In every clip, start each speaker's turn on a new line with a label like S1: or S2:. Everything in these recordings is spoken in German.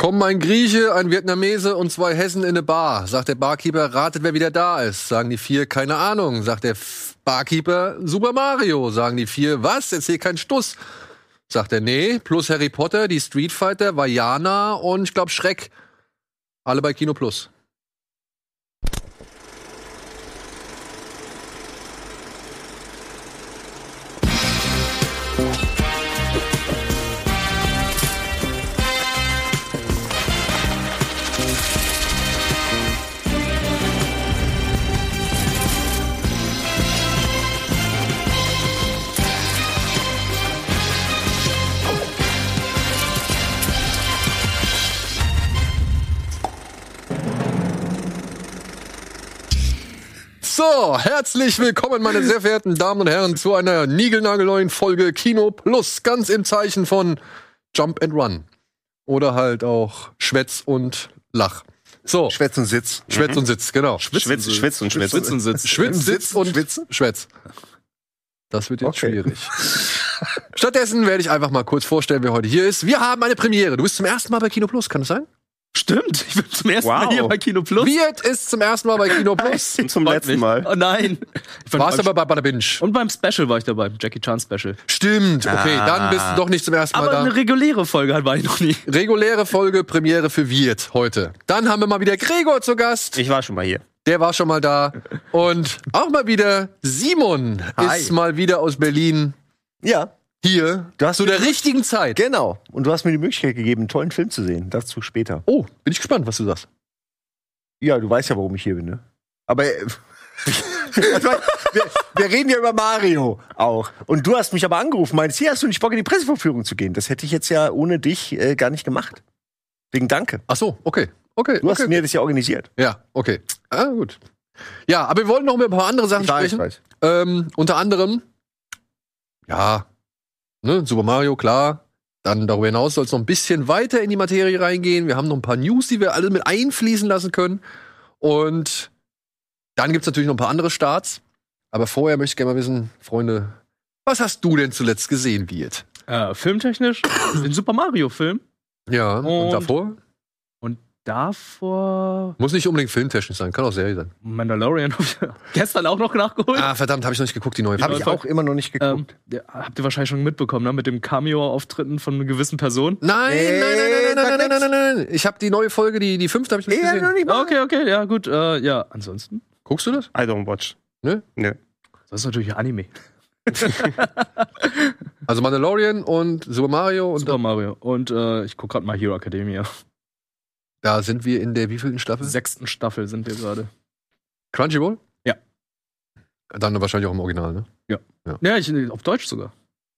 S1: Kommen ein Grieche, ein Vietnamese und zwei Hessen in eine Bar. Sagt der Barkeeper, ratet, wer wieder da ist. Sagen die vier, keine Ahnung. Sagt der Barkeeper, Super Mario. Sagen die vier, was? Erzähl keinen Stuss. Sagt er, nee, plus Harry Potter, die Street Fighter, Vajana und ich glaube Schreck. Alle bei Kino Plus. So, herzlich willkommen, meine sehr verehrten Damen und Herren, zu einer niegelnagelneuen Folge Kino Plus, ganz im Zeichen von Jump and Run. Oder halt auch Schwätz und Lach. So,
S2: Schwätz und Sitz.
S1: Schwätz und Sitz, genau.
S3: Schwitz, Schwitz und Schwitz.
S4: Schwitz und Sitz.
S1: Schwitz, Sitz und
S2: schwitzen?
S1: Schwätz. Das wird jetzt
S2: Okay.
S1: schwierig. Stattdessen werde ich einfach mal kurz vorstellen, wer heute hier ist. Wir haben eine Premiere. Du bist zum ersten Mal bei Kino Plus, kann das sein?
S4: Stimmt, ich bin zum ersten
S3: Wow.
S4: Mal hier bei Kino Plus.
S1: Wirt ist zum ersten Mal bei Kino Plus.
S3: Und zum letzten. Mal.
S4: Oh nein.
S1: Warst aber bei Bada Binge.
S4: und beim Special war ich dabei, Jackie Chan Special.
S1: Stimmt, okay,
S3: Ah.
S1: dann bist du doch nicht zum ersten Mal
S4: Aber
S1: da.
S4: eine reguläre Folge war ich noch nie.
S1: Reguläre Folge, Premiere für Wirt heute. Dann haben wir mal wieder Gregor zu Gast.
S3: Ich war schon mal hier.
S1: Der war schon mal da. Und auch mal wieder Simon
S2: Hi.
S1: ist mal wieder aus Berlin
S2: Ja,
S1: hier
S2: Du hast
S1: zu der richtigen Zeit.
S2: genau. Und du hast mir die Möglichkeit gegeben, einen tollen Film zu sehen. Dazu später.
S1: Oh, bin ich gespannt, was du sagst.
S2: Ja, du weißt ja, warum ich hier bin, ne? Aber äh, Also, wir, wir reden ja über Mario auch. Und du hast mich aber angerufen, meinst, hier hast du nicht Bock in die Pressevorführung zu gehen. Das hätte ich jetzt ja ohne dich äh, gar nicht gemacht. Wegen Danke.
S1: Ach so, okay. Okay,
S2: Du hast
S1: okay.
S2: mir das ja organisiert.
S1: Ja, okay. Ah, gut. Ja, aber wir wollen noch über ein paar andere Sachen sprechen. Ähm, unter anderem, ja, ne, Super Mario, klar. Dann darüber hinaus soll es noch ein bisschen weiter in die Materie reingehen. Wir haben noch ein paar News, die wir alle mit einfließen lassen können. Und dann gibt's natürlich noch ein paar andere Starts. Aber vorher möchte ich gerne mal wissen, Freunde, was hast du denn zuletzt gesehen, Wirt?
S4: Äh, filmtechnisch, den Super Mario-Film.
S1: Ja, und,
S4: Und-
S1: davor?
S4: Davor
S1: Muss nicht unbedingt filmtechnisch sein, kann auch Serie sein.
S4: Mandalorian hab ich gestern auch noch nachgeholt.
S1: Ah, verdammt, habe ich noch nicht geguckt, die neue
S2: Habe
S1: Folge.
S2: ich auch immer noch nicht
S4: Ähm,
S2: geguckt.
S4: ja, habt ihr wahrscheinlich schon mitbekommen, ne? Mit dem Cameo-Auftritten von einer gewissen Person.
S1: Nein,
S2: Nee,
S1: nein, nein, nein, nein, nein, nein, nein, nein. Ich habe die neue Folge, die, die fünfte habe ich noch nicht gesehen.
S2: noch nicht mal.
S4: Okay, okay, ja, gut. Äh, ja, ansonsten.
S1: Guckst du das?
S3: I don't watch.
S1: Ne?
S3: Nö.
S4: Das ist natürlich Anime.
S1: Also Mandalorian und Super Mario und
S4: Super Mario. Und äh, ich guck gerade mal Hero Academia.
S1: Da sind wir in der wievielten Staffel?
S4: Sechsten Staffel sind wir gerade.
S1: Crunchyroll?
S4: Ja.
S1: Dann wahrscheinlich auch im Original, ne?
S4: Ja, ich, auf Deutsch sogar.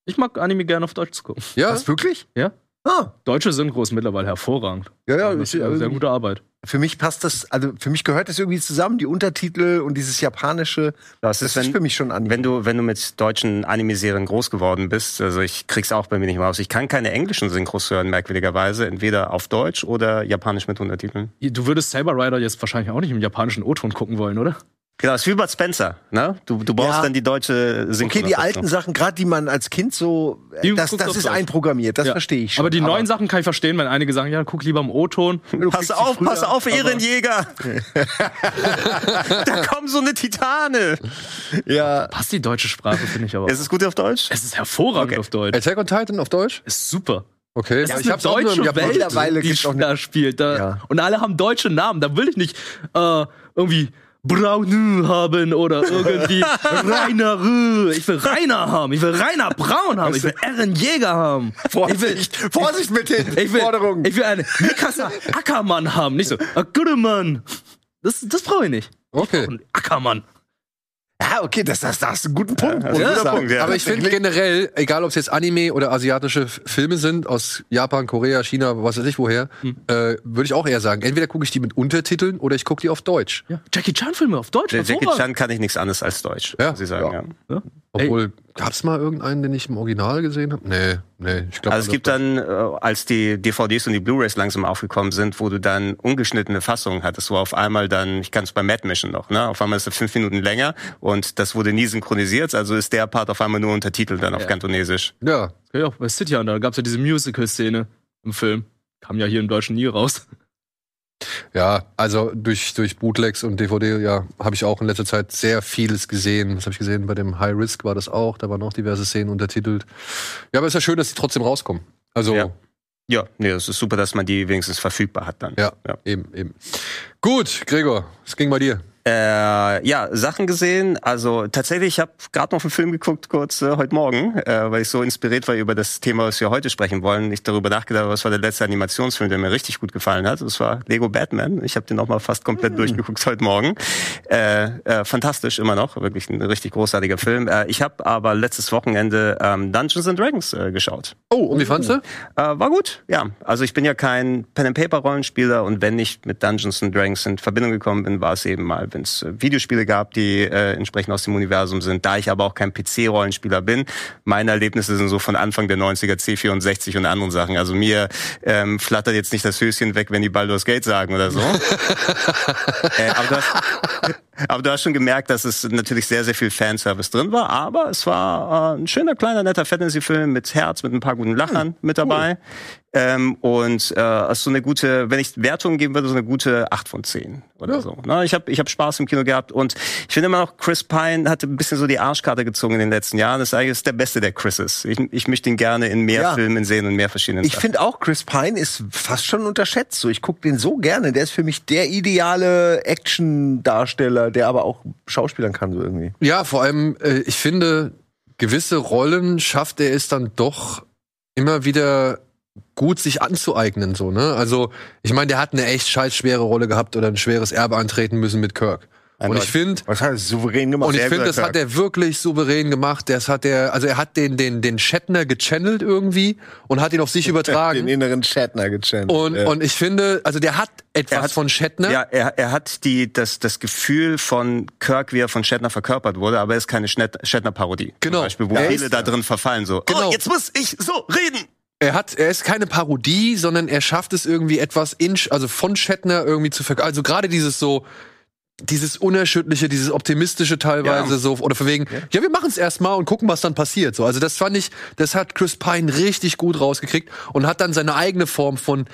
S4: Ich mag Anime gerne auf Deutsch zu gucken.
S1: Ja.
S2: Was, wirklich?
S4: Ja.
S2: Ah,
S4: Deutsche Synchro ist mittlerweile hervorragend.
S2: ja, ja.
S4: das
S2: ist,
S4: sehr gute Arbeit.
S2: Für mich passt das, also für mich gehört das irgendwie zusammen, die Untertitel und dieses japanische.
S3: Das
S2: Das
S3: ist,
S2: ist
S3: wenn,
S2: für mich schon an.
S3: wenn du, wenn du mit deutschen Anime-Serien groß geworden bist, also ich krieg's auch bei mir nicht mehr aus. Ich kann keine englischen Synchros hören, merkwürdigerweise. Entweder auf Deutsch oder japanisch mit Untertiteln.
S4: Du würdest Saber Rider jetzt wahrscheinlich auch nicht im japanischen O-Ton gucken wollen, oder?
S3: Genau, das ist wie Bud Spencer, ne? Du, du brauchst
S2: Ja.
S3: dann die deutsche Synchro.
S2: Okay, die alten Sachen, gerade die man als Kind so, äh,
S4: Die
S2: das, das ist
S4: Deutsch.
S2: einprogrammiert, das
S4: Ja.
S2: verstehe ich schon.
S4: Aber die neuen Sachen kann ich verstehen, wenn einige sagen, ja, guck lieber im O-Ton.
S3: Pass auf,
S2: früher,
S3: pass auf,
S4: aber-
S3: Ehrenjäger! da kommen so eine Titane!
S2: ja,
S4: Passt die deutsche Sprache, finde ich aber.
S3: Ist es gut auf Deutsch?
S4: es ist hervorragend
S3: Okay.
S4: auf Deutsch.
S1: Attack on Titan auf Deutsch?
S4: Ist super.
S1: Okay.
S4: Es
S1: Ja,
S4: ist eine
S1: nur im
S4: deutsche Welt,
S2: Mittlerweile
S4: die
S2: auch eine-
S4: da spielt. Da,
S2: Ja.
S4: Und alle haben deutsche Namen. Da will ich nicht äh, irgendwie Braun haben oder irgendwie Rainer. Ich will Rainer haben. Ich will Rainer Braun haben. Ich will Ehren Jäger haben.
S2: Vorsicht, Vorsicht mit den
S4: Ich will,
S2: Forderungen.
S4: ich will einen Mikasa Ackermann haben. Nicht so, a gute Mann. Das, das brauche ich nicht.
S1: Okay.
S4: Und Ackermann.
S2: Ja, okay, das, das, das ist ein guter Punkt.
S3: Ja,
S2: sagen.
S3: Punkt, ja.
S1: Aber ich finde generell, egal ob es jetzt Anime oder asiatische Filme sind, aus Japan, Korea, China, was weiß ich woher,
S4: Hm.
S1: äh, würde ich auch eher sagen, entweder gucke ich die mit Untertiteln oder ich gucke die auf Deutsch.
S4: Ja. Jackie Chan-Filme auf Deutsch.
S3: Jackie. Chan kann ich nichts anderes als Deutsch,
S1: Ja.
S3: muss ich sagen.
S2: Ja.
S1: Obwohl, gab's mal irgendeinen, den ich im Original gesehen habe? Nee, nee, ich glaube.
S3: Also es gibt dann, äh, als die DVDs und die Blu-rays langsam aufgekommen sind, wo du dann ungeschnittene Fassungen hattest, wo auf einmal dann, ich kann es bei Mad Mission noch, ne, auf einmal ist es fünf Minuten länger und das wurde nie synchronisiert, also ist der Part auf einmal nur untertitelt dann auf
S4: Ja.
S3: Kantonesisch.
S1: Ja,
S4: Ja, bei City Hunter, da gab es ja diese Musical-Szene im Film. Kam ja hier im Deutschen nie raus.
S1: Ja, also durch, durch Bootlegs und DVD, ja, habe ich auch in letzter Zeit sehr vieles gesehen. Was habe ich gesehen? Bei dem High Risk war das auch. Da waren auch diverse Szenen untertitelt. Ja, aber es ist ja schön, dass die trotzdem rauskommen. Also.
S3: Ja. Ja, nee, es ist super, dass man die wenigstens verfügbar hat dann.
S1: Ja, ja. eben, eben. Gut, Gregor, was ging bei dir?
S3: Äh, ja, Sachen gesehen. Also tatsächlich, ich habe gerade noch einen Film geguckt, kurz äh, heute Morgen, äh, weil ich so inspiriert war über das Thema, was wir heute sprechen wollen. Ich darüber nachgedacht, was war der letzte Animationsfilm, der mir richtig gut gefallen hat. Das war Lego Batman. Ich habe den noch mal fast komplett mhm. durchgeguckt heute Morgen. Äh, äh, fantastisch immer noch, wirklich ein richtig großartiger Film. Äh, ich habe aber letztes Wochenende ähm, Dungeons and Dragons äh, geschaut.
S1: Oh, und wie fandst du?
S3: Äh, war gut, ja. Also ich bin ja kein Pen and Paper Rollenspieler und wenn ich mit Dungeons and Dragons in Verbindung gekommen bin, war es eben mal wenn es äh, Videospiele gab, die äh, entsprechend aus dem Universum sind. Da ich aber auch kein PC-Rollenspieler bin, meine Erlebnisse sind so von Anfang der 90er C64 und anderen Sachen. Also mir ähm, flattert jetzt nicht das Höschen weg, wenn die Baldur's Gate sagen oder so. äh, aber, du hast, aber du hast schon gemerkt, dass es natürlich sehr, sehr viel Fanservice drin war. Aber es war äh, ein schöner, kleiner, netter Fantasy-Film mit Herz, mit ein paar guten Lachern hm, mit dabei. Cool. Ähm, und äh, ist so eine gute, wenn ich Wertungen geben würde, so eine gute 8 von 10 oder ja. so. Na, ich habe ich hab Spaß im Kino gehabt und ich finde immer noch, Chris Pine hatte ein bisschen so die Arschkarte gezogen in den letzten Jahren. Das ist eigentlich der beste der Chrises. Ich, ich möchte ihn gerne in mehr ja. Filmen sehen und mehr verschiedenen
S2: Ich finde auch, Chris Pine ist fast schon unterschätzt. So, ich gucke den so gerne. Der ist für mich der ideale Action-Darsteller, der aber auch Schauspielern kann, so irgendwie.
S1: Ja, vor allem, äh, ich finde, gewisse Rollen schafft er es dann doch immer wieder gut sich anzueignen, so, ne? Also, ich meine, der hat eine echt scheiß schwere Rolle gehabt oder ein schweres Erbe antreten müssen mit Kirk. Und ich finde,
S2: was heißt souverän gemacht?
S1: Und ich finde, das hat er wirklich souverän gemacht. Das hat er, also er hat den den den Shatner gechannelt irgendwie und hat ihn auf sich übertragen.
S2: Den inneren Shatner gechannelt.
S1: Und ja. und ich finde, also der hat etwas
S3: hat,
S1: von Shatner.
S3: Ja, er, er hat die das das Gefühl von Kirk, wie er von Shatner verkörpert wurde, aber er ist keine Shatner Parodie.
S1: Genau. Zum
S3: Beispiel, wo ja, viele da drin verfallen so.
S1: Genau.
S3: Oh, jetzt muss ich so reden.
S1: Er hat, er ist keine Parodie, sondern er schafft es irgendwie etwas in, also von Shatner irgendwie zu ver, also gerade dieses so, dieses unerschütterliche, dieses optimistische teilweise ja. so oder von wegen, ja, ja wir machen es erstmal und gucken, was dann passiert. So, also das fand ich, das hat Chris Pine richtig gut rausgekriegt und hat dann seine eigene Form von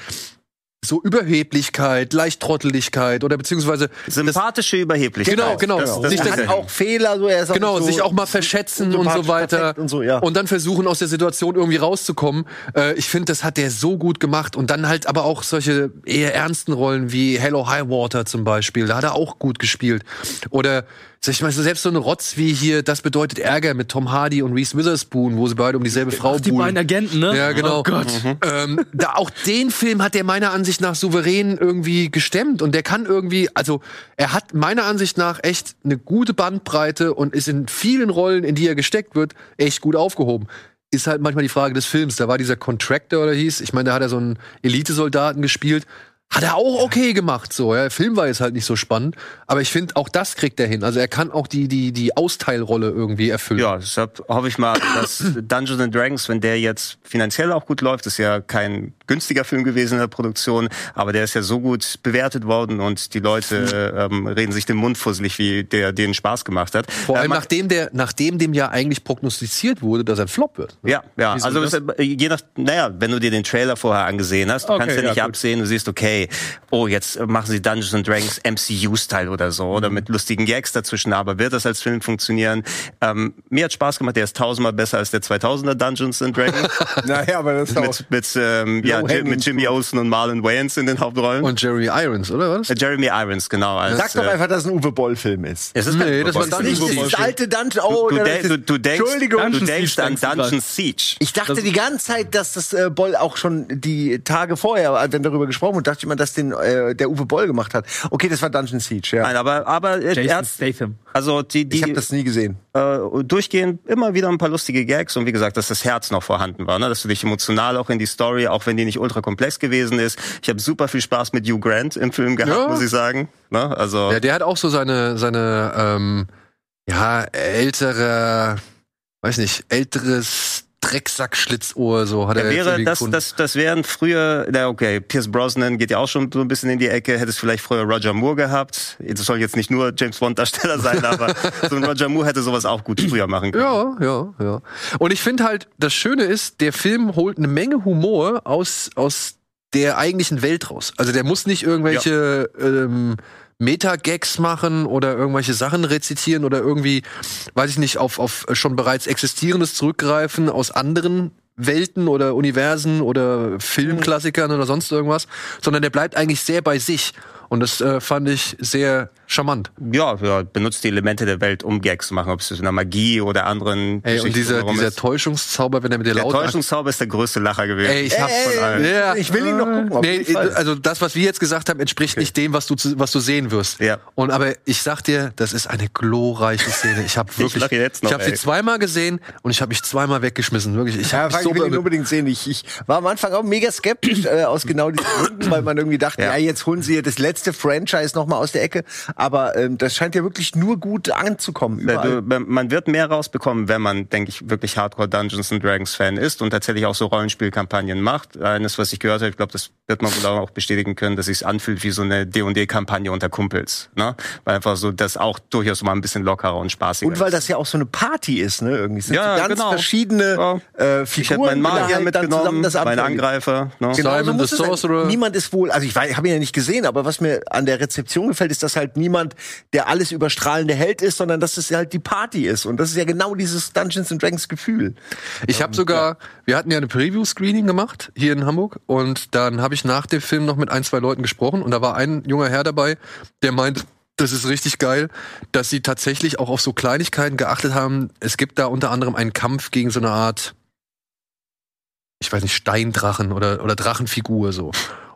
S1: so Überheblichkeit, leicht Trotteligkeit oder beziehungsweise
S3: sympathische Überheblichkeit.
S1: Genau, genau.
S2: Das, das sich das auch Fehler, so er ist
S1: genau,
S2: so
S1: sich auch mal verschätzen und so weiter
S2: und, so, ja.
S1: und dann versuchen aus der Situation irgendwie rauszukommen. Äh, ich finde, das hat der so gut gemacht und dann halt aber auch solche eher ernsten Rollen wie Hello High Water zum Beispiel, da hat er auch gut gespielt oder ich so selbst so eine Rotz wie hier, das bedeutet Ärger mit Tom Hardy und Reese Witherspoon, wo sie beide um dieselbe Frau Ach,
S4: die beiden Agenten, ne?
S1: Ja, genau.
S4: Oh Gott.
S1: Mhm. Ähm, da auch den Film hat der meiner Ansicht nach souverän irgendwie gestemmt und der kann irgendwie, also er hat meiner Ansicht nach echt eine gute Bandbreite und ist in vielen Rollen, in die er gesteckt wird, echt gut aufgehoben ist halt manchmal die Frage des Films. Da war dieser Contractor oder hieß, ich meine, da hat er so einen Elitesoldaten gespielt hat er auch okay gemacht, so. Ja. Der Film war jetzt halt nicht so spannend, aber ich finde, auch das kriegt er hin. Also er kann auch die, die, die Austeilrolle irgendwie erfüllen.
S3: Ja, deshalb hoffe ich mal, dass Dungeons and Dragons, wenn der jetzt finanziell auch gut läuft, ist ja kein günstiger Film gewesen in der Produktion, aber der ist ja so gut bewertet worden und die Leute ähm, reden sich den Mund fusselig, wie der denen Spaß gemacht hat.
S1: Vor allem äh, nachdem der, nachdem dem ja eigentlich prognostiziert wurde, dass er ein Flop wird.
S3: Ne? Ja, ja. Wieso also das? je nach, naja, wenn du dir den Trailer vorher angesehen hast, du okay, kannst ja nicht ja, absehen, du siehst, okay, okay, oh, jetzt machen sie Dungeons and Dragons MCU-Style oder so, oder mhm. mit lustigen Gags dazwischen, aber wird das als Film funktionieren? Ähm, mir hat Spaß gemacht, der ist tausendmal besser als der 2000er Dungeons and Dragons.
S2: naja, aber das ist
S3: mit, mit, ähm, ja, mit Jimmy Olsen und Marlon Wayans in den Hauptrollen.
S1: Und Jeremy Irons, oder was?
S3: Äh, Jeremy Irons, genau.
S2: Als, Sag doch äh, einfach, dass es ein Uwe Boll-Film ist.
S1: Es ist nee, das war
S2: nicht das alte Dungeon. Oh,
S3: du, du, du, du denkst,
S2: Entschuldigung,
S3: du denkst an Dungeon Siege.
S2: Ich dachte das die ganze Zeit, dass das äh, Boll auch schon die Tage vorher, wenn darüber gesprochen wurde, dachte ich immer, dass den äh, der Uwe Boll gemacht hat. Okay, das war Dungeon Siege, ja.
S3: Nein, aber, aber
S4: Jason er hat, Statham.
S3: Also die, die,
S2: ich habe das nie gesehen.
S3: Äh, durchgehend immer wieder ein paar lustige Gags und wie gesagt, dass das Herz noch vorhanden war, ne? dass du dich emotional auch in die Story, auch wenn die nicht ultra komplex gewesen ist. Ich habe super viel Spaß mit Hugh Grant im Film gehabt, ja. muss ich sagen. Ne? Also
S1: ja, der hat auch so seine seine ähm, ja ältere, weiß nicht, älteres Drecksack-Schlitzohr, so hat er
S3: ja, wäre das, das, das wären früher, na okay, Pierce Brosnan geht ja auch schon so ein bisschen in die Ecke, hätte es vielleicht früher Roger Moore gehabt. Das soll jetzt nicht nur James Bond-Darsteller sein, aber so ein Roger Moore hätte sowas auch gut früher machen können.
S1: Ja, ja, ja. Und ich finde halt, das Schöne ist, der Film holt eine Menge Humor aus, aus der eigentlichen Welt raus. Also der muss nicht irgendwelche ja. ähm, Meta-Gags machen oder irgendwelche Sachen rezitieren oder irgendwie, weiß ich nicht, auf, auf schon bereits Existierendes zurückgreifen aus anderen Welten oder Universen oder Filmklassikern oder sonst irgendwas, sondern der bleibt eigentlich sehr bei sich. Und das äh, fand ich sehr charmant.
S3: Ja, ja, benutzt die Elemente der Welt, um Gags zu machen, ob es in der Magie oder anderen.
S1: Ey, und dieser, dieser Täuschungszauber, wenn er mit dir laut.
S3: Der Täuschungszauber ist der größte Lacher gewesen.
S1: Ey, ich hab's ey, von allen. Ja. Ich will ihn noch gucken. Nee, also das, was wir jetzt gesagt haben, entspricht okay. nicht dem, was du, was du sehen wirst. Ja. Und aber ich sag dir, das ist eine glorreiche Szene. Ich habe wirklich, ich, jetzt noch, ich habe sie zweimal gesehen und ich habe mich zweimal weggeschmissen. Wirklich, ich
S2: habe ja, so ich will ihn unbedingt sehen. Ich, ich war am Anfang auch mega skeptisch äh, aus genau diesen Gründen, weil man irgendwie dachte, ja. ja, jetzt holen sie das letzte Franchise noch mal aus der Ecke. Aber ähm, das scheint ja wirklich nur gut anzukommen.
S3: Überall. Du, man wird mehr rausbekommen, wenn man, denke ich, wirklich Hardcore Dungeons and Dragons Fan ist und tatsächlich auch so Rollenspielkampagnen macht. Eines, was ich gehört habe, ich glaube, das wird man wohl auch bestätigen können, dass es anfühlt wie so eine D&D-Kampagne unter Kumpels. Ne? Weil einfach so das auch durchaus mal ein bisschen lockerer und spaßiger
S2: Und weil das ja auch so eine Party ist, ne? Irgendwie sind ja, so ganz genau. verschiedene ja. äh, Figuren.
S3: Ich hätte meinen Magier halt mitgenommen, meinen Angreifer.
S2: Ne? Genau, Simon so the Sorcerer. Niemand ist wohl, also ich habe ihn ja nicht gesehen, aber was mir an der Rezeption gefällt, ist, dass halt niemand, der alles überstrahlende Held ist, sondern dass es halt die Party ist. Und das ist ja genau dieses Dungeons and Dragons Gefühl.
S1: Ich habe sogar, ja. wir hatten ja eine Preview-Screening gemacht hier in Hamburg und dann habe ich nach dem Film noch mit ein, zwei Leuten gesprochen und da war ein junger Herr dabei, der meint, das ist richtig geil, dass sie tatsächlich auch auf so Kleinigkeiten geachtet haben. Es gibt da unter anderem einen Kampf gegen so eine Art, ich weiß nicht, Steindrachen oder, oder Drachenfigur so.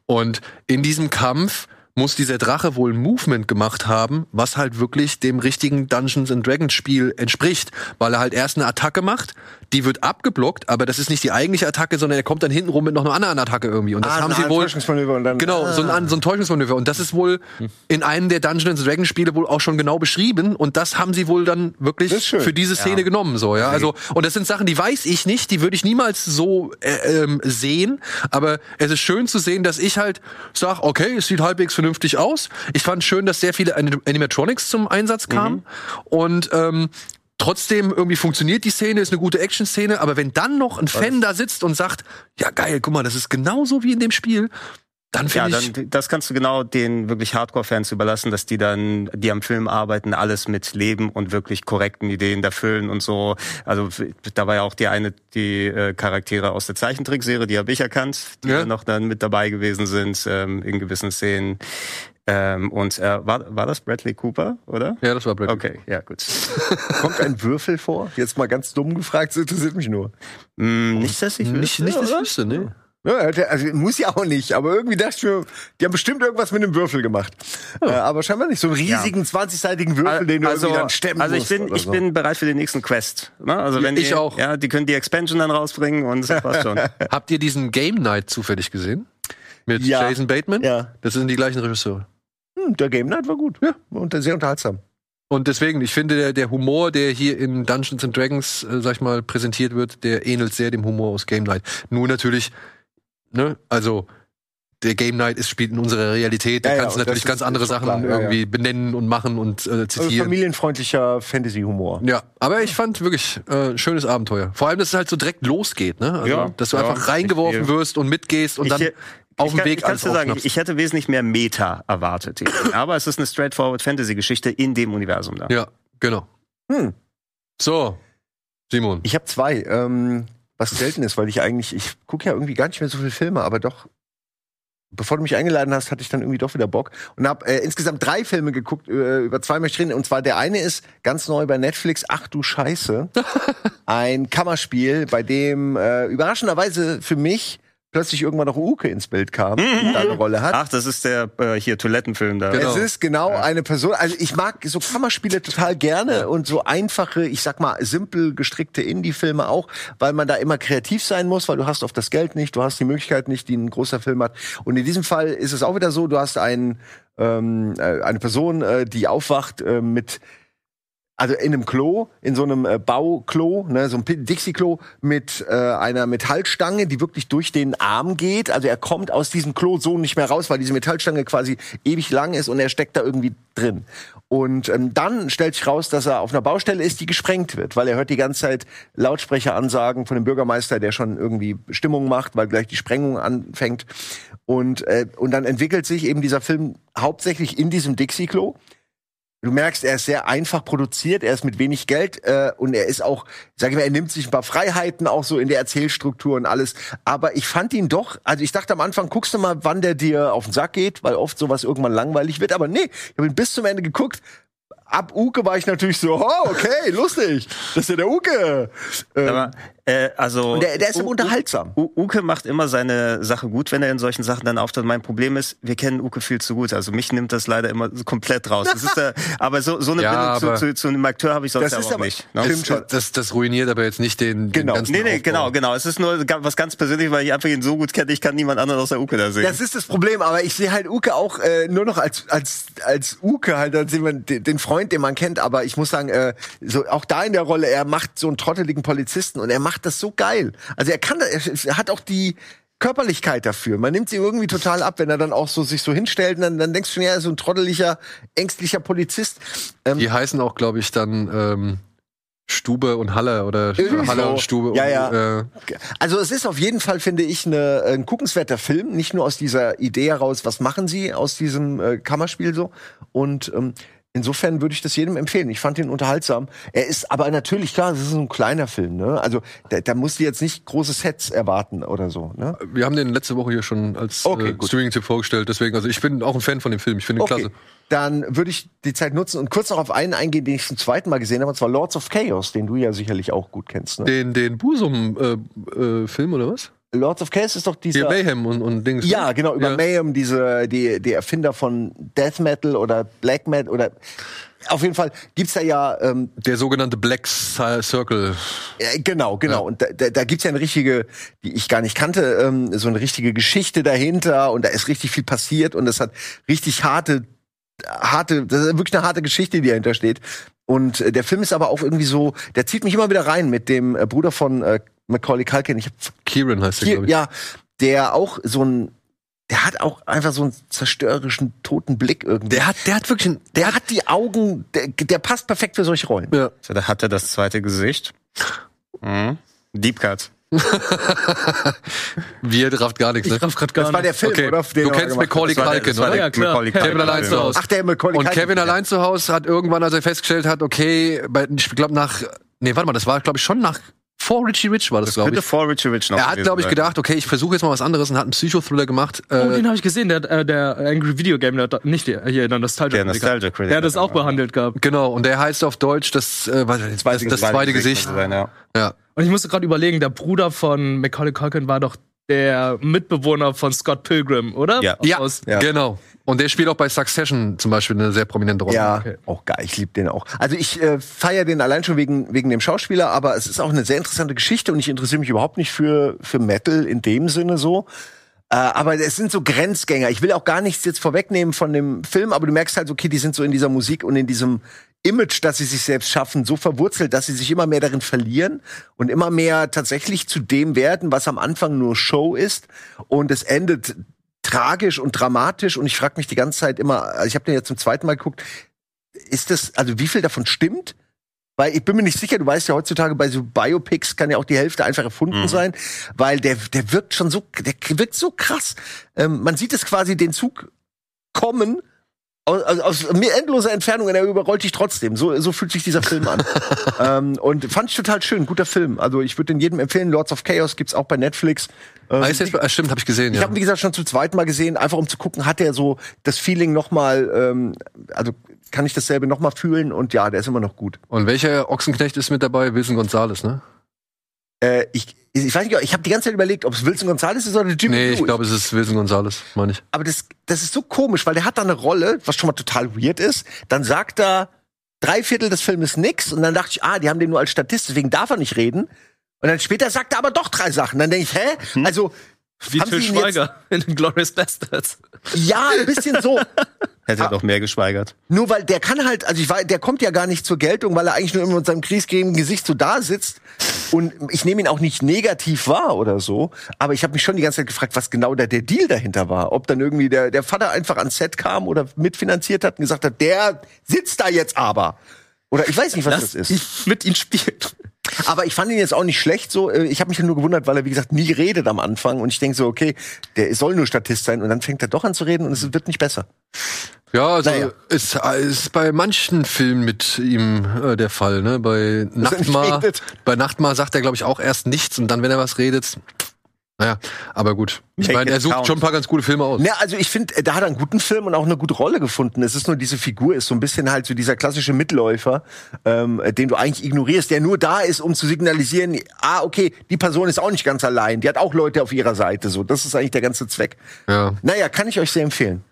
S1: Und in diesem Kampf muss dieser Drache wohl Movement gemacht haben, was halt wirklich dem richtigen Dungeons and Dragons Spiel entspricht, weil er halt erst eine Attacke macht, die wird abgeblockt, aber das ist nicht die eigentliche Attacke, sondern er kommt dann hinten rum mit noch einer anderen Attacke irgendwie und das ah, haben sie wohl und dann, genau ah. so, ein, so ein Täuschungsmanöver und das ist wohl in einem der Dungeons and Dragons Spiele wohl auch schon genau beschrieben und das haben sie wohl dann wirklich für diese Szene ja. genommen so ja also und das sind Sachen, die weiß ich nicht, die würde ich niemals so äh, ähm, sehen, aber es ist schön zu sehen, dass ich halt sag, okay, es sieht halbwegs vernünftig aus. Ich fand schön, dass sehr viele Animatronics zum Einsatz kamen. Mhm. Und ähm, trotzdem irgendwie funktioniert die Szene, ist eine gute Action-Szene, aber wenn dann noch ein Fan da sitzt und sagt, ja geil, guck mal, das ist genauso wie in dem Spiel, dann ja, ich.
S3: Dann, das kannst du genau den wirklich Hardcore-Fans überlassen, dass die dann, die am Film arbeiten, alles mit Leben und wirklich korrekten Ideen da füllen und so. Also da war ja auch die eine, die äh, Charaktere aus der Zeichentrickserie, die habe ich erkannt, die ja. noch dann mit dabei gewesen sind ähm, in gewissen Szenen. Ähm, und äh, war, war das Bradley Cooper, oder?
S1: Ja, das war Bradley
S3: Okay, ja, gut.
S2: Kommt ein Würfel vor? Jetzt mal ganz dumm gefragt, das interessiert mich nur.
S3: Mm, nicht, dass ich
S1: wüsste, Nicht, nicht dass ich wüsste, ne?
S2: Ja, also muss ja auch nicht, aber irgendwie dachte ich mir, die haben bestimmt irgendwas mit einem Würfel gemacht. Ja. Äh, aber scheinbar nicht. So einen riesigen, ja. 20-seitigen Würfel, den du also, irgendwie dann stemmen
S3: Also ich bin, ich so. bin bereit für den nächsten Quest. Ne? Also wenn ich die, auch. Ja, die können die Expansion dann rausbringen und das passt schon.
S1: Habt ihr diesen Game Night zufällig gesehen? Mit ja. Jason Bateman? Ja. Das sind die gleichen Regisseure.
S2: Hm, der Game Night war gut. Ja. Und sehr unterhaltsam.
S1: Und deswegen, ich finde, der, der Humor, der hier in Dungeons and Dragons, äh, sag ich mal, präsentiert wird, der ähnelt sehr dem Humor aus Game Night. Nur natürlich ne, also der Game Night ist, spielt in unserer Realität. Da ja, kannst du natürlich ganz andere Sachen klar, irgendwie ja, benennen und machen und äh, zitieren. Also
S2: familienfreundlicher Fantasy-Humor.
S1: Ja, aber ich fand wirklich äh, schönes Abenteuer. Vor allem, dass es halt so direkt losgeht, ne? Also, ja, dass du einfach reingeworfen wirst und mitgehst und ich, dann auf dem Weg
S3: ich kannst du sagen, ich, ich hätte wesentlich mehr Meta erwartet. aber es ist eine straightforward Fantasy-Geschichte in dem Universum da.
S1: Ja, genau. Hm. So, Simon.
S2: Ich habe zwei. Ähm, was selten ist, weil ich eigentlich, ich gucke ja irgendwie gar nicht mehr so viele Filme, aber doch, bevor du mich eingeladen hast, hatte ich dann irgendwie doch wieder Bock und habe äh, insgesamt drei Filme geguckt, äh, über zwei möchte ich reden. Und zwar der eine ist ganz neu bei Netflix, Ach du Scheiße. Ein Kammerspiel, bei dem äh, überraschenderweise für mich plötzlich irgendwann noch Uke ins Bild kam mhm. und eine Rolle hat.
S3: Ach, das ist der äh, hier Toilettenfilm da.
S2: Genau. Es ist genau ja. eine Person. Also ich mag so Kammerspiele total gerne ja. und so einfache, ich sag mal simpel gestrickte Indie-Filme auch, weil man da immer kreativ sein muss, weil du hast oft das Geld nicht, du hast die Möglichkeit nicht, die ein großer Film hat. Und in diesem Fall ist es auch wieder so, du hast einen ähm, äh, eine Person, äh, die aufwacht äh, mit also in einem Klo, in so einem äh, Bauklo, ne, so ein Dixie-Klo mit äh, einer Metallstange, die wirklich durch den Arm geht. Also er kommt aus diesem Klo so nicht mehr raus, weil diese Metallstange quasi ewig lang ist und er steckt da irgendwie drin. Und ähm, dann stellt sich raus, dass er auf einer Baustelle ist, die gesprengt wird, weil er hört die ganze Zeit Lautsprecheransagen von dem Bürgermeister, der schon irgendwie Stimmung macht, weil gleich die Sprengung anfängt. Und, äh, und dann entwickelt sich eben dieser Film hauptsächlich in diesem Dixie-Klo. Du merkst, er ist sehr einfach produziert, er ist mit wenig Geld äh, und er ist auch, sag ich mal, er nimmt sich ein paar Freiheiten auch so in der Erzählstruktur und alles. Aber ich fand ihn doch, also ich dachte am Anfang, guckst du mal, wann der dir auf den Sack geht, weil oft sowas irgendwann langweilig wird. Aber nee, ich habe ihn bis zum Ende geguckt ab Uke war ich natürlich so, oh, okay, lustig. Das ist ja der Uke.
S3: Ähm, Aber, äh, also,
S2: der, der ist U unterhaltsam.
S3: U Uke macht immer seine Sache gut, wenn er in solchen Sachen dann auftritt. Mein Problem ist, wir kennen Uke viel zu gut. Also mich nimmt das leider immer komplett raus. Das ist der, aber so, so eine
S1: ja,
S3: Bindung zu, zu, zu, einem Akteur habe ich sonst auch aber, nicht.
S1: Ne? Das, das, das, ruiniert aber jetzt nicht den,
S2: genau.
S1: den ganzen
S3: Nee, nee, Aufbau. genau, genau. Es ist nur was ganz Persönliches, weil ich einfach ihn so gut kenne, ich kann niemand anderen außer Uke da sehen.
S2: Das ist das Problem, aber ich sehe halt Uke auch äh, nur noch als, als, als Uke halt, als jemand, den Freund, den man kennt, aber ich muss sagen, äh, so auch da in der Rolle, er macht so einen trotteligen Polizisten und er macht das so geil. Also er kann, er hat auch die Körperlichkeit dafür. Man nimmt sie irgendwie total ab, wenn er dann auch so sich so hinstellt, und dann, dann denkst du schon, ja, so ein trotteliger, ängstlicher Polizist.
S1: Ähm, die heißen auch, glaube ich, dann ähm, Stube und Halle oder Halle und Stube.
S2: Ja, ja. äh also es ist auf jeden Fall, finde ich, eine, ein guckenswerter Film. Nicht nur aus dieser Idee heraus, was machen sie aus diesem äh, Kammerspiel so. Und ähm, Insofern würde ich das jedem empfehlen. Ich fand ihn unterhaltsam. Er ist aber natürlich klar, es ist ein kleiner Film. Ne? Also da, da musst du jetzt nicht große Sets erwarten oder so. Ne?
S1: Wir haben den letzte Woche hier schon als okay, äh, Streaming-Tipp vorgestellt. Deswegen, also ich bin auch ein Fan von dem Film. Ich finde ihn okay. klasse.
S2: Dann würde ich die Zeit nutzen und kurz noch auf einen eingehen, den ich zum zweiten Mal gesehen habe, und zwar Lords of Chaos, den du ja sicherlich auch gut kennst. Ne?
S1: Den, den Busum-Film äh, äh, oder was?
S2: Lords of Chaos ist doch dieser.
S1: Hier Mayhem und, und Dings.
S2: Ja, ne? genau, über ja. Mayhem, diese, die, die Erfinder von Death Metal oder Black Metal oder. Auf jeden Fall gibt's da ja ähm,
S1: der sogenannte Black Circle.
S2: Äh, genau, genau. Ja. Und da, da, da gibt's ja eine richtige, die ich gar nicht kannte, ähm, so eine richtige Geschichte dahinter und da ist richtig viel passiert und das hat richtig harte, harte, das ist wirklich eine harte Geschichte, die dahinter steht. Und äh, der Film ist aber auch irgendwie so, der zieht mich immer wieder rein mit dem äh, Bruder von äh, Macaulay Culkin. Ich hab,
S1: Kieran heißt der,
S2: glaube ich. Ja, der auch so ein der hat auch einfach so einen zerstörerischen toten Blick irgendwie.
S1: Der hat, der hat wirklich, einen,
S2: der hat die Augen, der, der passt perfekt für solche Rollen.
S3: Ja. So, da hat er das zweite Gesicht. Mhm. Deep Cut.
S1: Wir rafft gar nichts.
S2: Ne? Ich raff grad gar
S1: das war der Film, okay. oder? du kennst Macaulay Culkin, oder?
S4: Ja, klar.
S1: Macaulay Kevin allein zu Hause.
S2: Ach, der Macaulay
S1: Und Kevin allein zu Hause hat irgendwann, als er festgestellt hat, okay, ich glaube nach, nee, warte mal, das war glaube ich schon nach vor Richie Rich war das, das glaube ich.
S3: vor Richie Rich noch.
S1: Er hat, glaube ich, gedacht, okay, ich versuche jetzt mal was anderes und hat einen Psychothriller gemacht.
S4: Oh, äh, den habe ich gesehen, der, äh, der Angry Video Game, der hat nicht der, hier in der Nostalgia. Der
S3: Nostalgia
S4: Critic. Der hat das auch behandelt gehabt.
S1: Genau, und der heißt auf Deutsch das, äh, das, das, das zweite Gesicht. Sein, ja. ja.
S4: Und ich musste gerade überlegen, der Bruder von Macaulay Culkin war doch der Mitbewohner von Scott Pilgrim, oder?
S1: Ja, ja, ja. genau. Und der spielt auch bei Succession zum Beispiel eine sehr prominente Rolle.
S2: Ja, okay. auch geil. Ich liebe den auch. Also ich äh, feiere den allein schon wegen, wegen dem Schauspieler, aber es ist auch eine sehr interessante Geschichte und ich interessiere mich überhaupt nicht für, für Metal in dem Sinne so. Äh, aber es sind so Grenzgänger. Ich will auch gar nichts jetzt vorwegnehmen von dem Film, aber du merkst halt, okay, die sind so in dieser Musik und in diesem Image, das sie sich selbst schaffen, so verwurzelt, dass sie sich immer mehr darin verlieren und immer mehr tatsächlich zu dem werden, was am Anfang nur Show ist. Und es endet tragisch und dramatisch und ich frage mich die ganze Zeit immer, also ich habe den jetzt zum zweiten Mal geguckt, ist das, also wie viel davon stimmt? Weil ich bin mir nicht sicher, du weißt ja heutzutage bei so Biopics kann ja auch die Hälfte einfach erfunden mhm. sein, weil der, der wirkt schon so, der wirkt so krass. Ähm, man sieht es quasi den Zug kommen aus, aus, aus endloser Entfernung und er überrollt dich trotzdem. So, so fühlt sich dieser Film an. ähm, und fand ich total schön, guter Film. Also ich würde den jedem empfehlen. Lords of Chaos gibt's auch bei Netflix.
S1: Ähm, ah, ist jetzt, stimmt, habe ich gesehen.
S2: Ich
S1: ja.
S2: habe wie gesagt schon zum zweiten Mal gesehen, einfach um zu gucken, hat er so das Feeling noch mal, ähm, also kann ich dasselbe noch mal fühlen und ja, der ist immer noch gut.
S1: Und welcher Ochsenknecht ist mit dabei? Wilson Gonzales, ne?
S2: Äh, ich, ich weiß nicht, ich habe die ganze Zeit überlegt, ob es Wilson Gonzalez ist oder Jimmy
S1: Nee, ich glaube, es ist Wilson Gonzalez, meine ich.
S2: Aber das, das ist so komisch, weil der hat da eine Rolle, was schon mal total weird ist. Dann sagt er drei Viertel des Filmes nix und dann dachte ich, ah, die haben den nur als Statist, deswegen darf er nicht reden. Und dann später sagt er aber doch drei Sachen. Dann denke ich, hä? Hm? Also
S4: wie Till Schweiger in den Glorious Bastards.
S2: Ja, ein bisschen so.
S3: Hätte er ah. doch mehr geschweigert.
S2: Nur weil der kann halt, also ich weiß, der kommt ja gar nicht zur Geltung, weil er eigentlich nur immer mit seinem kriegsgrämigen Gesicht so da sitzt. Und ich nehme ihn auch nicht negativ wahr oder so. Aber ich habe mich schon die ganze Zeit gefragt, was genau da der Deal dahinter war. Ob dann irgendwie der, der Vater einfach ans Set kam oder mitfinanziert hat und gesagt hat, der sitzt da jetzt aber. Oder ich weiß nicht, was Lass das ist.
S4: Mit ihm spielen.
S2: Aber ich fand ihn jetzt auch nicht schlecht so. Äh, ich habe mich nur gewundert, weil er, wie gesagt, nie redet am Anfang. Und ich denke so, okay, der soll nur Statist sein. Und dann fängt er doch an zu reden und es wird nicht besser.
S1: Ja, also naja. ist, ist bei manchen Filmen mit ihm äh, der Fall. Ne? Bei Nachtmar, bei Nachtmar sagt er, glaube ich, auch erst nichts und dann, wenn er was redet, naja, aber gut. Ich meine, er sucht schon ein paar ganz gute Filme aus.
S2: Ja, also ich finde, da hat er einen guten Film und auch eine gute Rolle gefunden. Es ist nur diese Figur ist so ein bisschen halt so dieser klassische Mitläufer, ähm, den du eigentlich ignorierst, der nur da ist, um zu signalisieren, ah, okay, die Person ist auch nicht ganz allein, die hat auch Leute auf ihrer Seite. So, das ist eigentlich der ganze Zweck. Ja. Naja, kann ich euch sehr empfehlen.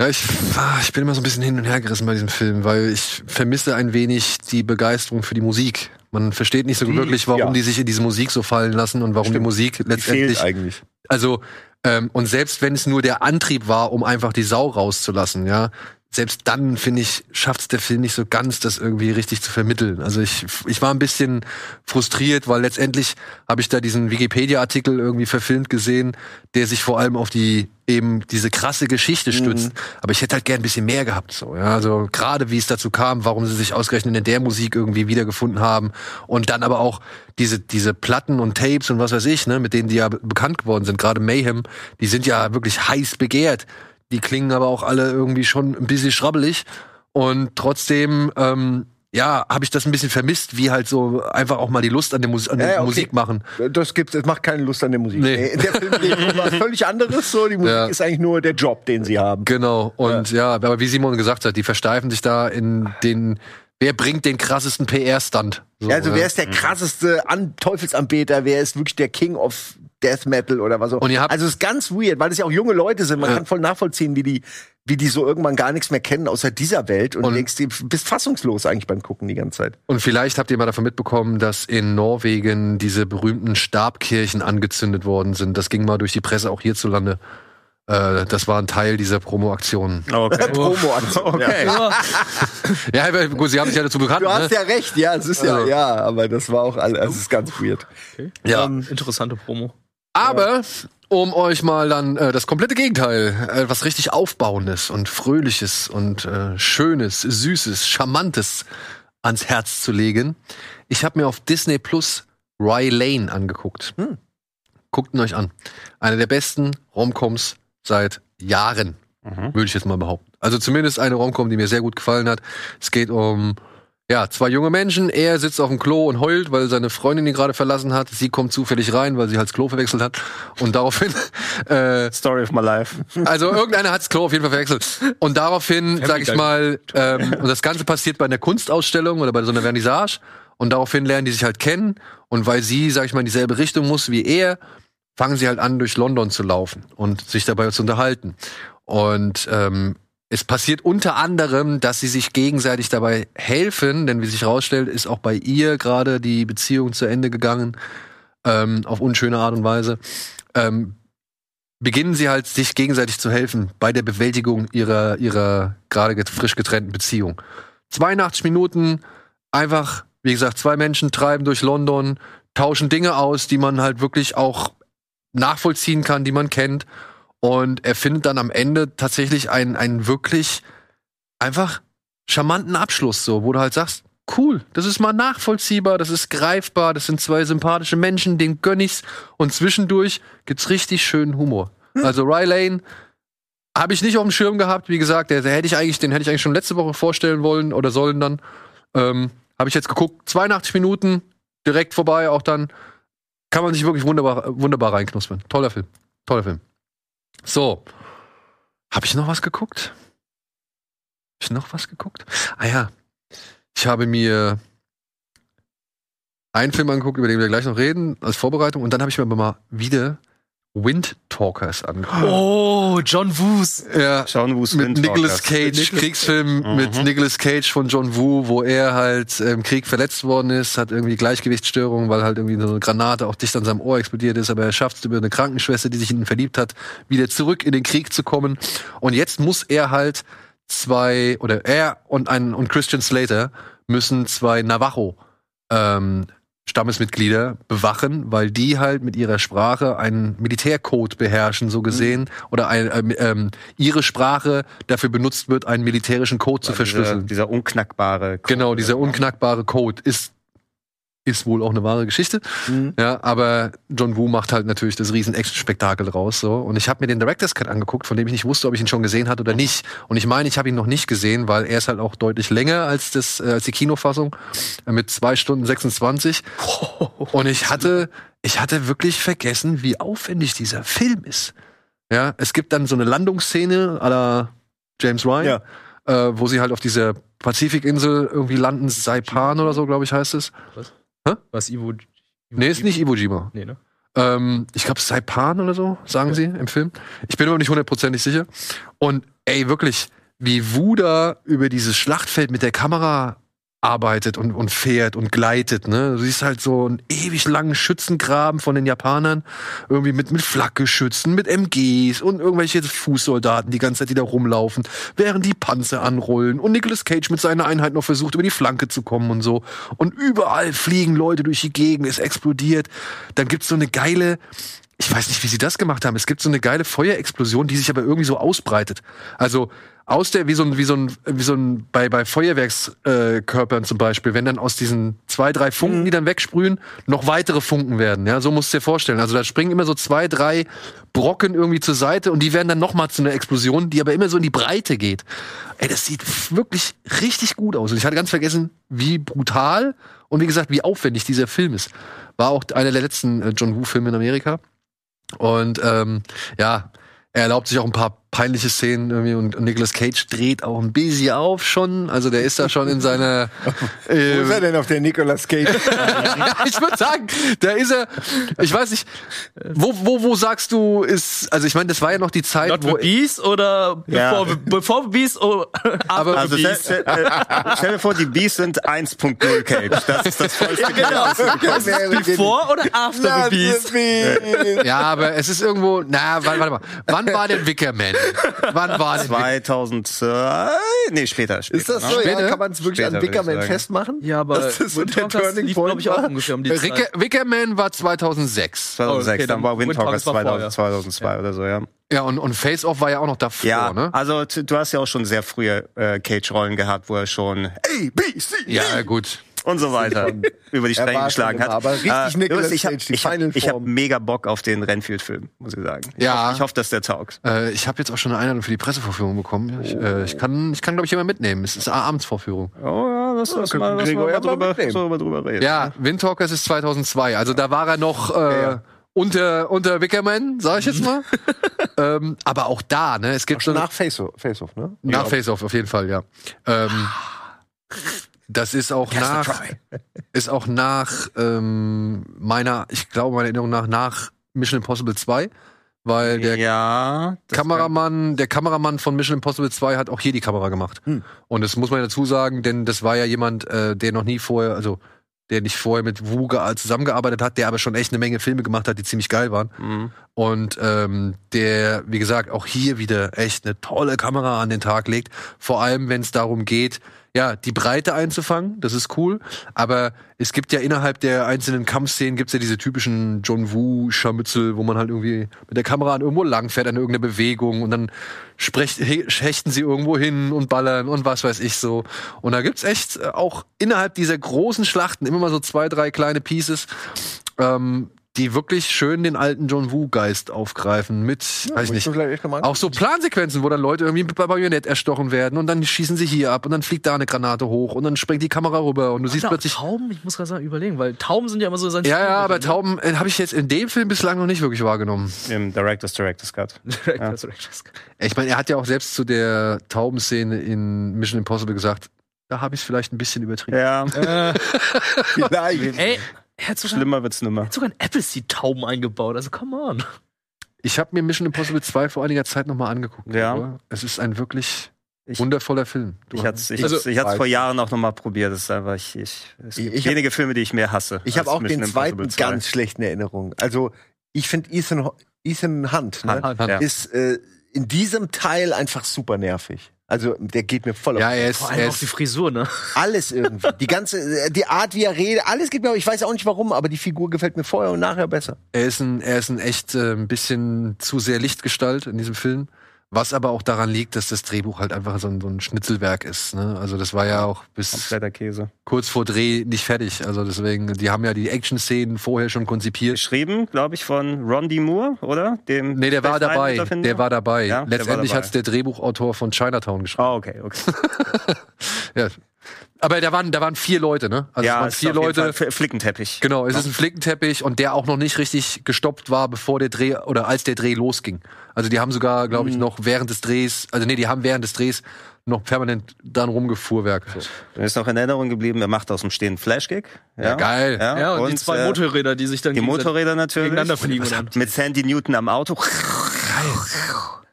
S1: Ja, ich, ah, ich bin immer so ein bisschen hin und her gerissen bei diesem Film, weil ich vermisse ein wenig die Begeisterung für die Musik. Man versteht nicht so die, wirklich, warum ja. die sich in diese Musik so fallen lassen und warum Stimmt. die Musik letztendlich. Die
S2: eigentlich.
S1: Also, ähm, und selbst wenn es nur der Antrieb war, um einfach die Sau rauszulassen, ja, selbst dann, finde ich, schafft es der Film nicht so ganz, das irgendwie richtig zu vermitteln. Also ich, ich war ein bisschen frustriert, weil letztendlich habe ich da diesen Wikipedia-Artikel irgendwie verfilmt gesehen, der sich vor allem auf die eben diese krasse Geschichte stützt. Mhm. Aber ich hätte halt gern ein bisschen mehr gehabt. So, ja, also gerade wie es dazu kam, warum sie sich ausgerechnet in der Musik irgendwie wiedergefunden haben und dann aber auch diese diese Platten und Tapes und was weiß ich, ne, mit denen die ja bekannt geworden sind. Gerade Mayhem, die sind ja wirklich heiß begehrt. Die klingen aber auch alle irgendwie schon ein bisschen schrabbelig. Und trotzdem, ähm, ja, habe ich das ein bisschen vermisst, wie halt so einfach auch mal die Lust an der, Mus an der ja, okay. Musik machen.
S2: Das gibt, es macht keine Lust an der Musik. Nee. Der Film um was völlig anderes. So, die Musik ja. ist eigentlich nur der Job, den sie haben.
S1: Genau. Und ja. ja, aber wie Simon gesagt hat, die versteifen sich da in den Wer bringt den krassesten PR-Stand?
S2: So, ja, also wer ist der krasseste An Teufelsanbeter? Wer ist wirklich der King of Death Metal oder was auch. Und ihr habt also es ist ganz weird, weil es ja auch junge Leute sind. Man ja. kann voll nachvollziehen, wie die, wie die so irgendwann gar nichts mehr kennen außer dieser Welt und, und denkst, du bist fassungslos eigentlich beim Gucken die ganze Zeit.
S1: Und vielleicht habt ihr mal davon mitbekommen, dass in Norwegen diese berühmten Stabkirchen angezündet worden sind. Das ging mal durch die Presse auch hierzulande. Äh, das war ein Teil dieser Promo-Aktion.
S2: Okay. Promo-Aktion. Okay. Ja.
S1: ja, gut, sie haben sich ja dazu bekannt.
S2: Du hast ne? ja recht, ja, es ist ja, also. ja, aber das war auch alles, es ist ganz weird.
S4: Okay. Ja. Um, interessante Promo.
S1: Aber um euch mal dann äh, das komplette Gegenteil, äh, was richtig Aufbauendes und Fröhliches und äh, Schönes, Süßes, Charmantes ans Herz zu legen. Ich habe mir auf Disney Plus Rye Lane angeguckt. Hm. Guckt ihn euch an. Eine der besten Romcoms seit Jahren, mhm. würde ich jetzt mal behaupten. Also zumindest eine Romcom, die mir sehr gut gefallen hat. Es geht um ja, zwei junge Menschen. Er sitzt auf dem Klo und heult, weil seine Freundin ihn gerade verlassen hat. Sie kommt zufällig rein, weil sie halt das Klo verwechselt hat. Und daraufhin.
S2: Äh, Story of my life.
S1: Also irgendeiner hat das Klo auf jeden Fall verwechselt. Und daraufhin, sag ich mal, ähm, und das Ganze passiert bei einer Kunstausstellung oder bei so einer Vernissage. Und daraufhin lernen die sich halt kennen. Und weil sie, sag ich mal, in dieselbe Richtung muss wie er, fangen sie halt an, durch London zu laufen und sich dabei zu unterhalten. Und ähm, es passiert unter anderem, dass sie sich gegenseitig dabei helfen, denn wie sich herausstellt, ist auch bei ihr gerade die Beziehung zu Ende gegangen, ähm, auf unschöne Art und Weise. Ähm, beginnen sie halt, sich gegenseitig zu helfen bei der Bewältigung ihrer, ihrer gerade frisch getrennten Beziehung. 82 Minuten, einfach, wie gesagt, zwei Menschen treiben durch London, tauschen Dinge aus, die man halt wirklich auch nachvollziehen kann, die man kennt und er findet dann am Ende tatsächlich einen, einen wirklich einfach charmanten Abschluss, so, wo du halt sagst, cool, das ist mal nachvollziehbar, das ist greifbar, das sind zwei sympathische Menschen, den gönn ich's. Und zwischendurch gibt's richtig schönen Humor. Hm. Also Ry Lane habe ich nicht auf dem Schirm gehabt, wie gesagt, der, der hätte ich eigentlich, den hätte ich eigentlich schon letzte Woche vorstellen wollen oder sollen dann. Ähm, habe ich jetzt geguckt, 82 Minuten, direkt vorbei, auch dann kann man sich wirklich wunderbar, wunderbar reinknuspern. Toller Film. Toller Film. So. Habe ich noch was geguckt? Habe ich noch was geguckt? Ah ja. Ich habe mir einen Film angeguckt, über den wir gleich noch reden, als Vorbereitung. Und dann habe ich mir aber mal wieder Wind Talkers angeguckt.
S4: Oh, John Woos.
S1: Ja, John Woos mit Nicolas Cage, Nicolas Kriegsfilm mhm. mit Nicolas Cage von John Woo, wo er halt im Krieg verletzt worden ist, hat irgendwie Gleichgewichtsstörungen, weil halt irgendwie so eine Granate auch dicht an seinem Ohr explodiert ist, aber er schafft es über eine Krankenschwester, die sich in ihn verliebt hat, wieder zurück in den Krieg zu kommen. Und jetzt muss er halt zwei, oder er und ein und Christian Slater müssen zwei Navajo ähm, Stammesmitglieder bewachen, weil die halt mit ihrer Sprache einen Militärcode beherrschen, so gesehen, mhm. oder ein, äh, ähm, ihre Sprache dafür benutzt wird, einen militärischen Code zu verschlüsseln.
S3: Dieser, dieser unknackbare
S1: Code. Genau, dieser unknackbare Code ist ist wohl auch eine wahre Geschichte. Mhm. Ja, aber John Woo macht halt natürlich das riesen Action-Spektakel raus. So. Und ich habe mir den Director's Cut angeguckt, von dem ich nicht wusste, ob ich ihn schon gesehen hatte oder nicht. Und ich meine, ich habe ihn noch nicht gesehen, weil er ist halt auch deutlich länger als, das, äh, als die Kinofassung. Äh, mit zwei Stunden 26. Und ich hatte, ich hatte wirklich vergessen, wie aufwendig dieser Film ist. Ja, es gibt dann so eine Landungsszene à la James Ryan. Ja. Äh, wo sie halt auf dieser Pazifikinsel irgendwie landen, Saipan oder so, glaube ich, heißt es.
S4: Was? Hä? Was Iwo, Iwo
S1: Nee, ist nicht Iwo Jima. Nee, ne? Ähm, ich glaube Saipan oder so, sagen okay. sie im Film. Ich bin aber nicht hundertprozentig sicher. Und ey, wirklich, wie Wuda über dieses Schlachtfeld mit der Kamera arbeitet und, und fährt und gleitet. Ne? Du siehst halt so einen ewig langen Schützengraben von den Japanern, irgendwie mit, mit Flakgeschützen, mit MGs und irgendwelche Fußsoldaten die ganze Zeit, die da rumlaufen, während die Panzer anrollen und Nicolas Cage mit seiner Einheit noch versucht, über die Flanke zu kommen und so. Und überall fliegen Leute durch die Gegend, es explodiert. Dann gibt's so eine geile, ich weiß nicht, wie sie das gemacht haben. Es gibt so eine geile Feuerexplosion, die sich aber irgendwie so ausbreitet. Also aus der, wie so ein, wie so ein, wie so ein, bei, bei Feuerwerkskörpern äh, zum Beispiel, wenn dann aus diesen zwei, drei Funken, mhm. die dann wegsprühen, noch weitere Funken werden. Ja, so musst du dir vorstellen. Also da springen immer so zwei, drei Brocken irgendwie zur Seite und die werden dann nochmal zu einer Explosion, die aber immer so in die Breite geht. Ey, das sieht wirklich richtig gut aus. Und ich hatte ganz vergessen, wie brutal und wie gesagt, wie aufwendig dieser Film ist. War auch einer der letzten äh, John Woo-Filme in Amerika. Und ähm, ja, er erlaubt sich auch ein paar peinliche Szenen irgendwie und, und Nicolas Cage dreht auch ein bisschen auf schon. Also der ist da schon in seiner.
S2: Äh, Wo ist er denn auf der Nicolas Cage?
S1: ich würde sagen, da ist er. Ich weiß nicht. Wo wo wo sagst du ist? Also ich meine, das war ja noch die Zeit,
S4: Not wo Beast oder ja. bevor bevor Beast oder
S3: aber also Beast. Stell, äh, stell dir vor, die Beast sind 1.0 Cage. Das ist das vollste ja,
S4: genau. Before oder after the Beast?
S1: Ja, aber es ist irgendwo. Na, warte, warte mal. Wann war denn Wickerman? Wann war
S3: das? 2002? Nee, später, später.
S2: Ist das ne? so? Später? Ja, kann man es wirklich später, an Wickerman festmachen?
S4: Ja, aber
S2: das ist so der Turning Point,
S4: ich, auch ungefähr um die Zeit.
S1: Wickerman war 2006.
S3: 2006, oh, okay, dann, dann war Windtalkers 2002 ja. oder so, ja.
S1: Ja, und, und Face Off war ja auch noch davor,
S3: ja,
S1: ne?
S3: Also du hast ja auch schon sehr frühe äh, Cage-Rollen gehabt, wo er schon A, B, C.
S1: Ja, gut
S3: und so weiter über die Stränge geschlagen hat.
S2: Aber richtig äh, Nicolas
S3: ich habe ich, hab, ich hab mega Bock auf den Renfield-Film, muss ich sagen. Ich
S1: ja.
S3: Hoffe, ich hoffe, dass der taugt.
S1: Äh, ich habe jetzt auch schon eine Einladung für die Pressevorführung bekommen. Ich, äh, ich kann, ich kann glaube ich immer mitnehmen. Es ist eine Abendsvorführung.
S3: Oh ja, das ist ja, mal, lass mal, mal drüber,
S1: drüber, drüber reden. Ja, Windtalkers ist 2002. Also da war er noch. Äh, ja unter, unter Wickerman, sag ich jetzt mal. ähm, aber auch da, ne? Es gibt
S2: schon nach Face-Off, Face ne?
S1: Nach Face-Off auf jeden Fall, ja. Ähm, das ist auch nach, ist auch nach ähm, meiner, ich glaube meiner Erinnerung nach, nach Mission Impossible 2. Weil der
S3: ja,
S1: Kameramann, der Kameramann von Mission Impossible 2 hat auch hier die Kamera gemacht. Hm. Und das muss man dazu sagen, denn das war ja jemand, äh, der noch nie vorher, also der nicht vorher mit Wu zusammengearbeitet hat, der aber schon echt eine Menge Filme gemacht hat, die ziemlich geil waren. Mhm. Und ähm, der, wie gesagt, auch hier wieder echt eine tolle Kamera an den Tag legt. Vor allem, wenn es darum geht, ja, die Breite einzufangen, das ist cool. Aber es gibt ja innerhalb der einzelnen Kampfszenen gibt's ja diese typischen John Woo Scharmützel, wo man halt irgendwie mit der Kamera an irgendwo langfährt, an irgendeine Bewegung und dann sprecht, hechten sie irgendwo hin und ballern und was weiß ich so. Und da gibt's echt äh, auch innerhalb dieser großen Schlachten immer mal so zwei, drei kleine Pieces, ähm, die wirklich schön den alten John Woo-Geist aufgreifen mit, ja, weiß nicht, auch so Plansequenzen, wo dann Leute irgendwie bei Bajonett erstochen werden und dann schießen sie hier ab und dann fliegt da eine Granate hoch und dann springt die Kamera rüber und du siehst plötzlich
S4: Tauben, ich muss gerade sagen, überlegen, weil Tauben sind ja immer so
S1: sein Ja, ja, aber ne? Tauben äh, habe ich jetzt in dem Film bislang noch nicht wirklich wahrgenommen.
S3: Im Director's Director's Cut. Director's
S1: ja. Director's Cut. Ich meine, er hat ja auch selbst zu der Taubenszene in Mission Impossible gesagt, da habe ich es vielleicht ein bisschen übertrieben.
S3: Ja. äh,
S4: vielleicht. Ey, er hat sogar,
S3: Schlimmer wird's nimmer.
S4: Er hat sogar ein Appleseed-Tauben eingebaut, also come on.
S1: Ich habe mir Mission Impossible 2 vor einiger Zeit nochmal angeguckt.
S3: Ja.
S1: Es ist ein wirklich ich, wundervoller Film.
S3: Du ich hatte es ich, also, ich vor Jahren auch nochmal probiert. Das ist einfach, ich, ich, es gibt ich wenige hab, Filme, die ich mehr hasse.
S2: Ich habe auch Mission den zweiten ganz schlechten Erinnerungen. Also ich finde Ethan, Ethan Hunt, ne, Hunt, Hunt, ist äh, in diesem Teil einfach super nervig. Also der geht mir voll
S1: Ja,
S2: auf.
S1: er ist,
S4: Vor allem
S1: er
S4: auch die
S1: ist
S4: Frisur, ne?
S2: Alles irgendwie. Die ganze, die Art, wie er redet, alles geht mir auf. Ich weiß auch nicht warum, aber die Figur gefällt mir vorher und nachher besser.
S1: Er ist ein, er ist ein echt äh, ein bisschen zu sehr Lichtgestalt in diesem Film. Was aber auch daran liegt, dass das Drehbuch halt einfach so ein, so ein Schnitzelwerk ist. Ne? Also das war ja auch bis kurz vor Dreh nicht fertig. Also deswegen, die haben ja die Action-Szenen vorher schon konzipiert.
S3: Geschrieben, glaube ich, von Ron D. Moore, oder? Dem
S1: Nee, der war dabei. Der war dabei.
S3: Ja,
S1: Letztendlich
S3: dabei.
S1: hat's der Drehbuchautor von Chinatown geschrieben.
S3: Oh, okay, okay.
S1: Ja. Aber da waren, da waren vier Leute, ne? Also es waren
S3: ist
S1: vier Leute.
S3: Flickenteppich.
S1: Genau, es ist ein Flickenteppich und der auch noch nicht richtig gestoppt war, bevor der Dreh oder als der Dreh losging. Also die haben sogar, glaube
S3: Mhm.
S1: ich, noch während des Drehs, also nee, die haben während des Drehs noch permanent dann rumgefuhrwerk. So.
S3: Mir ist noch in Erinnerung geblieben, er macht aus dem Stehen Flashkick.
S1: Ja, geil.
S4: Ja, und, die zwei
S3: äh,
S4: Motorräder, die sich dann
S3: Die Motorräder natürlich.
S4: gegeneinander fliegen und
S3: Mit Sandy Newton am Auto.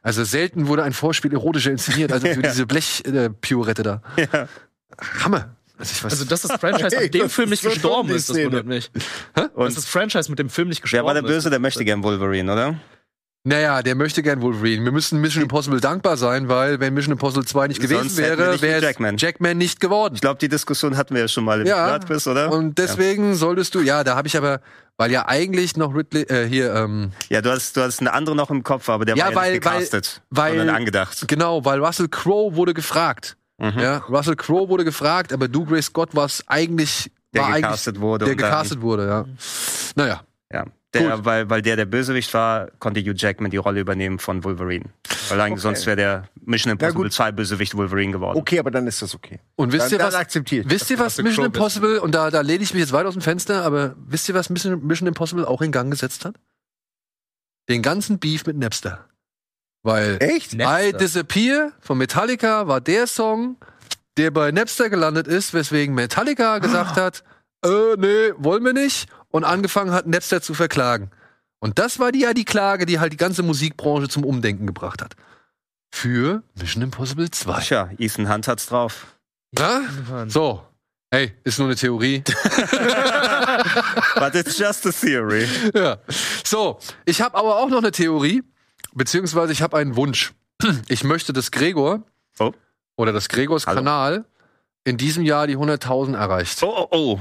S1: Also selten wurde ein Vorspiel erotischer inszeniert, also für diese Blech-Piorette da. Hammer. Also, ich weiß,
S4: Also, dass das Franchise
S2: Hey,
S4: mit dem Film
S2: ist
S4: nicht gestorben ist, das wundert mich. Dass
S3: Und
S4: das Franchise mit dem Film nicht gestorben
S3: wer war der Böse?
S4: ist.
S3: Der möchte gern Wolverine, oder?
S1: naja, der möchte gern Wolverine. Wir müssen Mission Impossible dankbar sein, weil wenn Mission Impossible 2 nicht gewesen
S3: Sonst
S1: wäre, wäre
S3: Jackman.
S1: Jackman nicht geworden.
S3: Ich glaube, die Diskussion hatten wir ja schon mal im
S1: Ja,
S3: Nerdquiz, oder?
S1: Und deswegen solltest du, ja, da habe ich aber, weil ja eigentlich noch Ridley, äh, hier, ähm,
S3: Ja, du hast, du hast eine andere noch im Kopf, aber der
S1: Ja,
S3: war ja
S1: weil-
S3: nicht
S1: weil-
S3: gecastet,
S1: weil-
S3: sondern angedacht.
S1: genau, weil Russell Crowe wurde gefragt.
S3: Mhm.
S1: Ja, Russell Crowe wurde gefragt, aber Dougray Scott war es eigentlich,
S3: Der
S1: war
S3: gecastet
S1: eigentlich,
S3: wurde.
S1: der
S3: und dann-
S1: gecastet wurde, ja. Naja,
S3: Ja. Der, weil, weil der der Bösewicht war, konnte Hugh Jackman die Rolle übernehmen von Wolverine. Weil eigentlich sonst wäre der Mission Impossible
S2: gut.
S3: 2 Bösewicht Wolverine geworden.
S2: Okay, aber dann ist das okay.
S1: und wisst
S2: Dann,
S1: ihr was,
S2: akzeptiere ich.
S1: wisst ihr was Mission. Impossible, und da, da lehne ich mich jetzt weit aus dem Fenster, aber wisst ihr was Mission, Mission Impossible auch in Gang gesetzt hat? Den ganzen Beef mit Napster. Weil
S2: Echt?
S4: Napster.
S1: I Disappear von Metallica war der Song, der bei Napster gelandet ist, weswegen Metallica gesagt hat, äh, nee, wollen wir nicht, und angefangen hat, Napster zu verklagen. Und das war die, ja die Klage, die halt die ganze Musikbranche zum Umdenken gebracht hat. Für Mission Impossible 2.
S3: Tja, Ethan Hunt hat's drauf.
S1: Ja? So. Hey, ist nur eine Theorie.
S3: But it's just a theory.
S1: ja. So, ich habe aber auch noch eine Theorie, beziehungsweise ich habe einen Wunsch. Ich möchte, dass Gregor
S3: Oh.
S1: oder dass Gregors
S3: Hallo.
S1: Kanal in diesem Jahr die 100.000 erreicht.
S3: Oh, oh, oh.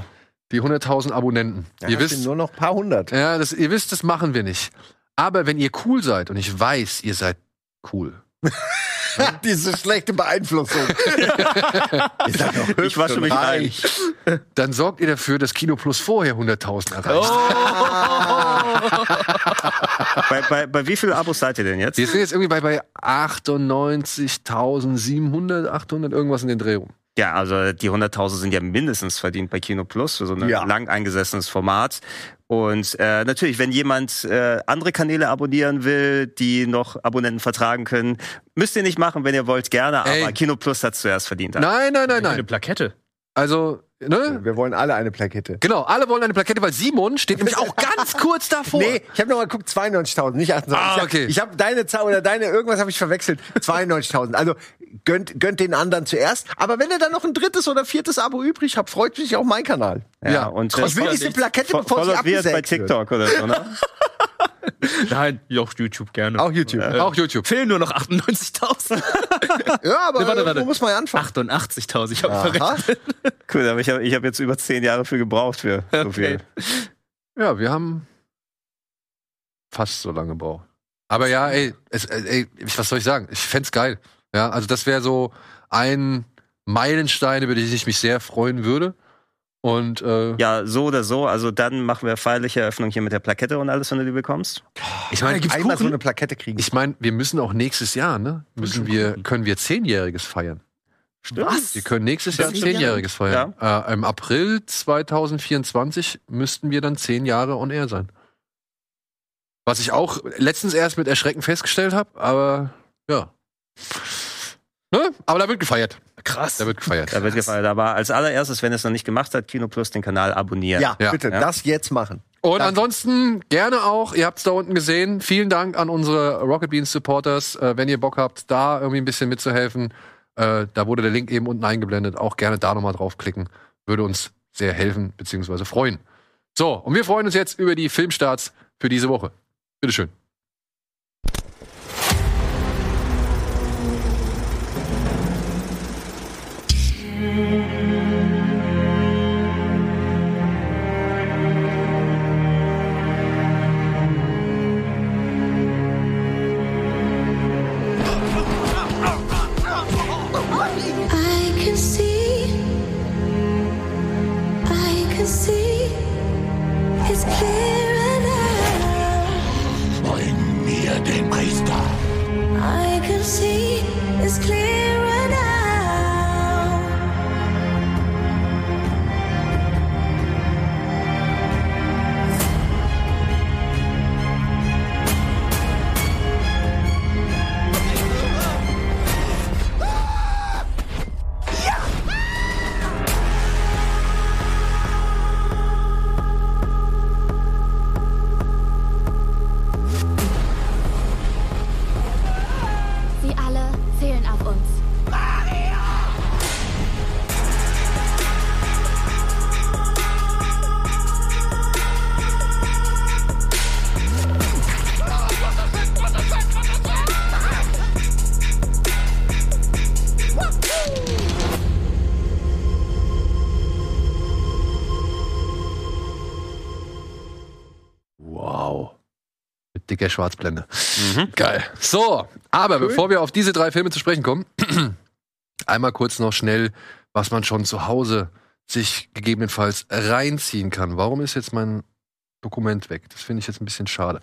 S1: Die 100.000 Abonnenten.
S2: Ja,
S1: ihr wisst,
S2: nur noch ein paar hundert.
S1: ja, das, ihr wisst, das machen wir nicht. Aber wenn ihr cool seid und ich weiß, ihr seid cool,
S2: Diese schlechte Beeinflussung.
S3: Ich wasche mich rein.
S1: dann sorgt ihr dafür, dass Kino Plus vorher 100.000 erreicht.
S3: Bei, bei, bei wie vielen Abos seid ihr denn jetzt?
S1: Wir sind jetzt irgendwie bei, bei 98.700, 800, irgendwas in den Dreh rum.
S3: Ja, also die 100.000 sind ja mindestens verdient bei Kino Plus für so ein
S2: Ja.
S3: lang eingesessenes Format. Und äh, natürlich, wenn jemand äh, andere Kanäle abonnieren will, die noch Abonnenten vertragen können, müsst ihr nicht machen, wenn ihr wollt, gerne.
S1: Ey.
S3: Aber Kino Plus hat zuerst verdient.
S1: Nein, nein, nein,
S4: Eine
S1: nein.
S4: Plakette.
S1: Also, ne?
S2: Wir wollen alle eine Plakette.
S1: Genau, alle wollen eine Plakette, weil Simon steht nämlich auch ganz kurz davor.
S2: Nee, ich habe nochmal geguckt, 92.000, nicht 28.000.
S1: Ah,
S2: Ich hab-
S1: okay.
S2: Ich habe deine Zahl oder deine, irgendwas habe ich verwechselt. 92.000. Also gönnt, gönnt den anderen zuerst. Aber wenn ihr dann noch ein drittes oder viertes Abo übrig habt, freut mich auch mein Kanal.
S1: Ja,
S3: und
S2: Ich will diese Plakette, bevor sie
S3: jetzt bei
S2: abgesägt wird.
S3: TikTok oder so, ne?
S4: Nein, ja, auch YouTube gerne.
S2: Auch YouTube.
S1: Auch YouTube.
S4: Fehlen nur noch 98.000.
S2: Ja, aber
S4: Nee, warte,
S2: wo
S4: warte.
S2: muss man ja anfangen?
S4: 88.000, ich habe verrechnet.
S3: Cool, aber ich habe ich hab jetzt über zehn Jahre für gebraucht für so viel.
S1: Ja, wir haben fast so lange gebraucht. Aber ja, ey, es, äh, ey, was soll ich sagen? Ich fänd's geil. Ja, also das wäre so ein Meilenstein, über den ich mich sehr freuen würde. Und äh,
S3: Ja, so oder so. Also dann machen wir feierliche Eröffnung hier mit der Plakette und alles, wenn du die bekommst.
S1: ich meine,
S2: Einmal so eine Plakette kriegen.
S1: ich meine, wir müssen auch nächstes Jahr, ne? Müssen wir, können wir zehnjähriges feiern.
S4: Was?
S1: Wir können nächstes Jahr
S3: Zehn
S1: zehnjähriges feiern. Äh, Im April 2024 müssten wir dann zehn Jahre on air sein. Was ich auch letztens erst mit Erschrecken festgestellt habe, aber ja. Ne? Aber da wird gefeiert.
S4: Krass.
S1: Da wird gefeiert.
S3: Da wird gefeiert. Aber als allererstes, wenn ihr es noch nicht gemacht habt, Kino Plus den Kanal abonnieren.
S2: ja,
S1: Ja.
S2: bitte,
S3: Ja.
S2: das jetzt machen.
S1: Und
S2: Danke.
S1: ansonsten gerne auch, ihr habt es da unten gesehen, vielen Dank an unsere Rocket Beans Supporters. Äh, wenn ihr Bock habt, da irgendwie ein bisschen mitzuhelfen, äh, da wurde der Link eben unten eingeblendet. Auch gerne da nochmal draufklicken. Würde uns sehr helfen, beziehungsweise freuen. So, und wir freuen uns jetzt über die Filmstarts für diese Woche. Bitteschön. Schwarzblende. Geil. So, aber bevor wir auf diese drei Filme zu sprechen kommen, einmal kurz noch schnell, was man schon zu Hause sich gegebenenfalls reinziehen kann. Warum ist jetzt mein Dokument weg? Das finde ich jetzt ein bisschen schade.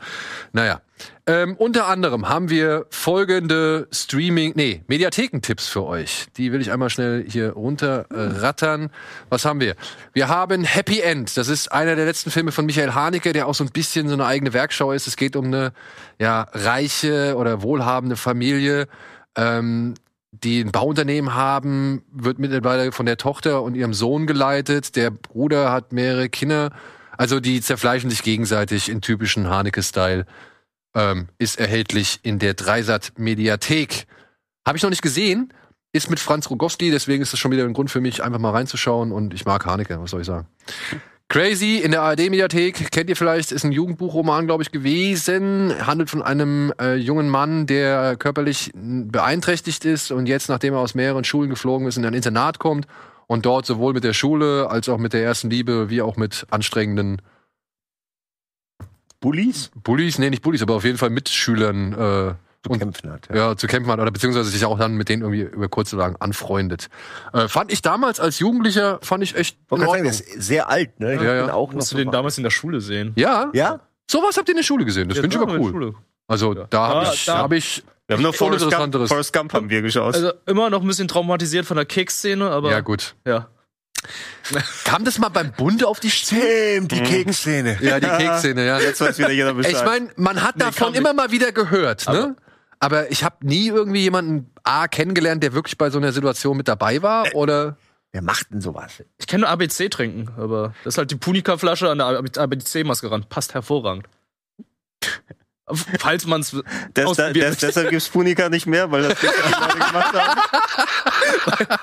S1: Naja, ähm, unter anderem haben wir folgende Streaming, nee, Mediathekentipps für euch. Die will ich einmal schnell hier runterrattern. Was haben wir? Wir haben Happy End. Das ist einer der letzten Filme von Michael Haneke, der auch so ein bisschen so eine eigene Werkschau ist. Es geht um eine ja, reiche oder wohlhabende Familie, ähm, die ein Bauunternehmen haben, wird mittlerweile von der Tochter und ihrem Sohn geleitet. Der Bruder hat mehrere Kinder. Also die zerfleischen sich gegenseitig in typischen Haneke-Style. Ähm, ist erhältlich in der Dreisat-Mediathek. Habe ich noch nicht gesehen. Ist mit Franz Rogowski, deswegen ist das schon wieder ein Grund für mich, einfach mal reinzuschauen. Und ich mag Haneke, was soll ich sagen. Crazy in der ARD-Mediathek, kennt ihr vielleicht, ist ein Jugendbuchroman, glaube ich, gewesen. Handelt von einem äh, jungen Mann, der körperlich beeinträchtigt ist und jetzt, nachdem er aus mehreren Schulen geflogen ist, in ein Internat kommt und dort sowohl mit der Schule als auch mit der ersten Liebe wie auch mit anstrengenden
S2: Bullies?
S1: Bullies, nee, nicht Bullies, aber auf jeden Fall Mitschülern äh,
S2: Zu
S1: und-
S2: kämpfen hat.
S1: ja, zu kämpfen hat oder beziehungsweise sich auch dann mit denen irgendwie über kurz oder lang anfreundet. Äh, fand ich damals als Jugendlicher, fand ich echt
S2: Ich sagen, der ist sehr alt, ne? Ich
S1: Ja, ja.
S2: auch noch
S4: Musst du den damals in der Schule sehen.
S1: Ja,
S2: Ja?
S1: sowas habt ihr in der Schule gesehen, das
S4: Ja,
S1: finde ich aber cool. Also
S4: Ja.
S1: da habe ich,
S4: da-
S1: hab ich
S3: Wir haben nur Forrest Gump. Forrest Gump haben wir geschaut.
S4: Also immer noch ein bisschen traumatisiert von der Keksszene, aber
S1: ja gut.
S4: ja.
S1: Kam das mal beim Bund auf die Stimme?
S2: Tim, die Keksszene.
S1: Ja, die Keksszene, ja.
S3: Jetzt weiß wieder jeder Bescheid.
S1: Ich meine, man hat davon
S4: kam
S1: immer mal wieder gehört, ne? Aber ich habe nie irgendwie jemanden A kennengelernt, der wirklich bei so einer Situation mit dabei war oder
S2: Wer macht denn sowas?
S4: Ich kenne nur ABC trinken, aber das ist halt die Punika-Flasche an der ABC-Maske ran. Passt hervorragend. Falls man es
S3: deshalb gibt's Punika nicht mehr, weil das die Leute gemacht haben.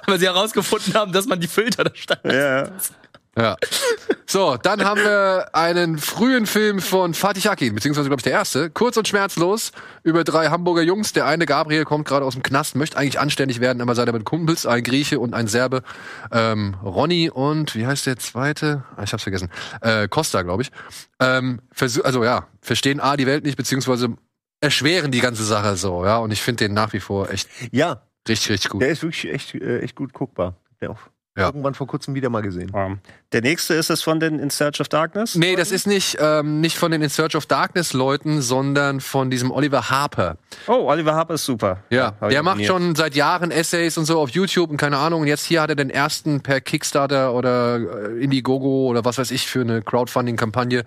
S4: weil sie herausgefunden haben, dass man die Filter da stand.
S3: Ja.
S1: Ja. So, dann haben wir einen frühen Film von Fatih Akin, beziehungsweise, glaube ich, der erste. Kurz und schmerzlos über drei Hamburger Jungs. Der eine, Gabriel, kommt gerade aus dem Knast, möchte eigentlich anständig werden, aber seine beiden Kumpels, ein Grieche und ein Serbe, ähm, Ronny und, wie heißt der zweite? Ah, ich hab's vergessen. Äh, Costa, glaube ich. Ähm, also ja, verstehen A, die Welt nicht, beziehungsweise erschweren die ganze Sache so, ja. Und ich finde den nach wie vor echt
S2: Ja,
S1: richtig, richtig gut.
S2: der ist wirklich echt, äh, echt gut guckbar. Der auch
S1: Ja.
S2: irgendwann vor kurzem wieder mal gesehen.
S3: Ähm, Der nächste ist es von den In Search of Darkness.
S1: Nee, das ist nicht, ähm, nicht von den In Search of Darkness Leuten, sondern von diesem Oliver Harper.
S3: Oh, Oliver Harper ist super.
S1: Ja,
S3: ich
S1: der macht schon seit Jahren Essays und so auf YouTube und keine Ahnung. Und jetzt hier hat er den ersten per Kickstarter oder äh, Indiegogo oder was weiß ich für eine Crowdfunding-Kampagne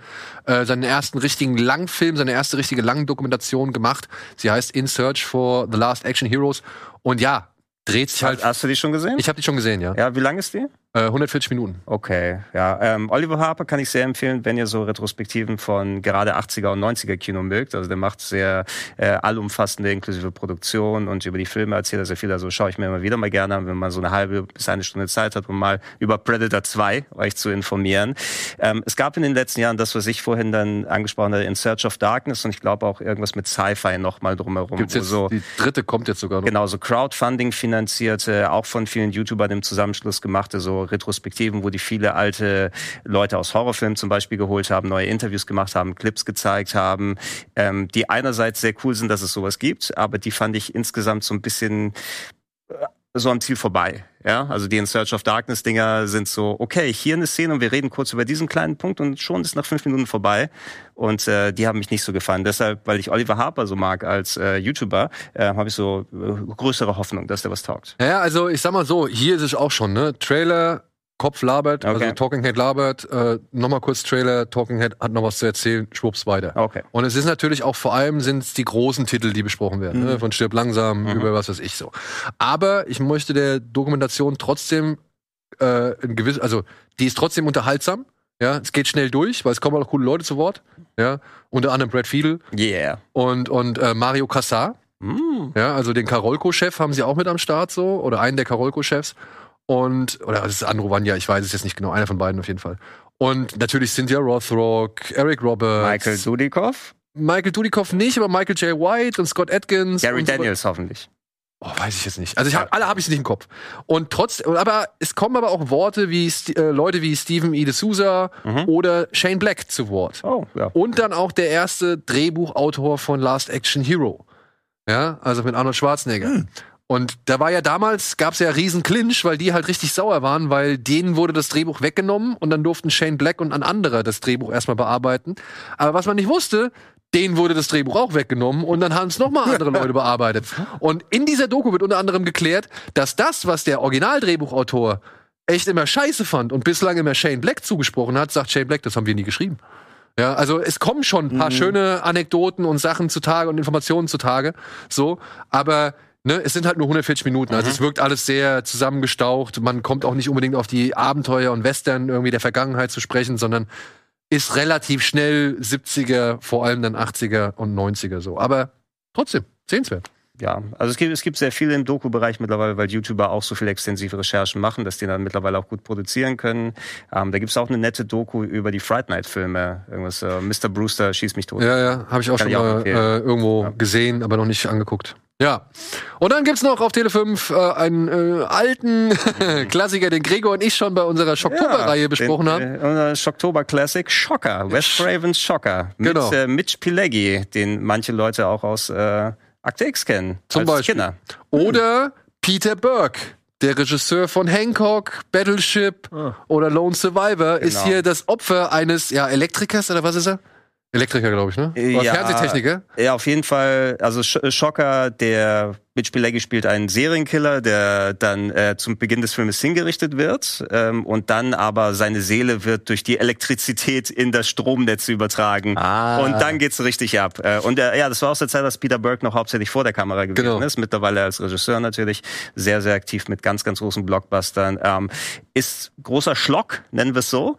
S1: äh, seinen ersten richtigen Langfilm, seine erste richtige Langdokumentation gemacht. Sie heißt In Search for the Last Action Heroes. Und ja, dreht sich halt.
S3: Hast, du die schon gesehen?
S1: Ich habe die schon gesehen, ja.
S3: ja, wie lang ist die?
S1: Äh, 140 Minuten.
S3: Okay, ja. Ähm, Oliver Harper kann ich sehr empfehlen, wenn ihr so Retrospektiven von gerade 80er und 90er Kino mögt. Also der macht sehr äh, allumfassende inklusive Produktion und über die Filme erzählt er sehr viel. Also schaue ich mir immer wieder mal gerne an, wenn man so eine halbe bis eine Stunde Zeit hat, um mal über Predator 2 euch zu informieren. Ähm, es gab in den letzten Jahren das, was ich vorhin dann angesprochen hatte, In Search of Darkness und ich glaube auch irgendwas mit Sci-Fi noch mal drumherum.
S1: Gibt's jetzt,
S3: so
S1: die dritte kommt jetzt sogar noch.
S3: Genau, so Crowdfunding finanzierte, auch von vielen YouTubern im Zusammenschluss gemachte, so Retrospektiven, wo die viele alte Leute aus Horrorfilmen zum Beispiel geholt haben, neue Interviews gemacht haben, Clips gezeigt haben, ähm, die einerseits sehr cool sind, dass es sowas gibt, aber die fand ich insgesamt so ein bisschen äh, so am Ziel vorbei. Ja, also die In Search of Darkness Dinger sind so, okay, hier eine Szene und wir reden kurz über diesen kleinen Punkt und schon ist nach fünf Minuten vorbei. Und äh, die haben mich nicht so gefallen. Deshalb, weil ich Oliver Harper so mag als äh, YouTuber, äh, habe ich so äh, größere Hoffnung, dass der was taugt.
S1: Ja, also ich sag mal so, hier ist es auch schon, ne? Trailer, Kopf labert,
S3: Okay.
S1: also Talking Head labert, äh, nochmal kurz Trailer, Talking Head hat noch was zu erzählen, schwupps weiter.
S3: Okay.
S1: Und es ist natürlich auch vor allem sind es die großen Titel, die besprochen werden, ne? von Stirb langsam über was weiß ich so. Aber ich möchte der Dokumentation trotzdem äh, ein gewiss, also die ist trotzdem unterhaltsam. Ja, es geht schnell durch, weil es kommen auch coole Leute zu Wort. Ja, unter anderem Brad Fiedel
S3: Yeah.
S1: und und äh, Mario Cassar.
S3: Mm.
S1: Ja, also den Karolko-Chef haben sie auch mit am Start so oder einen der Karolko-Chefs und oder das ist Andrew Vanya, ich weiß es jetzt nicht genau, einer von beiden auf jeden Fall. Und natürlich Cynthia Rothrock, Eric Roberts,
S3: Michael Dudikoff,
S1: Michael Dudikoff nicht, aber Michael J. White und Scott Atkins.
S3: Gary
S1: und so-
S3: Daniels hoffentlich.
S1: Oh, weiß ich jetzt nicht. Also ich hab, alle habe ich nicht im Kopf. Und trotzdem, aber es kommen aber auch Worte wie St äh, Leute wie Stephen E. D'Souza oder Shane Black zu Wort.
S3: Oh, ja.
S1: Und dann auch der erste Drehbuchautor von Last Action Hero. Ja, also mit Arnold Schwarzenegger. Und da war ja damals, gab es ja riesen Clinch, weil die halt richtig sauer waren, weil denen wurde das Drehbuch weggenommen und dann durften Shane Black und ein anderer das Drehbuch erstmal bearbeiten. Aber was man nicht wusste, denen wurde das Drehbuch auch weggenommen und dann haben es nochmal andere Leute bearbeitet. Und in dieser Doku wird unter anderem geklärt, dass das, was der Originaldrehbuchautor echt immer scheiße fand und bislang immer Shane Black zugesprochen hat, sagt Shane Black, das haben wir nie geschrieben. Ja, also es kommen schon ein paar schöne Anekdoten und Sachen zutage und Informationen zutage, so, aber ne, es sind halt nur 140 Minuten, also es wirkt alles sehr zusammengestaucht, man kommt auch nicht unbedingt auf die Abenteuer und Western irgendwie der Vergangenheit zu sprechen, sondern ist relativ schnell 70er, vor allem dann 80er und 90er so, aber trotzdem sehenswert.
S3: Ja, also es gibt, es gibt sehr viel im Doku-Bereich mittlerweile, weil YouTuber auch so viel extensive Recherchen machen, dass die dann mittlerweile auch gut produzieren können. Ähm, da gibt's auch eine nette Doku über die Fright Night-Filme. Irgendwas, äh, Mr. Brewster schießt mich tot.
S1: Ja, ja, habe ich auch
S3: Kann
S1: schon
S3: ich auch
S1: mal äh, irgendwo
S3: Ja.
S1: gesehen, aber noch nicht angeguckt. Ja. Und dann gibt's noch auf Tele 5 äh, einen äh, alten Klassiker, den Gregor und ich schon bei unserer Schocktober-Reihe besprochen
S3: den,
S1: haben.
S3: Äh, unser Schocktober Classic Schocker, Wes Cravens Schocker. Mit
S1: Genau.
S3: äh, Mitch Pileggi, den manche Leute auch aus äh, Akte X kennen.
S1: Zum
S3: als
S1: Beispiel.
S3: Kinder.
S1: Oder Peter Burke. Der Regisseur von Hancock, Battleship oder Lone Survivor ist
S3: Genau.
S1: hier das Opfer eines ja, Elektrikers oder was ist er? Elektriker, glaube ich, ne? Oder
S3: Ja.
S1: Fernsehtechniker.
S3: Ja, auf jeden Fall. Also Sch Schocker, der Mitch Pileggi spielt einen Serienkiller, der dann äh, zum Beginn des Filmes hingerichtet wird ähm, und dann aber seine Seele wird durch die Elektrizität in das Stromnetz übertragen
S2: Ah.
S3: und dann geht's richtig ab. Äh, und äh, ja, das war aus der Zeit, dass Peter Burke noch hauptsächlich vor der Kamera gewesen
S1: Genau.
S3: ist. Mittlerweile als Regisseur natürlich sehr, sehr aktiv mit ganz, ganz großen Blockbustern. Ähm, ist großer Schlock, nennen wir es so.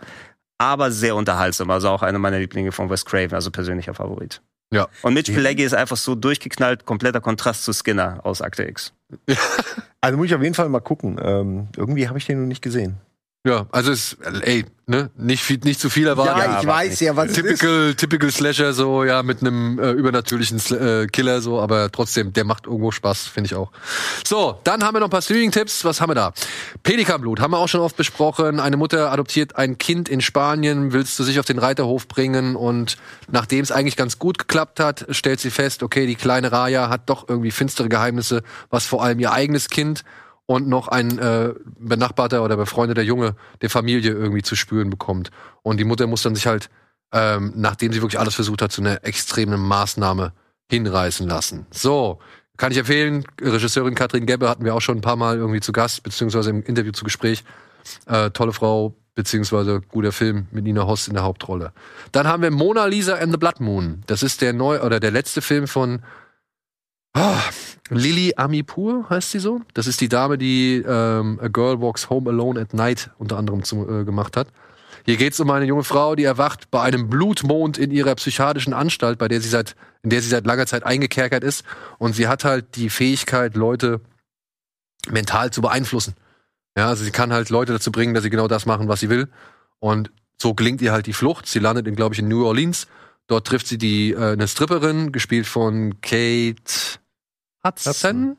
S3: Aber sehr unterhaltsam. Also auch einer meiner Lieblinge von Wes Craven, also persönlicher Favorit.
S1: Ja.
S3: Und Mitch Pileggi ist einfach so durchgeknallt, kompletter Kontrast zu Skinner aus Akte X.
S2: Also muss ich auf jeden Fall mal gucken. Ähm, irgendwie habe ich den noch nicht gesehen.
S1: Ja, also es, ey, ne, nicht, viel, nicht zu viel erwarten.
S2: Ja, ich weiß ja, was es ist.
S1: Typical, typical Slasher, so, ja, mit einem äh, übernatürlichen Sl äh, Killer, so, aber trotzdem, der macht irgendwo Spaß, finde ich auch. So, dann haben wir noch ein paar Streaming-Tipps. Was haben wir da? Pelikanblut, haben wir auch schon oft besprochen. Eine Mutter adoptiert ein Kind in Spanien, willst du sich auf den Reiterhof bringen und nachdem es eigentlich ganz gut geklappt hat, stellt sie fest, okay, die kleine Raya hat doch irgendwie finstere Geheimnisse, was vor allem ihr eigenes Kind und noch ein äh, benachbarter oder befreundeter Junge der Familie irgendwie zu spüren bekommt. Und die Mutter muss dann sich halt, ähm, nachdem sie wirklich alles versucht hat, zu einer extremen Maßnahme hinreißen lassen. So, kann ich empfehlen. Regisseurin Katrin Gebbe hatten wir auch schon ein paar Mal irgendwie zu Gast, beziehungsweise im Interview zu Gespräch. Äh, tolle Frau, beziehungsweise guter Film mit Nina Hoss in der Hauptrolle. Dann haben wir Mona Lisa and the Blood Moon. Das ist der neu oder der letzte Film von Ah, Lily Amipur heißt sie so. Das ist die Dame, die ähm, A Girl Walks Home Alone at Night unter anderem zu, äh, gemacht hat. Hier geht es um eine junge Frau, die erwacht bei einem Blutmond in ihrer psychiatrischen Anstalt, bei der sie seit, in der sie seit langer Zeit eingekerkert ist. Und sie hat halt die Fähigkeit, Leute mental zu beeinflussen. Ja, also sie kann halt Leute dazu bringen, dass sie genau das machen, was sie will. Und so gelingt ihr halt die Flucht. Sie landet in, glaube ich, in New Orleans. Dort trifft sie die äh, eine Stripperin, gespielt von Kate Hudson.
S2: Hudson.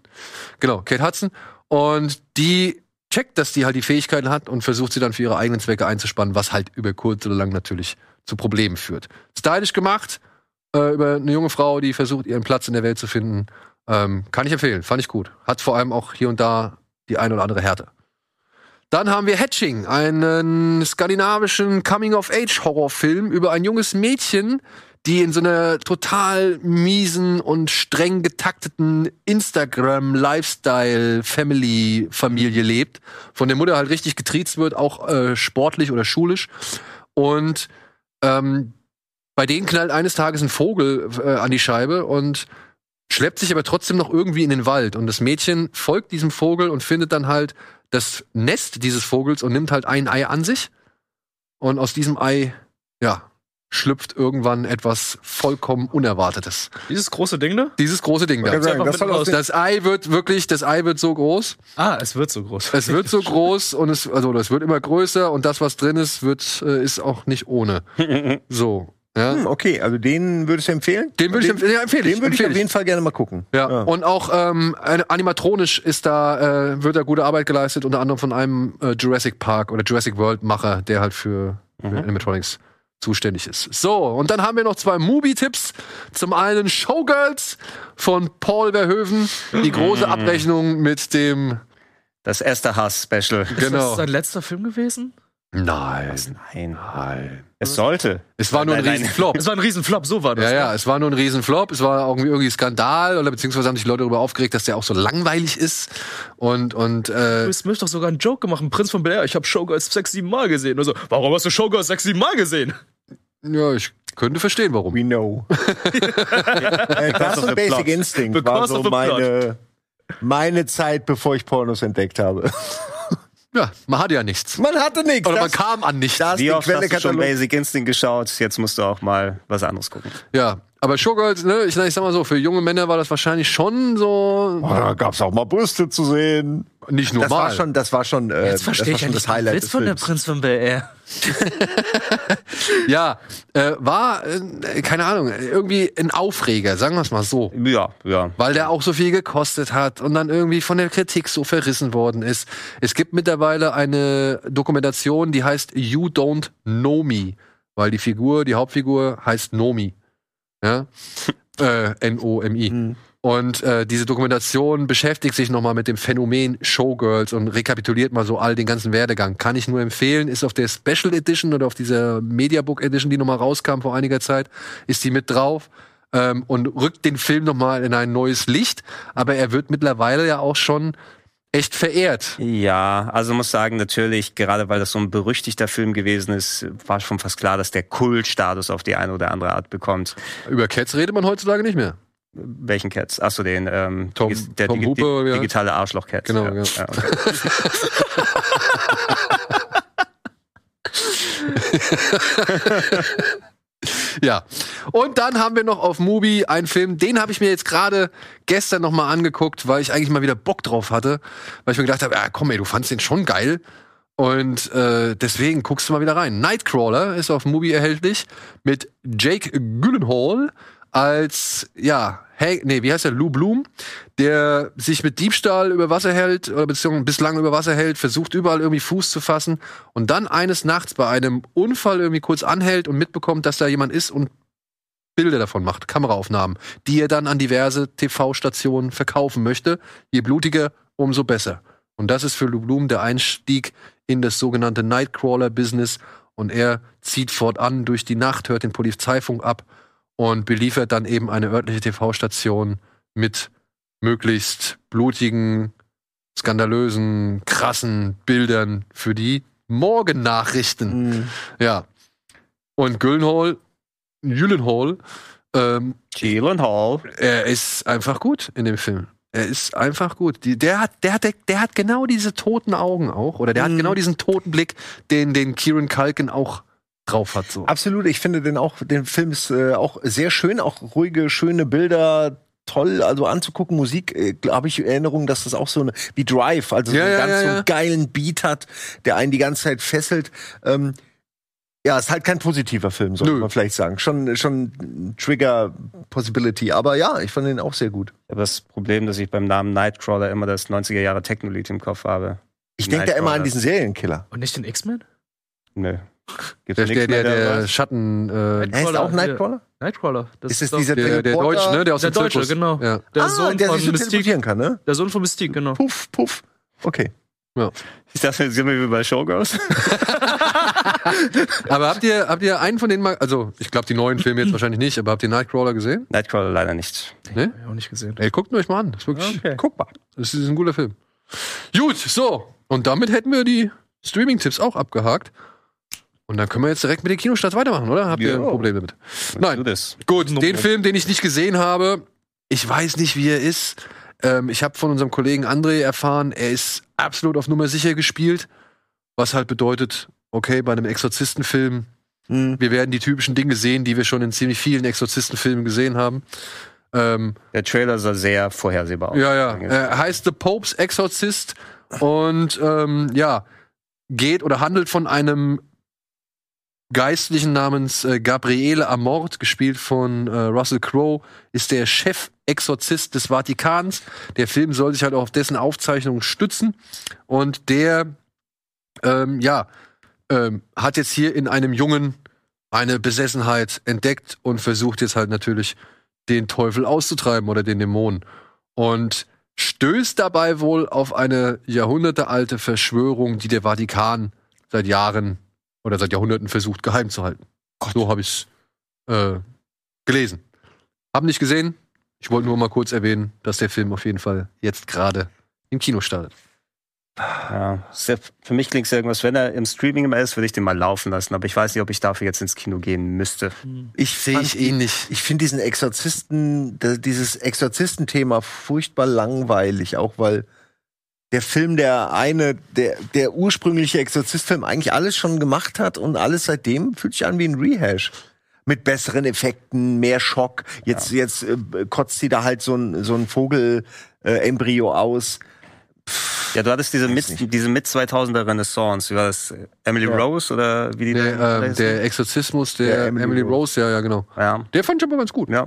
S1: Genau, Kate Hudson. Und die checkt, dass die halt die Fähigkeiten hat und versucht sie dann für ihre eigenen Zwecke einzuspannen, was halt über kurz oder lang natürlich zu Problemen führt. Stylisch gemacht, äh, über eine junge Frau, die versucht, ihren Platz in der Welt zu finden. Ähm, kann ich empfehlen, fand ich gut. Hat vor allem auch hier und da die eine oder andere Härte. Dann haben wir Hatching, einen skandinavischen Coming-of-Age-Horrorfilm über ein junges Mädchen, die in so einer total miesen und streng getakteten Instagram-Lifestyle-Family-Familie lebt, von der Mutter halt richtig getriezt wird, auch äh, sportlich oder schulisch. Und ähm, bei denen knallt eines Tages ein Vogel äh, an die Scheibe und schleppt sich aber trotzdem noch irgendwie in den Wald. Und das Mädchen folgt diesem Vogel und findet dann halt das Nest dieses Vogels und nimmt halt ein Ei an sich. Und aus diesem Ei, ja, schlüpft irgendwann etwas vollkommen Unerwartetes.
S4: Dieses große Ding da?
S1: Dieses große Ding da.
S2: sagen,
S4: einfach
S2: das aus
S1: Das Ei wird wirklich, das Ei wird so groß.
S4: Ah, es wird so groß.
S1: Es wird so groß und es, also das wird immer größer und das, was drin ist, wird, äh, ist auch nicht ohne. So. Ja.
S2: Hm, okay, also den würdest du empfehlen?
S1: Den würde ich empfehlen. Ja, empfehle ich.
S2: Den würde ich auf jeden Fall gerne mal gucken.
S1: Ja. und auch ähm, animatronisch ist da, äh, wird da gute Arbeit geleistet, unter anderem von einem äh, Jurassic Park oder Jurassic World Macher, der halt für, für Animatronics zuständig ist. So, und dann haben wir noch zwei Movie-Tipps. Zum einen Showgirls von Paul Verhoeven, die große Abrechnung mit dem
S3: Das erste Hass-Special.
S4: Ist
S1: genau.
S4: das sein letzter Film gewesen?
S1: Nein.
S3: Nein.
S1: Nein.
S3: Es sollte.
S1: Es war nur ein
S3: Nein, nein.
S1: Riesenflop.
S4: Es war ein Riesenflop, so war das.
S1: Ja,
S4: ne?
S1: ja, es war nur ein Riesenflop. Es war irgendwie, irgendwie Skandal oder beziehungsweise haben sich Leute darüber aufgeregt, dass der auch so langweilig ist. Und, und äh,
S4: Will Smith doch sogar einen Joke gemacht, ein Prinz von Bel Air. Ich habe Showgirls sechs, sieben Mal gesehen. Also, warum hast du Showgirls sechs, sieben Mal gesehen?
S1: Ja, ich könnte verstehen, warum.
S2: We know. äh, das und Basic
S3: plot.
S2: Instinct war
S4: Because
S2: so
S4: of the
S2: meine, meine Zeit, bevor ich Pornos entdeckt habe.
S1: Ja, man hatte ja nichts.
S2: Man hatte nichts.
S1: Oder man
S2: Das-
S1: kam an nichts.
S3: Wie
S2: die
S3: oft hast du schon. Basic Instinct geschaut? Jetzt musst du auch mal was anderes gucken.
S1: Ja, aber Showgirls, ne, ich, ich sag mal so, für junge Männer war das wahrscheinlich schon so
S2: Oh, da gab's auch mal Brüste zu sehen.
S1: nicht
S2: Das war
S1: normal.
S2: schon, das war schon, äh, das war schon das Highlight des
S4: von der. Prinz von Bel Air.
S1: ja, äh, war, äh, keine Ahnung, irgendwie ein Aufreger, sagen wir es mal so.
S3: Ja, ja.
S1: weil der auch so viel gekostet hat und dann irgendwie von der Kritik so verrissen worden ist. Es gibt mittlerweile eine Dokumentation, die heißt You Don't Know Me, weil die Figur, die Hauptfigur heißt Nomi. Ja? äh, N-O-M-I. Und äh, diese Dokumentation beschäftigt sich nochmal mit dem Phänomen Showgirls und rekapituliert mal so all den ganzen Werdegang. Kann ich nur empfehlen, ist auf der Special Edition oder auf dieser Mediabook Edition, die nochmal rauskam vor einiger Zeit, ist die mit drauf ähm, und rückt den Film nochmal in ein neues Licht. Aber er wird mittlerweile ja auch schon echt verehrt.
S3: Ja, also muss sagen, natürlich, gerade weil das so ein berüchtigter Film gewesen ist, war schon fast klar, dass der Kultstatus auf die eine oder andere Art bekommt.
S1: Über Cats redet man heutzutage nicht mehr.
S3: Welchen Cats? Achso, den ähm,
S1: Tom-
S3: der
S1: Tom
S3: digi-
S1: Hooper,
S3: di-
S1: ja.
S3: digitale Arschloch-Cat.
S1: Genau,
S3: ja.
S1: ja.
S3: Ja, okay.
S1: Ja. Und dann haben wir noch auf Mubi einen Film, den habe ich mir jetzt gerade gestern noch mal angeguckt, weil ich eigentlich mal wieder Bock drauf hatte, weil ich mir gedacht habe, ja, komm ey, du fandst den schon geil. Und äh, deswegen guckst du mal wieder rein. Nightcrawler ist auf Mubi erhältlich mit Jake Gyllenhaal als, ja, hey, nee, wie heißt der? Lou Bloom, der sich mit Diebstahl über Wasser hält, oder beziehungsweise bislang über Wasser hält, versucht überall irgendwie Fuß zu fassen und dann eines Nachts bei einem Unfall irgendwie kurz anhält und mitbekommt, dass da jemand ist und Bilder davon macht, Kameraaufnahmen, die er dann an diverse TV-Stationen verkaufen möchte. Je blutiger, umso besser. Und das ist für Lou Bloom der Einstieg in das sogenannte Nightcrawler-Business. Und er zieht fortan durch die Nacht, hört den Polizeifunk ab und beliefert dann eben eine örtliche TV-Station mit möglichst blutigen, skandalösen, krassen Bildern für die Morgennachrichten.
S2: Mhm.
S1: Ja. Und Gyllenhaal, Gyllenhaal, ähm,
S3: Gyllenhaal.
S1: er ist einfach gut in dem Film. Er ist einfach gut. Die, der, hat, der, hat, der hat genau diese toten Augen auch. Oder der hat
S2: Mhm.
S1: genau diesen toten Blick, den, den Kieran Culkin auch drauf hat. So.
S2: Absolut, ich finde den auch, den Film ist äh, auch sehr schön, auch ruhige, schöne Bilder, toll, also anzugucken. Musik, äh, habe ich Erinnerung, dass das auch so eine, wie Drive, also
S1: Ja,
S2: so einen
S1: ja,
S2: ganz
S1: ja,
S2: so geilen Beat hat, der einen die ganze Zeit fesselt. Ähm, ja, ist halt kein positiver Film, sollte
S1: Nö.
S2: man vielleicht sagen. Schon, schon ein Trigger Possibility, aber ja, ich fand den auch sehr gut.
S3: Aber das Problem, dass ich beim Namen Nightcrawler immer das 90er Jahre Technolied im Kopf habe.
S2: Ich denke da immer an diesen Serienkiller.
S4: Und nicht den X-Men?
S3: Nö. Gibt's
S1: Der, der, der, der? Schatten, äh,
S2: Er ist auch. Nightcrawler?
S4: Nightcrawler. Das
S2: Ist
S4: doch
S2: dieser
S1: der, der? Deutsche, ne? Der aus
S4: Der
S1: dem
S4: Deutsche,
S1: Zirkus.
S4: genau.
S1: Ja.
S4: Der
S2: ah,
S4: Sohn
S2: der
S4: von
S2: sich so
S4: Mystique.
S2: kann, ne?
S4: Der Sohn von Mystique, genau.
S2: Puff, puff. Okay.
S3: Ich dachte, sind wir wie bei Showgirls.
S1: Aber habt ihr, habt ihr einen von denen mal, also ich glaube die neuen Filme jetzt wahrscheinlich nicht, aber habt ihr Nightcrawler gesehen?
S3: Nightcrawler leider nicht.
S1: Ne?
S4: Hab ich auch nicht gesehen.
S1: Ey, guckt ihn euch mal an. Das ist wirklich
S4: Okay.
S1: guckbar. Das ist ein guter Film. Gut, so. Und damit hätten wir die Streaming-Tipps auch abgehakt. Und dann können wir jetzt direkt mit den Kinostarts weitermachen, oder? Habt ihr ein. Problem damit? Nein.
S3: das.
S1: Gut, den Film, den ich nicht gesehen habe, ich weiß nicht, wie er ist. Ähm, ich habe von unserem Kollegen André erfahren, er ist absolut auf Nummer sicher gespielt. Was halt bedeutet, okay, bei einem Exorzistenfilm,
S2: Hm.
S1: wir werden die typischen Dinge sehen, die wir schon in ziemlich vielen Exorzistenfilmen gesehen haben. Ähm,
S3: Der Trailer sah sehr vorhersehbar aus.
S1: ja, ja. Er heißt The Pope's Exorcist und ähm, ja, geht oder handelt von einem Geistlichen namens äh, Gabriele Amort, gespielt von äh, Russell Crowe, ist der Chef-Exorzist des Vatikans. Der Film soll sich halt auch auf dessen Aufzeichnungen stützen. Und der, ähm, ja, ähm, hat jetzt hier in einem Jungen eine Besessenheit entdeckt und versucht jetzt halt natürlich den Teufel auszutreiben oder den Dämon. Und stößt dabei wohl auf eine jahrhundertealte Verschwörung, die der Vatikan seit Jahren oder seit Jahrhunderten versucht geheim zu halten. So habe ich es äh, gelesen. Hab nicht gesehen. Ich wollte nur mal kurz erwähnen, dass der Film auf jeden Fall jetzt gerade im Kino startet.
S3: Ja, für mich klingt es irgendwas, wenn er im Streaming immer ist, würde ich den mal laufen lassen. Aber ich weiß nicht, ob ich dafür jetzt ins Kino gehen müsste.
S2: Ich
S1: Sehe ich
S2: die-
S1: ähnlich.
S2: Ich finde diesen Exorzisten, dieses Exorzistenthema furchtbar langweilig, auch weil der Film, der eine, der, der ursprüngliche Exorzistfilm eigentlich alles schon gemacht hat und alles seitdem fühlt sich an wie ein Rehash. Mit besseren Effekten, mehr Schock. Jetzt, jetzt äh, kotzt sie da halt so ein, so ein Vogel-Embryo aus.
S3: Ja, du hattest diese mit,
S2: nicht.
S3: diese mit 2000er Renaissance. Wie war das? Emily
S2: Ja.
S3: Rose oder wie die
S1: ähm,
S3: heißt?
S1: der Exorzismus der
S2: Der Emily
S1: Emily,
S2: Rose.
S1: Rose, ja, ja, genau.
S3: Ja,
S1: Der fand ich aber ganz gut.
S3: ja.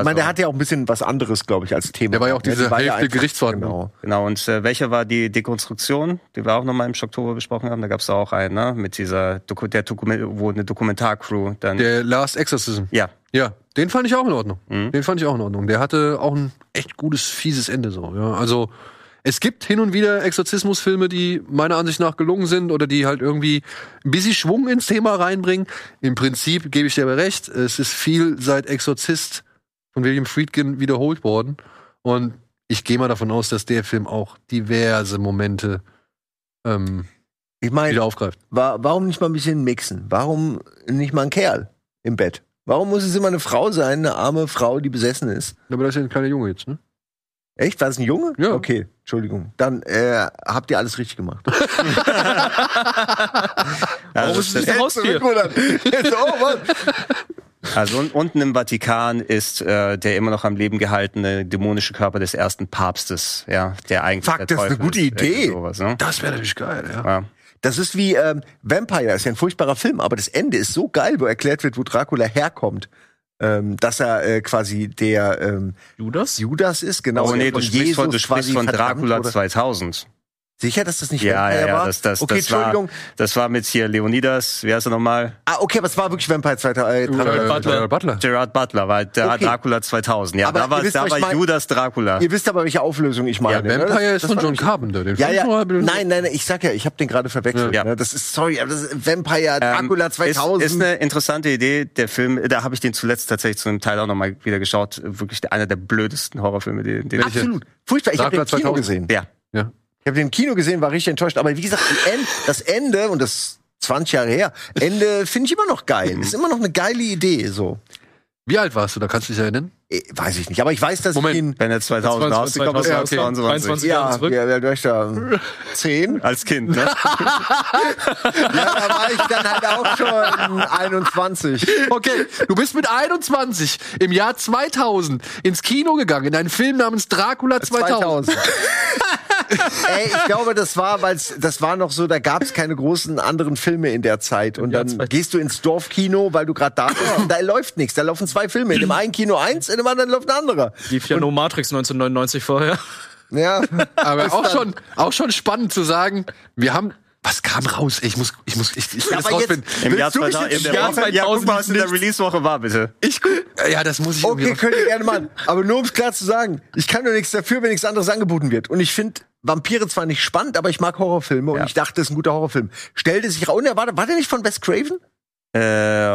S2: Ich meine, der hat ja auch ein bisschen was anderes, glaube ich, als Thema.
S1: Der war ja auch diese
S2: ja
S1: Hälfte
S2: einfach-
S1: Gerichtsverhandlung.
S2: Genau.
S3: Genau, und äh, welcher war die Dekonstruktion, die wir auch nochmal im Oktober besprochen haben? Da gab es auch einen, ne? Mit dieser, Doku der Dokument wo eine Dokumentarcrew dann.
S1: Der Last Exorcism.
S3: ja,
S1: Ja, den fand ich auch in Ordnung.
S3: Mhm.
S1: Den fand ich auch in Ordnung. Der hatte auch ein echt gutes, fieses Ende so. Ja, also es gibt hin und wieder Exorzismusfilme, die meiner Ansicht nach gelungen sind oder die halt irgendwie ein bisschen Schwung ins Thema reinbringen. Im Prinzip gebe ich dir aber recht. Es ist viel seit Exorzist von William Friedkin wiederholt worden. Und ich gehe mal davon aus, dass der Film auch diverse Momente ähm,
S2: Ich meine,
S1: wieder aufgreift.
S2: Wa- warum nicht mal ein bisschen mixen? Warum nicht mal ein Kerl im Bett? Warum muss es immer eine Frau sein, eine arme Frau, die besessen ist?
S1: Aber das ist ja ein kleiner Junge jetzt, ne?
S2: Echt? War das ein Junge?
S1: Ja.
S2: Okay, Entschuldigung. Dann äh, habt ihr alles richtig gemacht.
S3: also,
S4: ist es ein Haustier?
S2: oh, Mann.
S3: Also un unten im Vatikan ist äh, der immer noch am Leben gehaltene dämonische Körper des ersten Papstes, ja, der eigentlich
S2: Fuck,
S3: der
S2: das ist eine
S3: Teufel
S2: gute Idee.
S3: Sowas, ne?
S1: Das wäre natürlich geil, ja.
S3: ja.
S2: Das ist wie ähm, Vampire, ist ja ein furchtbarer Film, aber das Ende ist so geil, wo erklärt wird, wo Dracula herkommt. Ähm, dass er äh, quasi der ähm,
S4: Judas?
S2: Judas ist, genau.
S3: Oh nee, du
S2: von
S3: sprichst von, du sprichst von Dracula
S2: wurde.
S3: 2000.
S2: Sicher, dass das nicht
S3: Ja,
S2: Vampire
S3: ja, ja,
S2: war?
S3: das, das,
S2: okay,
S3: das war,
S2: Entschuldigung.
S3: das war mit hier Leonidas, wie heißt er nochmal?
S2: Ah, okay, aber es war wirklich Vampire 2000. Äh,
S1: Äh,
S4: Butler.
S1: Gerard Butler.
S3: Gerard Butler, war der
S2: Okay.
S3: Dracula 2000. Ja,
S2: Aber
S3: da war,
S2: ihr wisst,
S3: da
S2: was
S3: war
S2: ich mein-
S3: Judas Dracula.
S2: Ihr wisst aber, welche Auflösung ich meine.
S1: Ja,
S2: ne?
S1: Vampire
S2: Das-
S1: ist
S2: das
S1: von
S2: war
S1: John Carpenter. Den
S2: Ja, ja. Nein, nein, nein, ich sag ja, ich habe den gerade verwechselt.
S3: Ja.
S2: Ne? Das ist, sorry, aber das ist Vampire,
S3: Ähm,
S2: Dracula 2000.
S3: Ist, ist eine interessante Idee. Der Film, da habe ich den zuletzt tatsächlich zu einem Teil auch nochmal wieder geschaut. Wirklich einer der blödesten Horrorfilme, den, den ich.
S2: Absolut. Furchtbar. Ich habe den Kino
S1: 2000.
S2: gesehen.
S3: Ja.
S1: Ja.
S2: Ich habe den im Kino gesehen, war richtig enttäuscht. Aber wie gesagt, End, das Ende, und das 20 Jahre her, Ende finde ich immer noch geil. Ist immer noch eine geile Idee, so.
S1: Wie alt warst du? Da kannst du dich erinnern?
S2: Eh, Weiß ich nicht. Aber ich weiß, dass
S1: Moment.
S2: ich ihn.
S3: Wenn er 2000
S4: Das war
S3: rausgekommen ist,
S4: 2000,
S3: war es 22.
S4: 23.
S2: Ja,
S4: Jahre zurück.
S2: ja, ja, durch da zehn.
S3: Als Kind, ne?
S2: Ja, da war ich dann halt auch schon 21.
S1: Okay, du bist mit 21 im Jahr 2000 ins Kino gegangen, in einen Film namens Dracula 2000.
S2: 2000. Ey, ich glaube, das war, weil das war noch so, da gab es keine großen anderen Filme in der Zeit. Und dann
S4: 2000.
S2: gehst du ins Dorfkino, weil du gerade da bist. Und da läuft nichts. Da laufen zwei Filme. In dem einen Kino eins, in dem anderen läuft ein anderer.
S4: Lief ja nur Matrix 1999 vorher.
S2: Ja.
S1: Aber auch schon, auch schon spannend zu sagen, wir haben Was kam raus? Ich muss, ich muss, ich, ich will das rausfinden.
S3: Im Jahr
S2: Willst du mich
S3: 2000,
S2: jetzt
S3: in der
S2: sterben?
S3: Woche, ja, guck mal, was in der. Release-Woche war, bitte.
S1: Ich, ja, das muss ich
S2: Okay, könnt ihr gerne machen. Aber nur um es klar zu sagen, ich kann nur nichts dafür, wenn nichts anderes angeboten wird. Und ich finde Vampire zwar nicht spannend, aber ich mag Horrorfilme und
S3: Ja.
S2: ich dachte, es ist ein guter Horrorfilm. Stellte sich raus. Und er war, war der nicht von Wes Craven?
S3: Äh,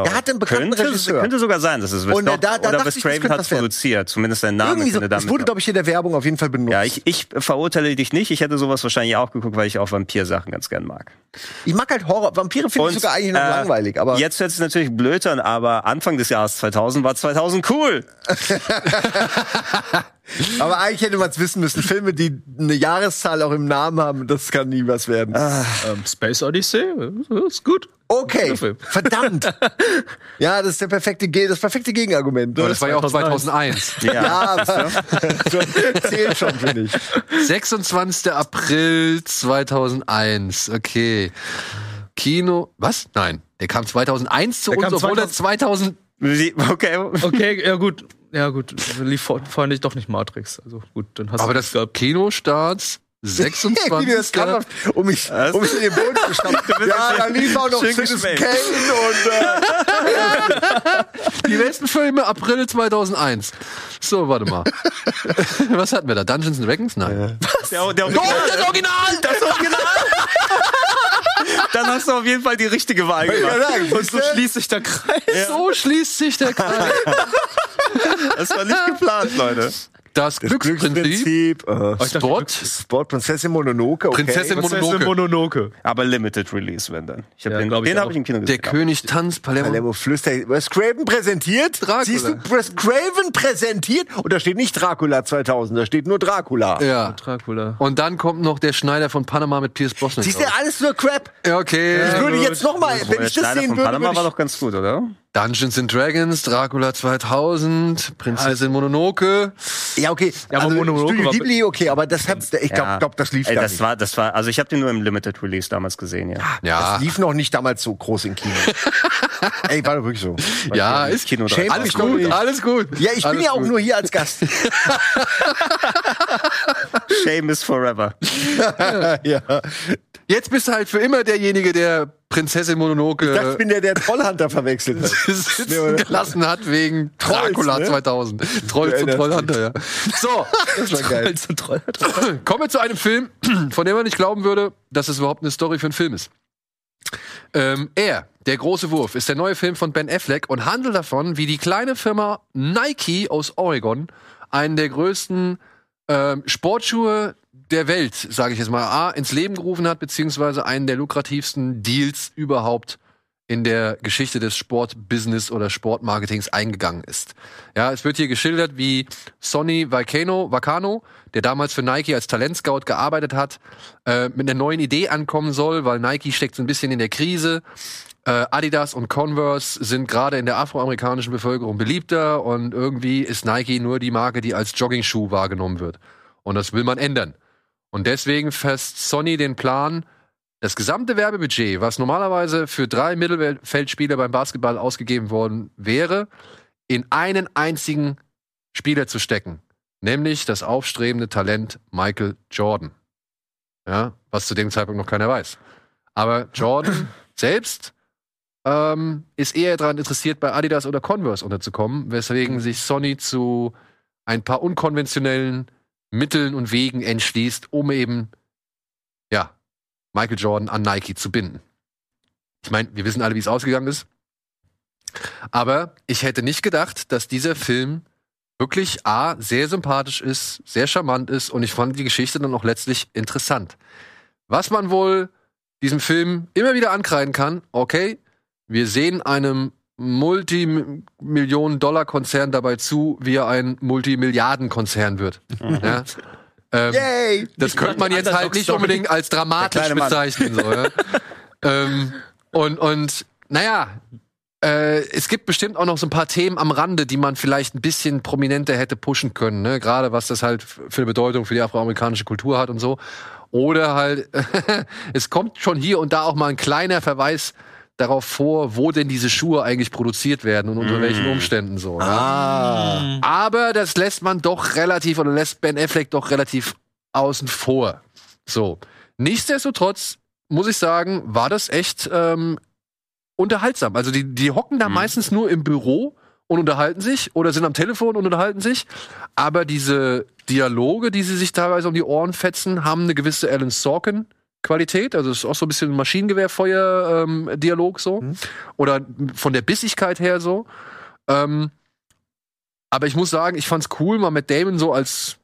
S2: Er hat einen bekannten
S3: könnte,
S2: Regisseur.
S3: könnte sogar sein, dass es Wes
S2: Und, äh, da- da
S3: oder Wes Craven hat
S2: werden.
S3: produziert. Zumindest sein Name
S2: Irgendwie so. Das wurde, glaube ich, in der Werbung auf jeden Fall benutzt.
S3: ja, ich, ich verurteile dich nicht. Ich hätte sowas wahrscheinlich auch geguckt, weil ich auch Vampir-Sachen ganz gern mag.
S2: Ich mag halt Horror. Vampire finde ich sogar eigentlich noch
S3: äh,
S2: langweilig. Aber
S3: Jetzt hört es natürlich blöd an, aber Anfang des Jahres 2000 war 2000 cool.
S2: Aber eigentlich hätte man es wissen müssen. Filme, die eine Jahreszahl auch im Namen haben, das kann nie was werden.
S4: Ähm, Space Odyssey, äh, ist gut.
S2: Okay, verdammt. ja, das ist der perfekte, Ge das perfekte Gegenargument.
S1: Aber das war ja auch
S4: 2001.
S1: 2001.
S2: ja, aber schon, zählt schon, finde ich.
S1: 26. April 2001. Okay. Kino. Was? Nein. Der kam 2001 zu
S4: Der
S1: uns,
S4: kam
S1: obwohl er 2000.
S3: Wie- Okay.
S4: Okay, ja gut. Ja gut, lief vor- vorher nicht, doch nicht Matrix. Also gut, dann hast
S1: Aber
S4: du
S1: das Kinostarts
S2: Wie du das
S1: 26.
S2: gerade um mich, um mich in den Boden gestampft. Ja, da lief auch noch Citizen. Kane und äh,
S1: Die besten Filme April 2001. So, warte mal. Was hatten wir da? Dungeons and Dragons? Nein.
S3: Der, der
S1: Oh, das Original!
S3: Das Original! Dann hast du auf jeden Fall die richtige Wahl
S2: ja,
S3: gemacht.
S4: Und so schließt sich der Kreis.
S1: So schließt sich der Kreis.
S3: Das war nicht geplant, Leute.
S1: Das, Glücksprinzip.
S2: Glücksprinzip. Äh,
S1: Spot.
S2: Sport Prinzessin Mononoke. Okay.
S1: Prinzessin
S4: Prinzessin
S1: Mononoke.
S4: Mononoke.
S3: Aber Limited Release, wenn dann. Ich hab
S4: Ja,
S3: den, den habe ich im Kino
S1: Der
S3: gesehen.
S1: König tanzt, Palermo.
S2: Palermo Flüster. Wes Craven präsentiert.
S1: Dracula.
S2: Siehst du, Wes Craven präsentiert. Und da steht nicht Dracula 2000, da steht nur Dracula.
S1: Ja.
S4: Dracula.
S1: Und dann kommt noch der Schneider von Panama mit Pierce Brosnan.
S2: Siehst du, alles nur Crap.
S1: Ja, okay.
S2: Ich würde jetzt noch mal, wenn
S3: Der
S2: ich das
S3: Schneider
S2: sehen
S3: von
S2: würde,
S3: Panama
S2: würde
S3: war
S2: ich,
S3: doch ganz gut, oder?
S1: Dungeons and Dragons, Dracula 2000, Prinzessin Mononoke.
S2: Ja, okay.
S4: Ja, aber
S2: also,
S4: Mononoke
S2: Studio
S4: war-
S2: Ghibli, okay, aber das hab, ich glaube,
S3: Ja.
S2: glaub, das lief
S3: Ey,
S2: da
S3: das
S2: nicht.
S3: war, das war, also ich habe den nur im Limited Release damals gesehen, ja.
S1: Ja,
S2: Das lief noch nicht damals so groß im Kino. Ey, war doch wirklich so.
S1: ja,
S3: Im
S1: ist
S3: Kino dran.
S1: alles gut,
S2: nicht.
S1: alles gut.
S2: Ja, ich bin
S1: Alles
S2: ja auch
S1: gut.
S2: nur hier als Gast.
S3: Shame is forever.
S2: ja.
S1: Jetzt bist du halt für immer derjenige, der Prinzessin Mononoke
S2: Das bin der, der Trollhunter verwechselt hat.
S1: sitzen gelassen hat wegen
S2: Trolls,
S1: Dracula
S2: ne?
S1: 2000. Trolls und
S2: erinnerst
S1: Trollhunter, ja. So,
S2: Das war geil.
S4: Als ein Troll.
S1: kommen wir zu einem Film, von dem man nicht glauben würde, dass es überhaupt eine Story für einen Film ist. Ähm, er, der große Wurf, ist der neue Film von Ben Affleck und handelt davon, wie die kleine Firma Nike aus Oregon einen der größten ähm, Sportschuhe der Welt, sage ich jetzt mal, A, ins Leben gerufen hat, beziehungsweise einen der lukrativsten Deals überhaupt in der Geschichte des Sportbusiness oder Sportmarketings eingegangen ist. Ja, es wird hier geschildert, wie Sonny Vacano, Vacano, der damals für Nike als Talentscout gearbeitet hat, äh, mit einer neuen Idee ankommen soll, weil Nike steckt so ein bisschen in der Krise. Äh, Adidas und Converse sind gerade in der afroamerikanischen Bevölkerung beliebter und irgendwie ist Nike nur die Marke, die als Jogging-Schuh wahrgenommen wird. Und das will man ändern. Und deswegen fasst Sony den Plan, das gesamte Werbebudget, was normalerweise für drei Mittelfeldspieler beim Basketball ausgegeben worden wäre, in einen einzigen Spieler zu stecken. Nämlich das aufstrebende Talent Michael Jordan. Ja, was zu dem Zeitpunkt noch keiner weiß. Aber Jordan selbst ähm, ist eher daran interessiert, bei Adidas oder Converse unterzukommen, weswegen sich Sony zu ein paar unkonventionellen Mitteln und Wegen entschließt, um eben, ja, Michael Jordan an Nike zu binden. Ich meine, wir wissen alle, wie es ausgegangen ist. Aber ich hätte nicht gedacht, dass dieser Film wirklich A, sehr sympathisch ist, sehr charmant ist und ich fand die Geschichte dann auch letztlich interessant. Was man wohl diesem Film immer wieder ankreiden kann, okay, wir sehen einem Multimillionen-Dollar-Konzern dabei zu, wie er ein Multimilliarden-Konzern wird. Ja? Ähm,
S2: Yay!
S1: das könnte man jetzt halt nicht unbedingt als dramatisch bezeichnen. So, ja? ähm, und, und naja, äh, es gibt bestimmt auch noch so ein paar Themen am Rande, die man vielleicht ein bisschen prominenter hätte pushen können. Ne? Gerade was das halt für eine Bedeutung für die afroamerikanische Kultur hat und so. Oder halt, es kommt schon hier und da auch mal ein kleiner Verweis darauf vor, wo denn diese Schuhe eigentlich produziert werden und unter welchen Umständen so. Ja?
S2: Ah.
S1: Aber das lässt man doch relativ oder lässt Ben Affleck doch relativ außen vor. So. Nichtsdestotrotz muss ich sagen, war das echt ähm, unterhaltsam. Also die, die hocken da
S3: Mhm.
S1: meistens nur im Büro und unterhalten sich oder sind am Telefon und unterhalten sich. Aber diese Dialoge, die sie sich teilweise um die Ohren fetzen, haben eine gewisse Alan Sorkin. Qualität, also es ist auch so ein bisschen Maschinengewehrfeuer-Dialog so.
S2: Mhm.
S1: Oder von der Bissigkeit her so. Ähm, aber ich muss sagen, ich fand's cool, mal mit Damon so als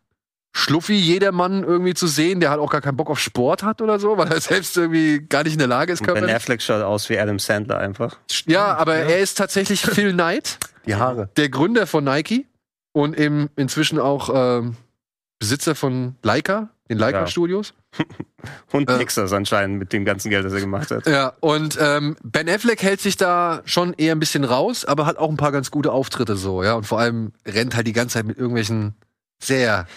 S1: Schluffi jedermann irgendwie zu sehen, der halt auch gar keinen Bock auf Sport hat oder so, weil er selbst irgendwie gar nicht in der Lage ist,
S3: Ben
S1: körperlich.
S3: Affleck schaut aus wie Adam Sandler einfach.
S1: Ja, aber er ist tatsächlich Phil Knight,
S2: Die Haare.
S1: der Gründer von Nike und eben inzwischen auch ähm, Besitzer von Leica, den Leica
S3: Ja.
S1: Studios.
S3: Und
S1: Äh.
S3: Texas anscheinend mit dem ganzen Geld, das er gemacht hat.
S1: Ja, und ähm, Ben Affleck hält sich da schon eher ein bisschen raus, aber hat auch ein paar ganz gute Auftritte so, ja. Und vor allem rennt halt die ganze Zeit mit irgendwelchen sehr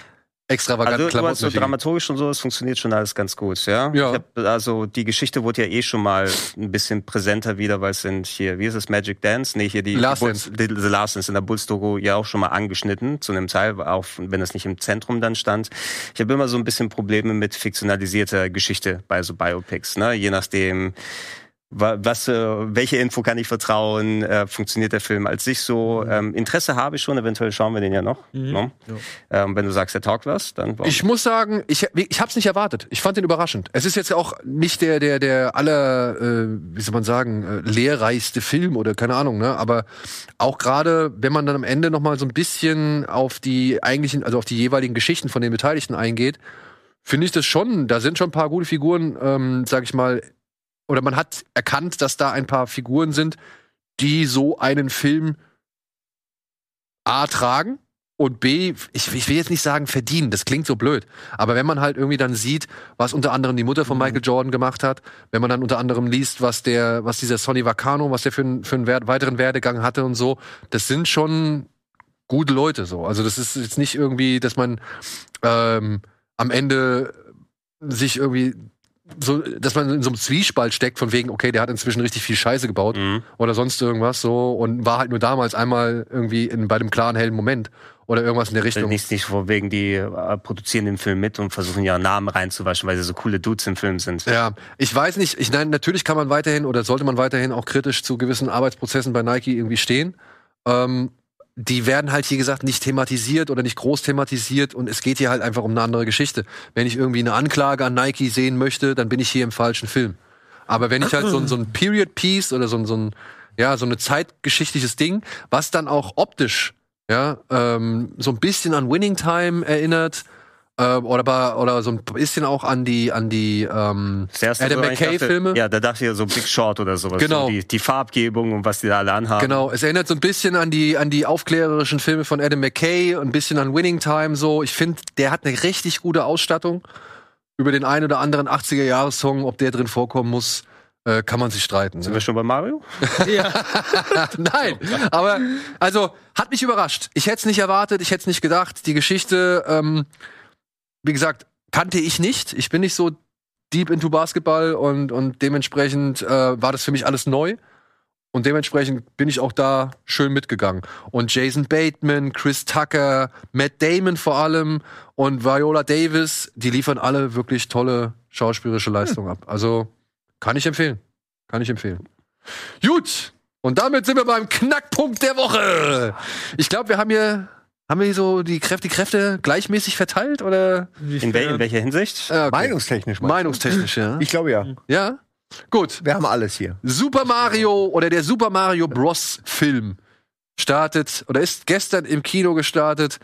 S1: extravaganten
S3: Also,
S1: Klamotten.
S3: meinst so
S1: durch die-
S3: dramaturgisch und so, es funktioniert schon alles ganz gut, ja?
S1: Ja.
S3: Hab, also, die Geschichte wurde ja eh schon mal ein bisschen präsenter wieder, weil es sind hier, wie ist es, Magic Dance? Nee, hier die,
S1: Last
S3: die Bulls, die, The Last Dance in der Bulls-Doku ja auch schon mal angeschnitten, zu einem Teil, auch wenn es nicht im Zentrum dann stand. Ich habe immer so ein bisschen Probleme mit fiktionalisierter Geschichte bei so Biopics, ne? Je nachdem, was, äh, welche Info kann ich vertrauen, äh, funktioniert der Film als sich so. Ähm, Interesse habe ich schon, eventuell schauen wir den ja noch. Ne? Ähm, wenn du sagst, der taugt was, dann
S1: Ich muss sagen, ich, ich habe es nicht erwartet. Ich fand den überraschend. Es ist jetzt auch nicht der der der aller, äh, wie soll man sagen, äh, lehrreichste Film oder keine Ahnung, ne? Aber auch gerade, wenn man dann am Ende noch mal so ein bisschen auf die eigentlichen, also auf die jeweiligen Geschichten von den Beteiligten eingeht, finde ich das schon. Da sind schon ein paar gute Figuren, ähm, sag ich mal, oder man hat erkannt, dass da ein paar Figuren sind, die so einen Film A tragen und B, ich, ich will jetzt nicht sagen verdienen, das klingt so blöd, aber wenn man halt irgendwie dann sieht, was unter anderem die Mutter von Michael Jordan gemacht hat, wenn man dann unter anderem liest, was der, was dieser Sonny Vacano, was der für, einen- für einen weiteren Werdegang hatte und so, das sind schon gute Leute so. Also das ist jetzt nicht irgendwie, dass man ähm, am Ende sich irgendwie so, dass man in so einem Zwiespalt steckt von wegen, okay, der hat inzwischen richtig viel Scheiße gebaut
S3: Mhm.
S1: oder sonst irgendwas so und war halt nur damals einmal irgendwie in, bei einem klaren hellen Moment oder irgendwas in der Richtung.
S3: Nicht, nicht vor wegen, die äh, produzieren den Film mit und versuchen ihren Namen reinzuwaschen, weil sie so coole Dudes im Film sind.
S1: Ja, ich weiß nicht, ich nein, natürlich kann man weiterhin oder sollte man weiterhin auch kritisch zu gewissen Arbeitsprozessen bei Nike irgendwie stehen. Ähm, die werden halt, wie gesagt, nicht thematisiert oder nicht groß thematisiert und es geht hier halt einfach um eine andere Geschichte. Wenn ich irgendwie eine Anklage an Nike sehen möchte, dann bin ich hier im falschen Film. Aber wenn ich halt so, ein- so ein Period Piece oder so, ein- so ein, ja, so eine zeitgeschichtliches Ding, was dann auch optisch, ja, ähm, so ein bisschen an Winning Time erinnert, äh, oder, oder so ein bisschen auch an die, an die, ähm, Adam McKay-Filme.
S3: Ja, da dachte ich ja so Big Short oder sowas.
S1: Genau.
S3: So die, die Farbgebung und was die da alle anhaben.
S1: Genau, es erinnert so ein bisschen an die an die aufklärerischen Filme von Adam McKay, ein bisschen an Winning Time so. Ich finde, der hat eine richtig gute Ausstattung. Über den einen oder anderen 80er Jahres Song, ob der drin vorkommen muss, äh, kann man sich streiten.
S3: Sind
S1: Ne?
S3: wir schon bei Mario?
S1: Nein, aber also hat mich überrascht. Ich hätte es nicht erwartet, ich hätte es nicht gedacht. Die Geschichte, ähm, wie gesagt, kannte ich nicht. Ich bin nicht so deep into Basketball und, und dementsprechend äh, war das für mich alles neu. Und dementsprechend bin ich auch da schön mitgegangen. Und Jason Bateman, Chris Tucker, Matt Damon vor allem und Viola Davis, die liefern alle wirklich tolle schauspielerische Leistungen ab. Also kann ich empfehlen. Kann ich empfehlen. Gut. Und damit sind wir beim Knackpunkt der Woche. Ich glaube, wir haben hier, haben wir so die Kräfte, die Kräfte gleichmäßig verteilt oder
S3: In, wel in welcher Hinsicht?
S1: äh, okay.
S2: Meinungstechnisch.
S1: meinungstechnisch, ja.
S2: Ich glaube ja.
S1: Ja. Gut.
S2: Wir haben alles hier.
S1: Super Mario oder der Super Mario Bros. Film startet oder ist gestern im Kino gestartet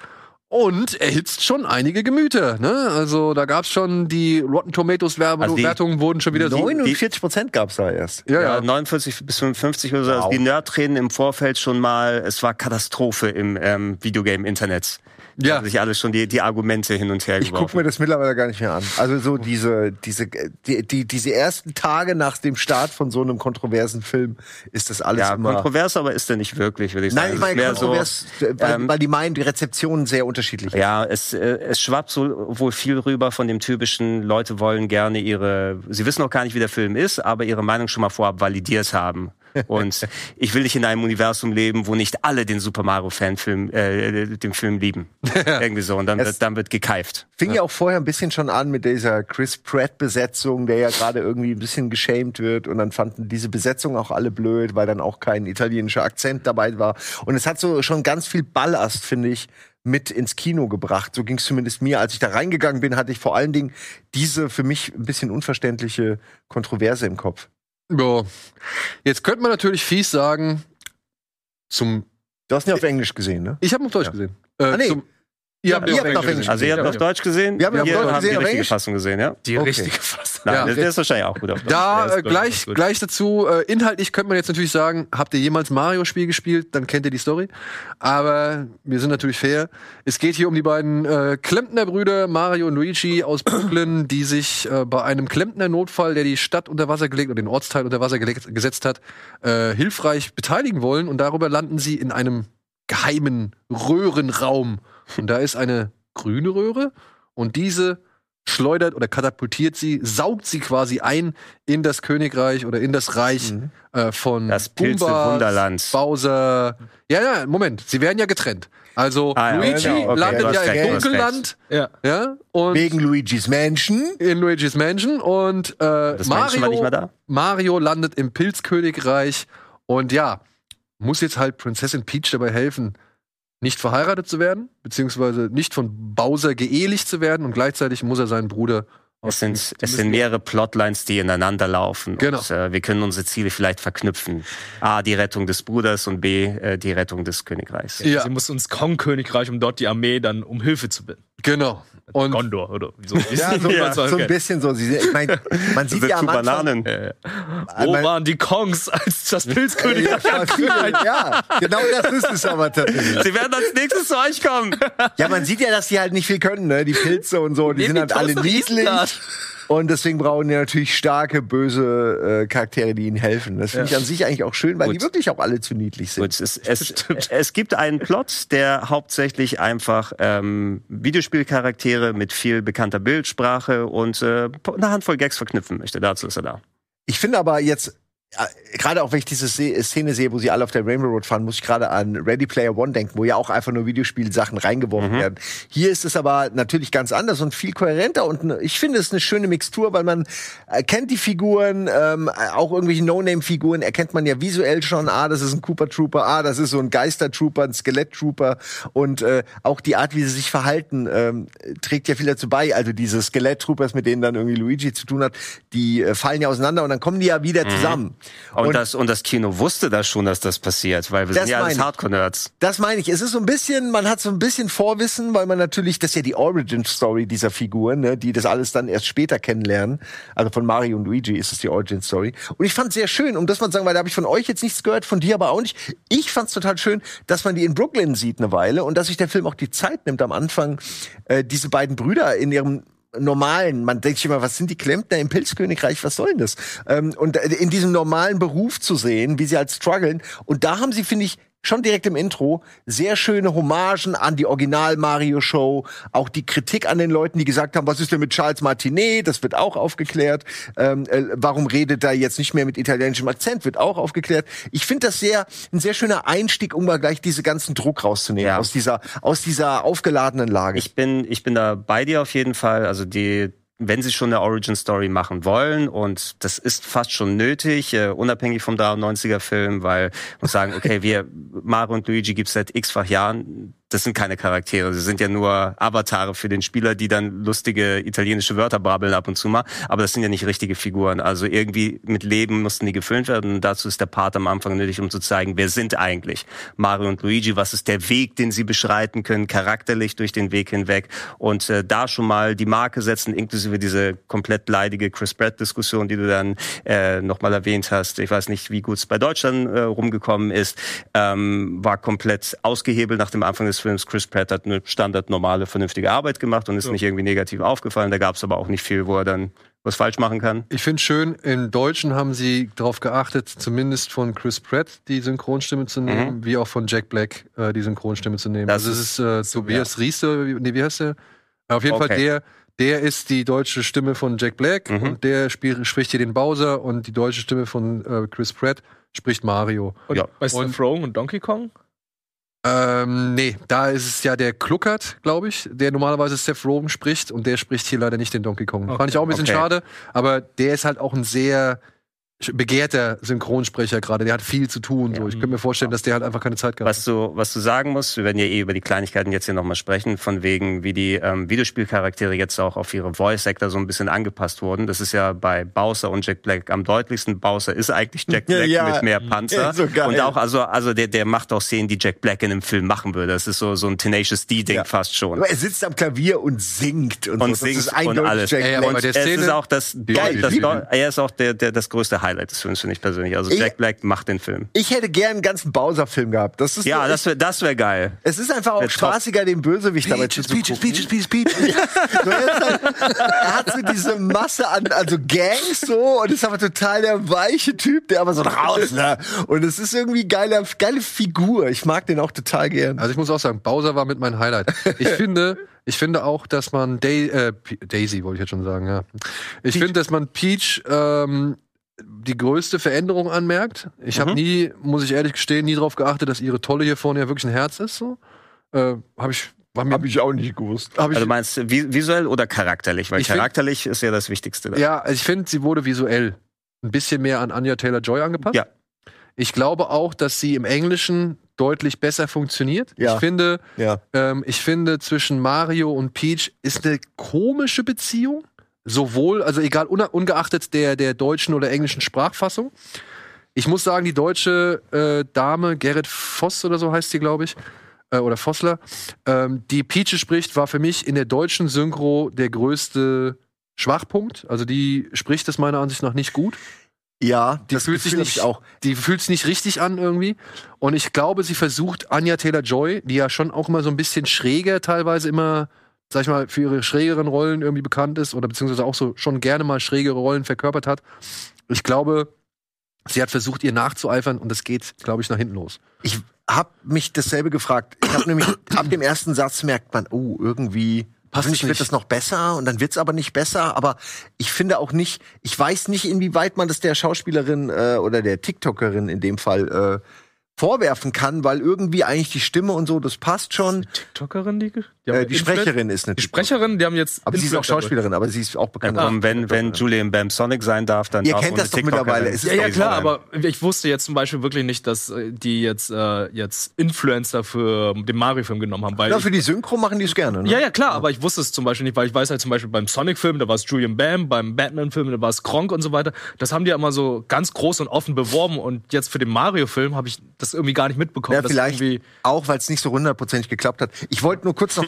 S1: und erhitzt schon einige Gemüter. Ne? Also da gab's schon die Rotten Tomatoes
S3: Also die-
S1: Wertungen wurden schon wieder so.
S2: 49 Prozent gab es da erst.
S1: Ja,
S3: Ja,
S1: ja.
S3: 49 bis 55 oder so. Also
S2: Wow.
S3: die Nerd-Tränen im Vorfeld schon mal, es war Katastrophe im ähm, Videogame-Internet.
S1: Ja.
S3: Haben sich alles schon die, die Argumente hin und her
S2: Ich gucke mir das mittlerweile gar nicht mehr an. Also so diese, diese, die, die, diese ersten Tage nach dem Start von so einem kontroversen Film ist das alles
S3: Ja,
S2: immer.
S3: kontrovers, aber ist der nicht wirklich, würde ich sagen.
S2: Nein, ich meine kontrovers, weil,
S3: ähm,
S2: weil die meinen, die Rezeption sehr unterschiedlich ist.
S3: Ja, es, äh, es schwappt so wohl viel rüber von dem typischen, Leute wollen gerne ihre, sie wissen noch gar nicht, wie der Film ist, aber ihre Meinung schon mal vorab validiert haben. Und ich will nicht in einem Universum leben, wo nicht alle den Super Mario Fanfilm, äh, den Film lieben. Irgendwie so. Und dann
S2: Es-
S3: wird, dann wird gekeift.
S2: Fing ja. auch vorher ein bisschen schon an mit dieser Chris Pratt-Besetzung, der ja gerade irgendwie ein bisschen geschämt wird. Und dann fanden diese Besetzung auch alle blöd, weil dann auch kein italienischer Akzent dabei war. Und es hat so schon ganz viel Ballast, finde ich, mit ins Kino gebracht. So ging es zumindest mir. Als ich da reingegangen bin, hatte ich vor allen Dingen diese für mich ein bisschen unverständliche Kontroverse im Kopf.
S1: Ja. Jetzt könnte man natürlich fies sagen, zum.
S2: Du hast ihn ja auf Englisch gesehen, ne?
S1: Ich habe auf Deutsch
S2: Ja.
S1: gesehen. Äh,
S2: Ah, nee.
S1: zum,
S2: Ihr
S1: habt ihn
S2: auf Englisch
S3: Also ihr habt auf Deutsch gesehen?
S2: Wir haben
S3: Wir
S2: Deutsch
S3: haben
S2: gesehen,
S3: die richtige? Fassung gesehen, ja?
S4: Die richtige Fassung.
S3: Nein,
S1: Ja.
S3: der, ist wahrscheinlich auch gut auf Deutsch.
S1: Da äh, gleich, dazu, äh, inhaltlich könnte man jetzt natürlich sagen, habt ihr jemals Mario-Spiel gespielt, dann kennt ihr die Story. Aber wir sind natürlich fair. Es geht hier um die beiden äh, Klempnerbrüder Mario und Luigi aus Brooklyn, die sich äh, bei einem Klempner-Notfall, der die Stadt unter Wasser gelegt oder den Ortsteil unter Wasser gelegt, gesetzt hat, äh, hilfreich beteiligen wollen. Und darüber landen sie in einem geheimen Röhrenraum. Und da ist eine grüne Röhre und diese schleudert oder katapultiert sie, saugt sie quasi ein in das Königreich oder in das Reich
S2: Mhm.
S1: äh, von
S3: Das Wunderland.
S1: Bowser. Ja, ja, Moment, sie werden ja getrennt. Also
S3: Ah, ja,
S1: Luigi
S2: genau, okay,
S1: landet ja
S3: recht,
S1: im Dunkelland,
S4: Ja.
S1: ja, und
S2: Wegen Luigi's Mansion.
S1: in Luigi's Mansion und äh,
S3: Das Menschen war nicht mehr
S1: Mario,
S3: da?
S1: Mario landet im Pilzkönigreich und ja, muss jetzt halt Prinzessin Peach dabei helfen, nicht verheiratet zu werden, beziehungsweise nicht von Bowser geehelicht zu werden und gleichzeitig muss er seinen Bruder
S3: Es sind, es sind mehrere Plotlines, die ineinander laufen.
S1: Genau.
S3: Und, äh, wir können unsere Ziele vielleicht verknüpfen. A, die Rettung des Bruders und B, äh, die Rettung des Königreichs.
S1: Ja.
S4: Sie muss ins Kong-Königreich, um dort die Armee dann um Hilfe zu bitten.
S1: Genau. Und
S4: Gondor, oder so.
S2: Ja, so,
S4: Ja,
S2: so ein bisschen so. Sie, ich mein, man sieht ja am Anfang,
S3: Bananen.
S4: Wo
S2: mein-
S4: waren die Kongs, als das Pilzkönigreich
S2: ja, ja, genau das ist es aber tatsächlich.
S3: Sie werden als nächstes zu euch kommen.
S2: Ja, man sieht ja, dass die halt nicht viel können, ne? Die Pilze und so, die
S4: Nehmen
S2: sind
S4: die
S2: halt alle niedlich. Und deswegen brauchen die natürlich starke, böse äh, Charaktere, die ihnen helfen. Das finde ich an sich eigentlich auch schön, weil
S3: Gut.
S2: die wirklich auch alle zu niedlich sind.
S3: Gut, es, es, es gibt einen Plot, der hauptsächlich einfach ähm, Videospielcharaktere mit viel bekannter Bildsprache und äh, eine Handvoll Gags verknüpfen möchte. Dazu ist er da.
S2: Ich finde aber jetzt, gerade auch wenn ich diese Se Szene sehe, wo sie alle auf der Rainbow Road fahren, muss ich gerade an Ready Player One denken, wo ja auch einfach nur Videospielsachen reingeworfen
S3: Mhm.
S2: werden. Hier ist es aber natürlich ganz anders und viel kohärenter und ich finde es eine schöne Mixtur, weil man erkennt die Figuren, ähm, auch irgendwelche No-Name-Figuren erkennt man ja visuell schon, ah, das ist ein Cooper Trooper, ah, das ist so ein Geister-Trooper, ein Skelett-Trooper und äh, auch die Art, wie sie sich verhalten, ähm, trägt ja viel dazu bei. Also diese Skelett-Troopers, mit denen dann irgendwie Luigi zu tun hat, die äh, fallen ja auseinander und dann kommen die ja wieder zusammen.
S3: Und, das, und das Kino wusste das schon, dass das passiert, weil wir
S2: Das
S3: sind ja alles. Hardcore-Nerds.
S2: Das meine ich. Es ist so ein bisschen, man hat so ein bisschen Vorwissen, weil man natürlich, das ist ja die Origin-Story dieser Figuren, ne, die das alles dann erst später kennenlernen. Also von Mario und Luigi ist es die Origin-Story. Und ich fand es sehr schön, um das mal zu sagen, weil da habe ich von euch jetzt nichts gehört, von dir aber auch nicht. Ich fand es total schön, dass man die in Brooklyn sieht eine Weile und dass sich der Film auch die Zeit nimmt am Anfang, äh, diese beiden Brüder in ihrem normalen, man denkt sich immer, was sind die Klempner im Pilzkönigreich, was soll denn das? Ähm, und in diesem normalen Beruf zu sehen, wie sie halt strugglen. Und da haben sie, finde ich, schon direkt im Intro sehr schöne Hommagen an die Original-Mario-Show, auch die Kritik an den Leuten, die gesagt haben, was ist denn mit Charles Martinet, das wird auch aufgeklärt. Ähm, äh, warum redet er jetzt nicht mehr mit italienischem Akzent, wird auch aufgeklärt. Ich finde das sehr, ein sehr schöner Einstieg, um mal gleich diese ganzen Druck rauszunehmen
S3: Ja.
S2: aus dieser, aus dieser aufgeladenen Lage.
S3: Ich bin, ich bin da bei dir auf jeden Fall. Also die, wenn sie schon eine Origin Story machen wollen und das ist fast schon nötig, äh, unabhängig vom 93er Film, weil muss sagen, okay, wir Mario und Luigi gibt's seit x-fach Jahren. Das sind keine Charaktere, sie sind ja nur Avatare für den Spieler, die dann lustige italienische Wörter brabbeln ab und zu mal. Aber das sind ja nicht richtige Figuren. Also irgendwie mit Leben mussten die gefüllt werden. Und dazu ist der Part am Anfang nötig, um zu zeigen, wer sind eigentlich Mario und Luigi, was ist der Weg, den sie beschreiten können, charakterlich durch den Weg hinweg. Und äh, da schon mal die Marke setzen, inklusive diese komplett leidige Chris Pratt-Diskussion, die du dann äh, nochmal erwähnt hast. Ich weiß nicht, wie gut es bei Deutschland äh, rumgekommen ist. Ähm, war komplett ausgehebelt nach dem Anfang des Films. Chris Pratt hat eine standard normale, vernünftige Arbeit gemacht und ist nicht irgendwie negativ aufgefallen. Da gab es aber auch nicht viel, wo er dann was falsch machen kann.
S1: Ich finde schön, im Deutschen haben sie darauf geachtet, zumindest von Chris Pratt die Synchronstimme zu nehmen, wie auch von Jack Black äh, die Synchronstimme zu nehmen.
S3: Das
S1: also es ist äh, Tobias Riester, wie- nee, wie heißt der? Auf jeden
S3: Okay.
S1: Fall der, Der ist die deutsche Stimme von Jack Black
S3: Mhm.
S1: und der spiel, spricht hier den Bowser und die deutsche Stimme von äh, Chris Pratt spricht Mario.
S4: Und
S3: Ja.
S4: bei
S1: Und-
S4: Steve Rogen und Donkey Kong?
S1: Ähm, nee, da ist es ja der Kluckert, glaube ich, der normalerweise Seth Rogen spricht und der spricht hier leider nicht den Donkey Kong.
S4: Okay.
S1: Fand ich auch ein bisschen
S3: Okay.
S1: schade, aber der ist halt auch ein sehr begehrter Synchronsprecher gerade. Der hat viel zu tun. So. Ich könnte mir vorstellen, dass der halt einfach keine Zeit gehabt
S3: Was du, was du sagen musst, wir werden ja eh über die Kleinigkeiten jetzt hier nochmal sprechen, von wegen, wie die ähm, Videospielcharaktere jetzt auch auf ihre Voice-Actor so ein bisschen angepasst wurden. Das ist ja bei Bowser und Jack Black am deutlichsten. Bowser ist eigentlich Jack Black
S2: Ja.
S3: mit mehr Panzer.
S2: Ja, so
S3: und auch, also, also der, der macht auch Szenen, die Jack Black in einem Film machen würde. Das ist so, so ein Tenacious D-Ding
S2: Ja.
S3: fast schon.
S2: Aber er sitzt am Klavier und singt und,
S3: Und
S2: so.
S3: Singt und alles.
S2: Jack Black.
S1: bei der
S3: es
S1: Szene-
S3: ist auch das,
S1: Geil,
S3: das, das er ist auch der, der, das größte Highlight des Films, finde ich persönlich. Also
S2: Ich-
S3: Jack Black macht den Film.
S2: Ich hätte gern einen ganzen Bowser-Film gehabt. Das ist
S3: Ja,
S2: so-
S3: das wäre das wär geil.
S2: Es ist einfach auch
S3: Top.
S2: spaßiger, den Bösewicht dabei zuzugucken.
S1: Peaches, Peaches.
S2: Ja, so er, ist halt, er hat so diese Masse an, also Gangs so, und ist aber total der weiche Typ, der aber so raus, ne? Und es ist irgendwie geile, geile Figur. Ich mag den auch total gern.
S1: Also ich muss auch sagen, Bowser war mit mein Highlight. Ich finde, ich finde auch, dass man Day, äh, Daisy wollte ich jetzt schon sagen, ja. Ich finde, dass man Peach ähm, die größte Veränderung anmerkt. Ich habe nie, muss ich ehrlich gestehen, nie darauf geachtet, dass ihre Tolle hier vorne ja wirklich ein Herz ist. So. Äh, habe ich, war mir,
S2: Hab ich auch nicht gewusst.
S1: hab ich,
S3: Also du meinst vi- visuell oder charakterlich? Weil
S1: Ich find-
S3: charakterlich ist ja das Wichtigste. Da.
S1: ja, also ich finde, sie wurde visuell ein bisschen mehr an Anya Taylor Joy angepasst.
S3: Ja.
S1: Ich glaube auch, dass sie im Englischen deutlich besser funktioniert.
S2: Ja.
S1: Ich finde,
S2: Ja.
S1: Ähm, ich finde, zwischen Mario und Peach ist eine komische Beziehung. Sowohl, also egal, ungeachtet der, der deutschen oder englischen Sprachfassung. Ich muss sagen, die deutsche äh, Dame, Gerrit Voss oder so heißt sie, glaube ich, äh, oder Vossler, ähm, die Peach spricht, war für mich in der deutschen Synchro der größte Schwachpunkt. Also die spricht es meiner Ansicht nach nicht gut.
S2: Ja,
S1: Die
S2: das
S1: fühlt sich nicht,
S2: ich auch.
S1: die fühlt sich nicht richtig an irgendwie. Und ich glaube, sie versucht Anya Taylor Joy, die ja schon auch immer so ein bisschen schräger teilweise immer, sag ich mal, für ihre schrägeren Rollen irgendwie bekannt ist oder beziehungsweise auch so schon gerne mal schrägere Rollen verkörpert hat. Ich glaube, sie hat versucht, ihr nachzueifern und das geht, glaube ich, nach hinten los.
S2: Ich habe mich dasselbe gefragt. Ich habe nämlich ab dem ersten Satz merkt man, oh, irgendwie
S1: Passt nicht.
S2: wird das noch besser und dann wird's aber nicht besser. Aber ich finde auch nicht, ich weiß nicht, inwieweit man das der Schauspielerin äh, oder der TikTokerin in dem Fall äh, vorwerfen kann, weil irgendwie eigentlich die Stimme und so, das passt schon.
S4: TikTokerin, die, ge- die, haben
S2: Äh, die Sprecherin ist eine
S4: Die Sprecherin, die haben jetzt.
S2: Aber sie ist auch Schauspielerin, aber sie ist auch
S3: Ja,
S2: bekannt.
S3: komm, wenn, wenn Julian Bam Sonic sein darf, dann
S2: Ihr kennt das doch
S3: TikTokerin
S2: mittlerweile. Es ist
S4: Ja, ja, klar, aber ich wusste jetzt zum Beispiel wirklich nicht, dass äh, die jetzt, äh, jetzt Influencer für den Mario-Film genommen haben. Weil
S2: Ja, für die Synchro machen die es gerne. Ne?
S4: ja, ja, klar, aber ich wusste es zum Beispiel nicht, weil ich weiß halt zum Beispiel beim Sonic-Film, da war es Julian Bam, beim Batman-Film, da war es Kronk und so weiter. Das haben die ja immer so ganz groß und offen beworben und jetzt für den Mario-Film habe ich das irgendwie gar nicht mitbekommen.
S2: Ja, vielleicht auch, weil es nicht so hundertprozentig geklappt hat. Ich wollte nur kurz noch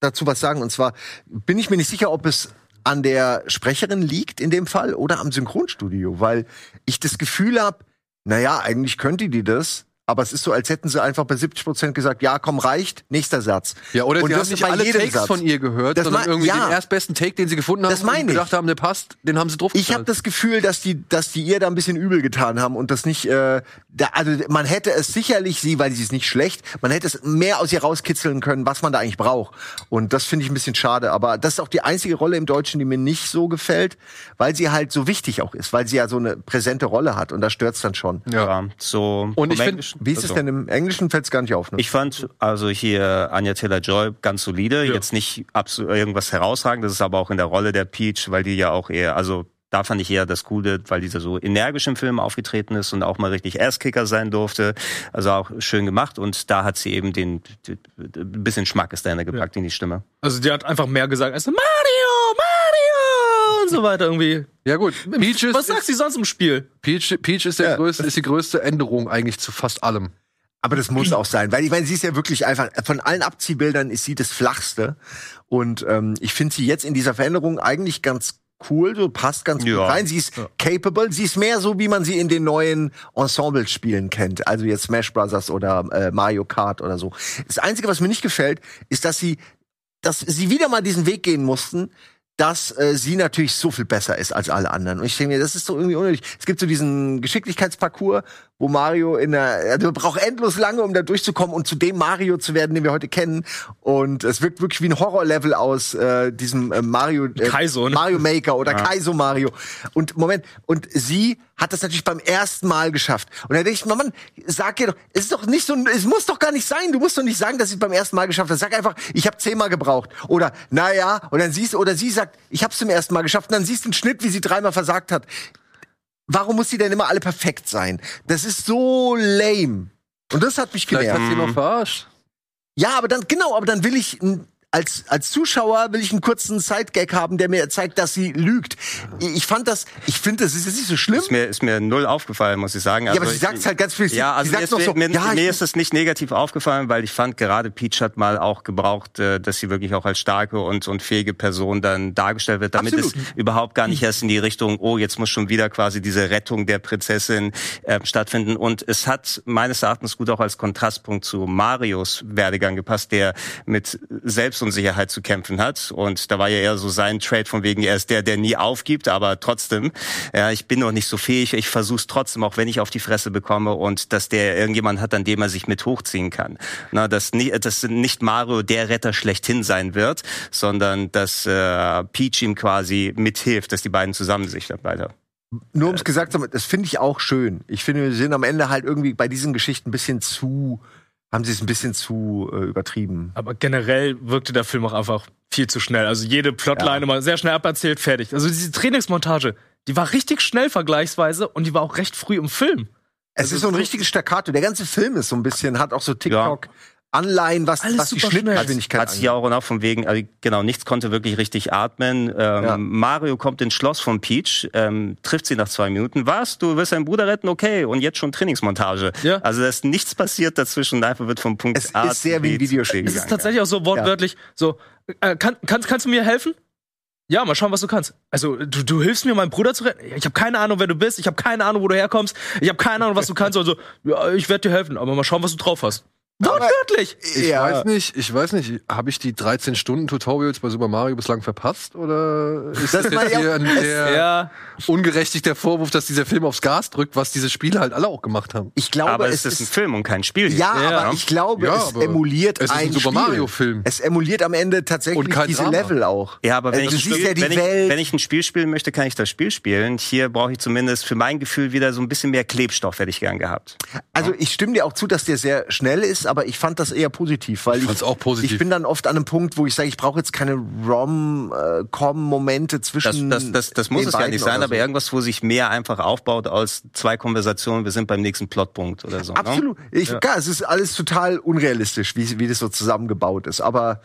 S2: dazu was sagen. Und zwar bin ich mir nicht sicher, ob es an der Sprecherin liegt in dem Fall oder am Synchronstudio, weil ich das Gefühl habe, naja, eigentlich könnte die das, aber es ist so, als hätten sie einfach bei 70 Prozent gesagt, ja, komm, reicht, nächster Satz.
S1: Ja, oder
S2: Und
S1: sie
S2: das
S1: haben nicht
S2: bei
S1: alle
S2: jedem
S1: Takes
S2: Satz.
S1: von ihr gehört,
S2: Das
S1: sondern irgendwie
S2: ja.
S1: den erstbesten Take, den sie gefunden haben
S2: Das meine
S1: und
S2: ich.
S1: gedacht haben, der passt, den haben sie drauf
S2: Ich habe das Gefühl, dass die, dass die ihr da ein bisschen übel getan haben und das nicht, äh, da, also man hätte es sicherlich sie, weil sie ist nicht schlecht, man hätte es mehr aus ihr rauskitzeln können, was man da eigentlich braucht. Und das finde ich ein bisschen schade. Aber das ist auch die einzige Rolle im Deutschen, die mir nicht so gefällt, weil sie halt so wichtig auch ist, weil sie ja so eine präsente Rolle hat und da stört's dann schon.
S3: Ja, so.
S1: Und ich
S3: vom
S1: find-
S3: Englischen-
S2: Wie ist es
S3: also-
S2: denn im Englischen? Fällt's gar nicht auf. Ne?
S3: Ich fand also hier Anya Taylor-Joy ganz solide, jetzt nicht absolut irgendwas herausragendes, das ist aber auch in der Rolle der Peach, weil die ja auch eher, also da fand ich eher das Coole, weil dieser so energisch im Film aufgetreten ist und auch mal richtig Asskicker sein durfte. Also auch schön gemacht und da hat sie eben den, ein bisschen Schmack ist dahinter gepackt in die Stimme.
S4: Also die hat einfach mehr gesagt als Mario und so weiter irgendwie.
S1: Ja gut, Peach ist,
S4: Was sagt sie sonst im Spiel?
S1: Peach, Peach ist, der
S2: Ja.
S1: größte, ist die größte Änderung eigentlich zu fast allem.
S2: Aber das muss auch sein, weil ich meine, sie ist ja wirklich einfach, von allen Abziehbildern ist sie das flachste. Und ähm, ich finde sie jetzt in dieser Veränderung eigentlich ganz cool, so passt ganz gut
S3: Ja.
S2: rein. Sie ist capable, sie ist mehr so, wie man sie in den neuen Ensemble-Spielen kennt. Also jetzt Smash Brothers oder äh, Mario Kart oder so. Das Einzige, was mir nicht gefällt, ist, dass sie, dass sie wieder mal diesen Weg gehen mussten, dass äh, sie natürlich so viel besser ist als alle anderen. Und ich denke mir, das ist doch irgendwie unnötig. Es gibt so diesen Geschicklichkeitsparcours, wo Mario in der, also braucht endlos lange, um da durchzukommen und zu dem Mario zu werden, den wir heute kennen. Und es wirkt wirklich wie ein Horrorlevel aus äh, diesem äh, Mario, äh,
S4: Kaizo, ne?
S2: Mario Maker oder Kaizo Mario. Und Moment, und sie hat das natürlich beim ersten Mal geschafft. Und da denke ich, Mann, sag ihr doch, es ist doch nicht so, es muss doch gar nicht sein. Du musst doch nicht sagen, dass sie es beim ersten Mal geschafft hat. Sag einfach, ich habe zehnmal gebraucht. Oder, naja, und dann siehst du, oder sie sagt, ich habe es zum ersten Mal geschafft. Und dann siehst du einen Schnitt, wie sie dreimal versagt hat. Warum muss sie denn immer alle perfekt sein? Das ist so lame. Und das hat mich
S1: Vielleicht
S2: genervt.
S1: hat sie noch verarscht.
S2: Ja, aber dann, genau, aber dann will ich als, als Zuschauer will ich einen kurzen Sidegag haben, der mir zeigt, dass sie lügt. Ich fand das, ich finde, das ist jetzt nicht so schlimm.
S3: Ist mir, ist mir null aufgefallen, muss ich sagen.
S2: ja, aber
S3: Also
S2: sie sagt halt ganz viel.
S3: Ja, also mir ist,
S2: so,
S3: mir,
S2: ja,
S3: mir ist es nicht negativ aufgefallen, weil ich fand, gerade Peach hat mal auch gebraucht, äh, dass sie wirklich auch als starke und, und fähige Person dann dargestellt wird, damit
S2: Absolut.
S3: es überhaupt gar nicht erst in die Richtung, oh, jetzt muss schon wieder quasi diese Rettung der Prinzessin äh, stattfinden. Und es hat meines Erachtens gut auch als Kontrastpunkt zu Marios Werdegang gepasst, der mit Selbstunsicherheit zu kämpfen hat. Und da war ja eher so sein Trade von wegen, er ist der, der nie aufgibt, aber trotzdem, ja, ich bin noch nicht so fähig, ich versuche es trotzdem, auch wenn ich auf die Fresse bekomme und dass der irgendjemand hat, an dem er sich mit hochziehen kann. Na, dass, nie, dass nicht Mario der Retter schlechthin sein wird, sondern dass äh, Peach ihm quasi mithilft, dass die beiden zusammen sich dann weiter.
S2: nur ums gesagt zu haben, das finde ich auch schön. Ich finde, wir sind am Ende halt irgendwie bei diesen Geschichten ein bisschen zu, haben sie es ein bisschen zu äh, übertrieben.
S4: Aber generell wirkte der Film auch einfach viel zu schnell. Also jede Plotline mal sehr schnell aberzählt, fertig. Also diese Trainingsmontage, die war richtig schnell vergleichsweise und die war auch recht früh im Film.
S2: Es ist so ein richtiges Staccato. Der ganze Film ist so ein bisschen, hat auch so TikTok. Anleihen, was,
S4: Alles
S2: was die
S4: super schnell.
S2: Schnittgeschwindigkeit
S3: Hat sich ja auch noch von wegen, also genau, nichts konnte wirklich richtig atmen. Ähm,
S2: Ja.
S3: Mario kommt ins Schloss von Peach, ähm, trifft sie nach zwei Minuten. Was? Du wirst deinen Bruder retten? Okay. Und jetzt schon Trainingsmontage.
S4: Ja.
S3: Also da ist nichts passiert dazwischen. Einfach wird vom Punkt
S2: Es
S3: A
S2: ist sehr wie ein Videospiel.
S3: C
S4: Es ist
S3: gegangen,
S4: tatsächlich auch so wortwörtlich so, äh, kann, kannst, kannst du mir helfen? Ja, mal schauen, was du kannst. Also, du, du hilfst mir, meinen Bruder zu retten? Ich habe keine Ahnung, wer du bist. Ich habe keine Ahnung, wo du herkommst. Ich habe keine Ahnung, was du kannst. Also, ja, ich werde dir helfen, aber mal schauen, was du drauf hast. Wortwörtlich!
S1: Ich
S2: Ja.
S1: weiß nicht, ich weiß nicht, habe ich die 13 Stunden Tutorials bei Super Mario bislang verpasst oder ist
S2: Das
S1: das, jetzt hier ein,
S4: Ja,
S1: ungerechtigt der Vorwurf, dass dieser Film aufs Gas drückt, was diese Spiele halt alle auch gemacht haben?
S2: Ich glaube,
S3: Aber
S2: es
S3: es ist ein Film und kein Spiel.
S2: Ja,
S4: Ja.
S2: aber ich glaube,
S1: Ja,
S2: es
S1: aber
S2: emuliert
S1: es ist ein
S2: ein
S1: Super. Mario-Film.
S2: Es emuliert am Ende tatsächlich diese
S1: Drama.
S2: Level auch.
S3: Ja, aber wenn,
S2: Also,
S3: ich, Spiel,
S2: ja die
S3: wenn, ich,
S2: Welt.
S3: wenn ich ein Spiel spielen möchte, kann ich das Spiel spielen. Hier brauche ich zumindest für mein Gefühl wieder so ein bisschen mehr Klebstoff, hätte ich gern gehabt.
S2: Also ich stimme dir auch zu, dass der sehr schnell ist, aber ich fand das eher positiv, weil ich,
S1: fand's auch positiv.
S2: ich bin dann oft an einem Punkt, wo ich sage, ich brauche jetzt keine Rom-Com-Momente
S3: Das,
S2: zwischen.
S3: das, das, das muss
S2: den
S3: es ja
S2: beiden
S3: nicht sein,
S2: oder
S3: aber
S2: so.
S3: irgendwas, wo sich mehr einfach aufbaut als zwei Konversationen. Wir sind beim nächsten Plotpunkt oder so. Ne?
S2: Absolut. Ich, Klar, es ist alles total unrealistisch, wie, wie das so zusammengebaut ist. Aber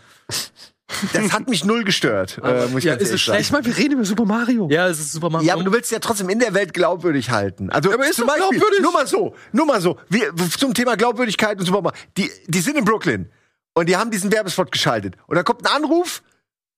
S2: das hat mich null gestört. äh, muss ich
S4: ja,
S2: ganz
S4: ist es
S2: ehrlich sagen.
S1: Ich meine, wir reden über Super Mario.
S4: ja, es ist super Mario.
S2: Ja, aber du willst ja trotzdem in der Welt glaubwürdig halten. Also
S1: aber ist
S2: zum Beispiel,
S1: glaubwürdig.
S2: nur mal so, nur mal so, wir, zum Thema Glaubwürdigkeit und so weiter. Die, die sind in Brooklyn und die haben diesen Werbespot geschaltet. Und dann kommt ein Anruf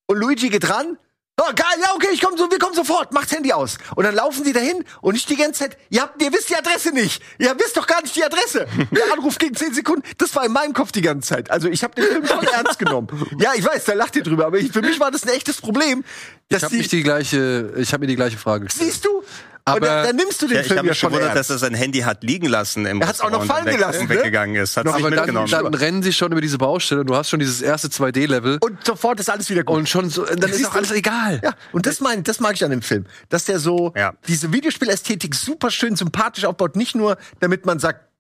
S2: und Luigi geht ran. Oh, geil, ja, okay, ich komm so, wir kommen sofort, macht's Handy aus. Und dann laufen sie dahin und nicht die ganze Zeit, ihr habt, ihr wisst die Adresse nicht. Ihr wisst doch gar nicht die Adresse. Der Anruf ging zehn Sekunden. Das war in meinem Kopf die ganze Zeit. Also ich habe den Film schon ernst genommen. Ja, ich weiß, da lacht ihr drüber, aber ich, für mich war das ein echtes Problem. Dass
S1: Ich habe
S2: die
S1: gleiche, ich habe mir die gleiche Frage gestellt.
S2: siehst du?
S1: Aber-
S2: und dann, dann nimmst du den
S3: Ja, ich
S2: Film
S3: habe
S2: ja
S3: mich
S2: schon
S3: gewundert, dass er sein Handy hat liegen lassen im
S2: Er hat's auch noch fallen
S3: und weg-
S2: gelassen,
S3: und
S2: ne?
S3: weggegangen ist. Hat sich
S1: Aber dann, dann rennen sie schon über diese Baustelle. Du hast schon dieses erste 2D-Level
S2: Und sofort ist alles wieder gut.
S1: und schon so, dann ist auch alles egal.
S2: ja, und das, mein, das mag ich an dem Film. Dass der so
S3: Ja.
S2: diese Videospielästhetik super schön sympathisch aufbaut. Nicht nur, damit man sagt, es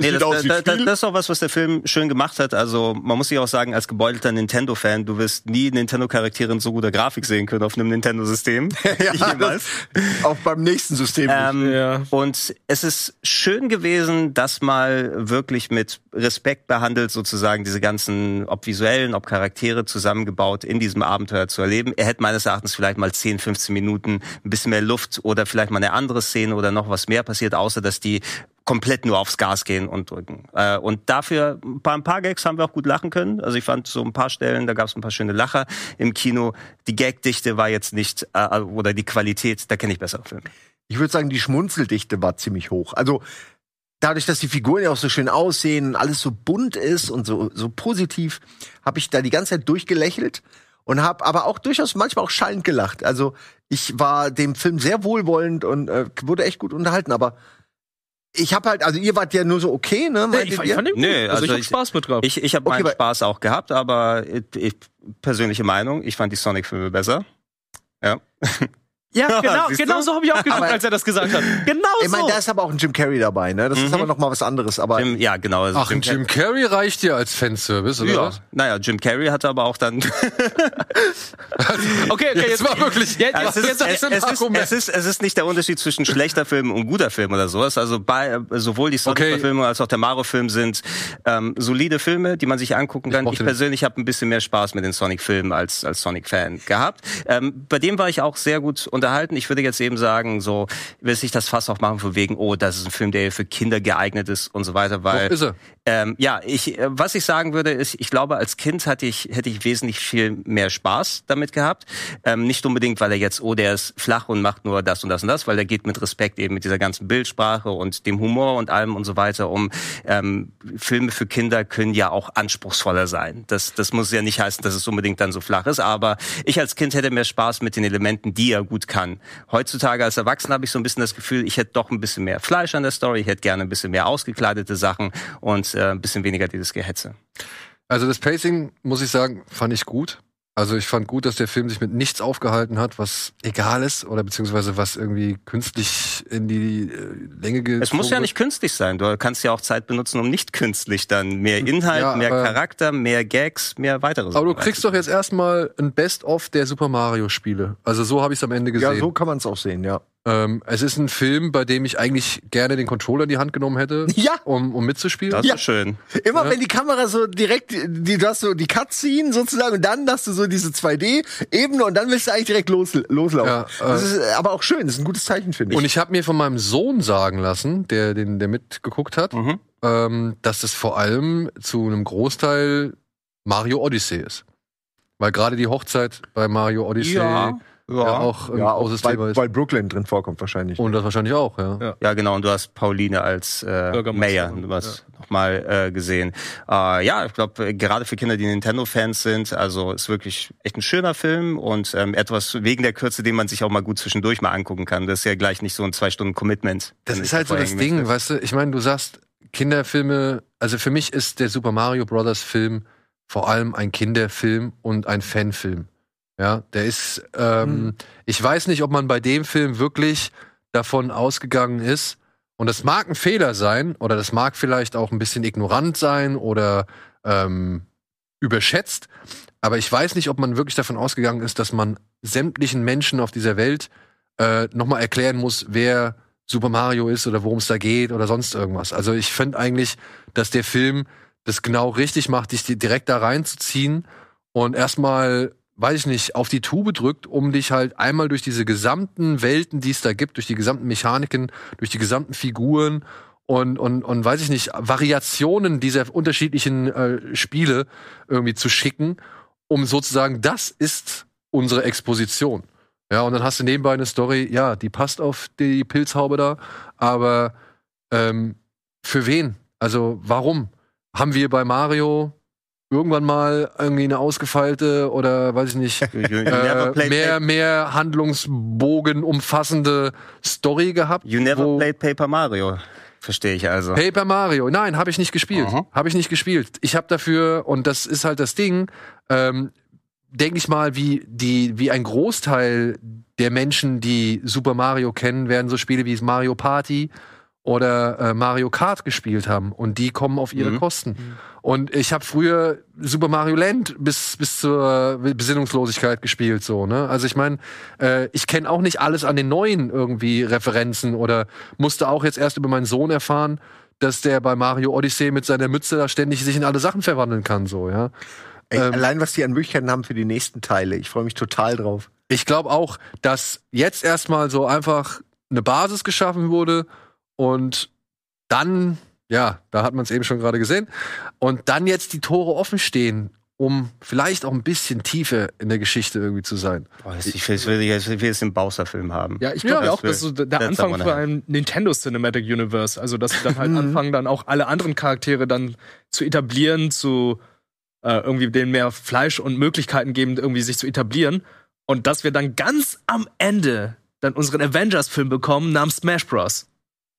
S3: Nee, das,
S2: aus wie
S3: das, ist auch was, was der Film schön gemacht hat. Also man muss sich auch sagen, als gebeutelter Nintendo-Fan, du wirst nie Nintendo-Charaktere in so guter Grafik sehen können auf einem Nintendo-System.
S2: ja,
S3: Jemals.
S2: das, auch beim nächsten System. nicht.
S3: Ähm,
S4: Ja.
S3: Und es ist schön gewesen, das mal wirklich mit Respekt behandelt, sozusagen diese ganzen, ob visuellen, ob Charaktere zusammengebaut in diesem Abenteuer zu erleben. Er hätte meines Erachtens vielleicht mal 10, 15 Minuten ein bisschen mehr Luft oder vielleicht mal eine andere Szene oder noch was mehr passiert, außer dass die komplett nur aufs Gas gehen und drücken. Äh, und dafür ein paar, ein paar Gags haben wir auch gut lachen können. Also ich fand so ein paar Stellen, da gab es ein paar schöne Lacher im Kino. Die Gagdichte war jetzt nicht, äh, oder die Qualität, da kenne ich bessere Filme.
S2: Ich würde sagen, die Schmunzeldichte war ziemlich hoch. Also dadurch, dass die Figuren ja auch so schön aussehen, alles so bunt ist und so, so positiv, habe ich da die ganze Zeit durchgelächelt. und habe aber auch durchaus manchmal auch schallend gelacht. Also ich war dem Film sehr wohlwollend und äh, wurde echt gut unterhalten, aber ich habe halt, also ihr wart ja nur so okay, ne?
S4: Nee, ich, ich
S2: ihr?
S4: fand den gut.
S3: Nee,
S4: also,
S3: also
S4: ich hab Spaß mit gehabt.
S3: Ich, ich habe
S2: Okay,
S3: meinen Spaß auch gehabt, aber ich, ich, persönliche Meinung, ich fand die Sonic-Filme besser. Ja.
S4: ja, genau, genau so habe ich auch gedacht, als er das gesagt hat. Genau
S2: Ich meine,
S4: so.
S2: da ist aber auch ein Jim Carrey dabei, ne? Das ist
S3: Mhm.
S2: aber noch mal was anderes. Aber
S3: Jim, ja, genau. also
S1: Ach, ein Jim Carrey reicht dir als Fanservice, oder
S3: ja.
S1: was?
S3: Naja, Jim Carrey hatte aber auch dann.
S4: okay, okay,
S1: Jetzt war wirklich-
S4: Jetzt, jetzt,
S3: es, ist,
S4: jetzt,
S3: es,
S1: ein
S3: es, ist,
S1: Argument.
S3: es, ist, es ist nicht der Unterschied zwischen schlechter Film und guter Film oder sowas. Also bei, sowohl die
S1: Okay.
S3: Sonic-Filme als auch der Mario-Film sind ähm, solide Filme, die man sich angucken kann. Ich,
S1: den.
S3: persönlich habe ein bisschen mehr Spaß mit den Sonic-Filmen als, als Sonic-Fan gehabt. Ähm, bei dem war ich auch sehr gut unterhalten. Ich würde jetzt eben sagen, so will sich das Fass auch machen von wegen, oh, das ist ein Film, der für Kinder geeignet ist und so weiter, weil
S1: Doch, ist er.
S3: ähm, ja, ich, äh, was ich sagen würde, ist, ich glaube, als Kind hatte ich, hätte ich wesentlich viel mehr Spaß damit gehabt. Ähm, nicht unbedingt, weil er jetzt, oh, der ist flach und macht nur das und das und das, weil er geht mit Respekt eben mit dieser ganzen Bildsprache und dem Humor und allem und so weiter um. Ähm, Filme für Kinder können ja auch anspruchsvoller sein. Das, das muss ja nicht heißen, dass es unbedingt dann so flach ist, aber ich als Kind hätte mehr Spaß mit den Elementen, die er gut kann. Heutzutage als Erwachsener habe ich so ein bisschen das Gefühl, ich hätte doch ein bisschen mehr Fleisch an der Story, ich hätte gerne ein bisschen mehr ausgekleidete Sachen und äh, ein bisschen weniger dieses Gehetze.
S1: Also das Pacing, muss ich sagen, fand ich gut. Also ich fand gut, dass der Film sich mit nichts aufgehalten hat, was egal ist oder beziehungsweise was irgendwie künstlich in die äh, Länge geht.
S3: Es muss ja nicht künstlich sein. Du kannst ja auch Zeit benutzen, um nicht künstlich dann mehr Inhalt,
S1: Ja,
S3: mehr Charakter, mehr Gags, mehr weitere
S1: Aber du kriegst doch jetzt erstmal ein Best-of der Super Mario Spiele. Also so habe ich es am Ende gesehen.
S2: ja, so kann man es auch sehen, ja.
S1: Ähm, es ist ein Film, bei dem ich eigentlich gerne den Controller in die Hand genommen hätte,
S2: Ja.
S1: um, um mitzuspielen.
S3: Das
S2: Ja.
S3: ist schön.
S2: Immer wenn die Kamera so direkt, die, du hast so die Cutscene sozusagen und dann hast du so diese 2D-Ebene und dann willst du eigentlich direkt los, loslaufen.
S1: Ja,
S2: das
S1: äh,
S2: ist äh, aber auch schön, das ist ein gutes Zeichen, finde ich.
S1: Und ich habe mir von meinem Sohn sagen lassen, der, den, der mitgeguckt hat,
S3: Mhm.
S1: ähm, dass es vor allem zu einem Großteil Mario Odyssey ist. Weil gerade die Hochzeit bei Mario Odyssey ja,
S3: ja.
S1: auch ein
S2: ja, auch weil,
S1: Thema ist.
S2: weil Brooklyn drin vorkommt wahrscheinlich.
S1: Und das wahrscheinlich auch, ja.
S3: Ja, genau. Und du hast Pauline als äh,
S4: Bürgermeisterin,
S3: Mayor, hast nochmal äh, gesehen. Äh, ja, ich glaube, gerade für Kinder, die Nintendo-Fans sind, also ist wirklich echt ein schöner Film und ähm, etwas wegen der Kürze, den man sich auch mal gut zwischendurch mal angucken kann. Das ist ja gleich nicht so ein zwei Stunden Commitment.
S1: Das ist halt so das Ding,
S3: möchte.
S1: weißt du, ich meine, du sagst Kinderfilme, also für mich ist der Super Mario Brothers Film vor allem ein Kinderfilm und ein Fanfilm. Ja, der ist, ähm, ich weiß nicht, ob man bei dem Film wirklich davon ausgegangen ist, und das mag ein Fehler sein, oder das mag vielleicht auch ein bisschen ignorant sein oder ähm, überschätzt, aber ich weiß nicht, ob man wirklich davon ausgegangen ist, dass man sämtlichen Menschen auf dieser Welt äh, nochmal erklären muss, wer Super Mario ist oder worum es da geht oder sonst irgendwas. Also ich finde eigentlich, dass der Film das genau richtig macht, dich direkt da reinzuziehen und erstmal, weiß ich nicht, auf die Tube drückt, um dich halt einmal durch diese gesamten Welten, die es da gibt, durch die gesamten Mechaniken, durch die gesamten Figuren und, und, und weiß ich nicht, Variationen dieser unterschiedlichen äh, Spiele irgendwie zu schicken, um sozusagen, das ist unsere Exposition. Ja, und dann hast du nebenbei eine Story, ja, die passt auf die Pilzhaube da, aber ähm, für wen? Also warum? Haben wir bei Mario irgendwann mal irgendwie eine ausgefeilte oder weiß ich nicht, äh, mehr, mehr Handlungsbogen umfassende Story gehabt?
S3: you never played Paper Mario. Verstehe ich also.
S1: Paper Mario. Nein, habe ich nicht gespielt.
S3: Aha.
S1: Habe ich nicht gespielt. Ich habe dafür, und das ist halt das Ding, ähm, denke ich mal, wie, die, wie ein Großteil der Menschen, die Super Mario kennen, werden so Spiele wie Mario Party oder äh, Mario Kart gespielt haben. Und die kommen auf ihre
S3: Mhm.
S1: Kosten. Und ich habe früher Super Mario Land bis, bis zur Besinnungslosigkeit gespielt, so, ne? Also ich meine, äh, ich kenne auch nicht alles an den neuen irgendwie Referenzen oder musste auch jetzt erst über meinen Sohn erfahren, dass der bei Mario Odyssey mit seiner Mütze da ständig sich in alle Sachen verwandeln kann, so, ja.
S2: Ey,
S1: ähm,
S2: allein was die an Möglichkeiten haben für die nächsten Teile. Ich freue mich total drauf.
S1: Ich glaube auch, dass jetzt erstmal so einfach eine Basis geschaffen wurde und dann, ja, da hat man es eben schon gerade gesehen, und dann jetzt die Tore offen stehen, um vielleicht auch ein bisschen tiefer in der Geschichte irgendwie zu sein.
S3: Boah, das- ich will, ich will, ich will jetzt den Bowser-Film haben.
S4: Ja, ich glaube
S3: Ja,
S4: auch,
S3: das
S4: dass so der
S3: that's
S4: Anfang für ein Nintendo Cinematic Universe, also dass sie dann halt anfangen, dann auch alle anderen Charaktere dann zu etablieren, zu äh, irgendwie denen mehr Fleisch und Möglichkeiten geben, irgendwie sich zu etablieren. Und dass wir dann ganz am Ende dann unseren Avengers-Film bekommen namens Smash Bros.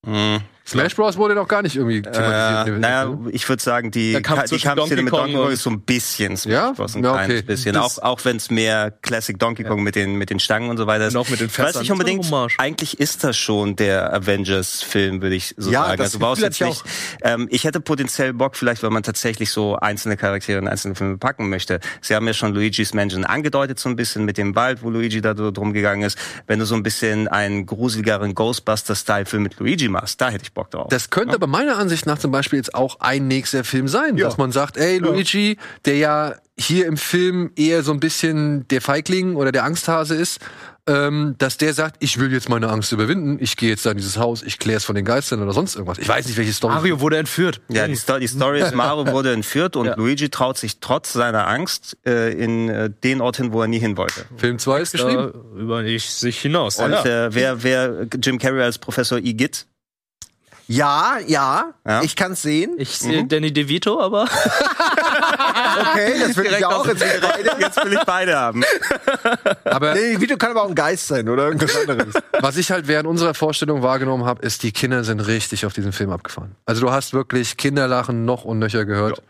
S3: Mhm.
S1: Smash Bros. wurde noch gar nicht irgendwie
S3: Äh,
S1: thematisiert.
S3: naja, ich würde sagen, die, die Kampfszene
S4: Donkey
S3: mit
S4: Kong
S3: Donkey Kong ist so ein bisschen Smash
S1: Ja?
S3: Bros. ein
S1: Ja,
S3: kleines
S1: okay.
S3: bisschen.
S4: Das-
S3: auch auch wenn es mehr Classic Donkey Kong mit, den, mit den Stangen und so weiter ist.
S4: Und auch mit den
S3: Ich weiß
S4: Fässern.
S3: nicht unbedingt, eigentlich ist das schon der Avengers-Film, würde ich so
S2: Ja,
S3: sagen.
S2: das
S3: Also brauchst jetzt nicht, ähm, ich hätte potenziell Bock, vielleicht, weil man tatsächlich so einzelne Charaktere in einzelne Filme packen möchte. Sie haben ja schon Luigi's Mansion angedeutet, so ein bisschen mit dem Wald, wo Luigi da drum gegangen ist. Wenn du so ein bisschen einen gruseligeren Ghostbuster-Style-Film mit Luigi machst, da hätte ich Bock drauf.
S1: Das könnte aber meiner Ansicht nach zum Beispiel jetzt auch ein nächster Film sein, dass man sagt, ey, Luigi, der ja hier im Film eher so ein bisschen der Feigling oder der Angsthase ist, ähm, dass der sagt, ich will jetzt meine Angst überwinden, ich gehe jetzt da in dieses Haus, ich kläre es von den Geistern oder sonst irgendwas. Ich weiß nicht, welche Story.
S4: Mario wurde entführt.
S3: Ja, die, Sto die Story ist, Mario wurde entführt und
S4: Ja.
S3: Luigi traut sich trotz seiner Angst äh, in äh, den Ort hin, wo er nie hin wollte.
S1: Film 2 ist geschrieben.
S4: Über ich, sich hinaus.
S3: Und
S4: ja.
S3: äh, wer, wer Jim Carrey als Professor Igitt?
S2: Ja, ja,
S3: Ja.
S2: ich kann's sehen.
S4: Ich sehe Danny DeVito, aber
S2: Okay, das will ich auch. Jetzt will ich beide.
S3: Jetzt will ich beide haben.
S1: Aber
S2: Nee, Video kann aber auch ein Geist sein oder irgendwas anderes.
S1: was ich halt während unserer Vorstellung wahrgenommen habe, ist, die Kinder sind richtig auf diesen Film abgefahren. Also du hast wirklich Kinderlachen noch und nöcher gehört.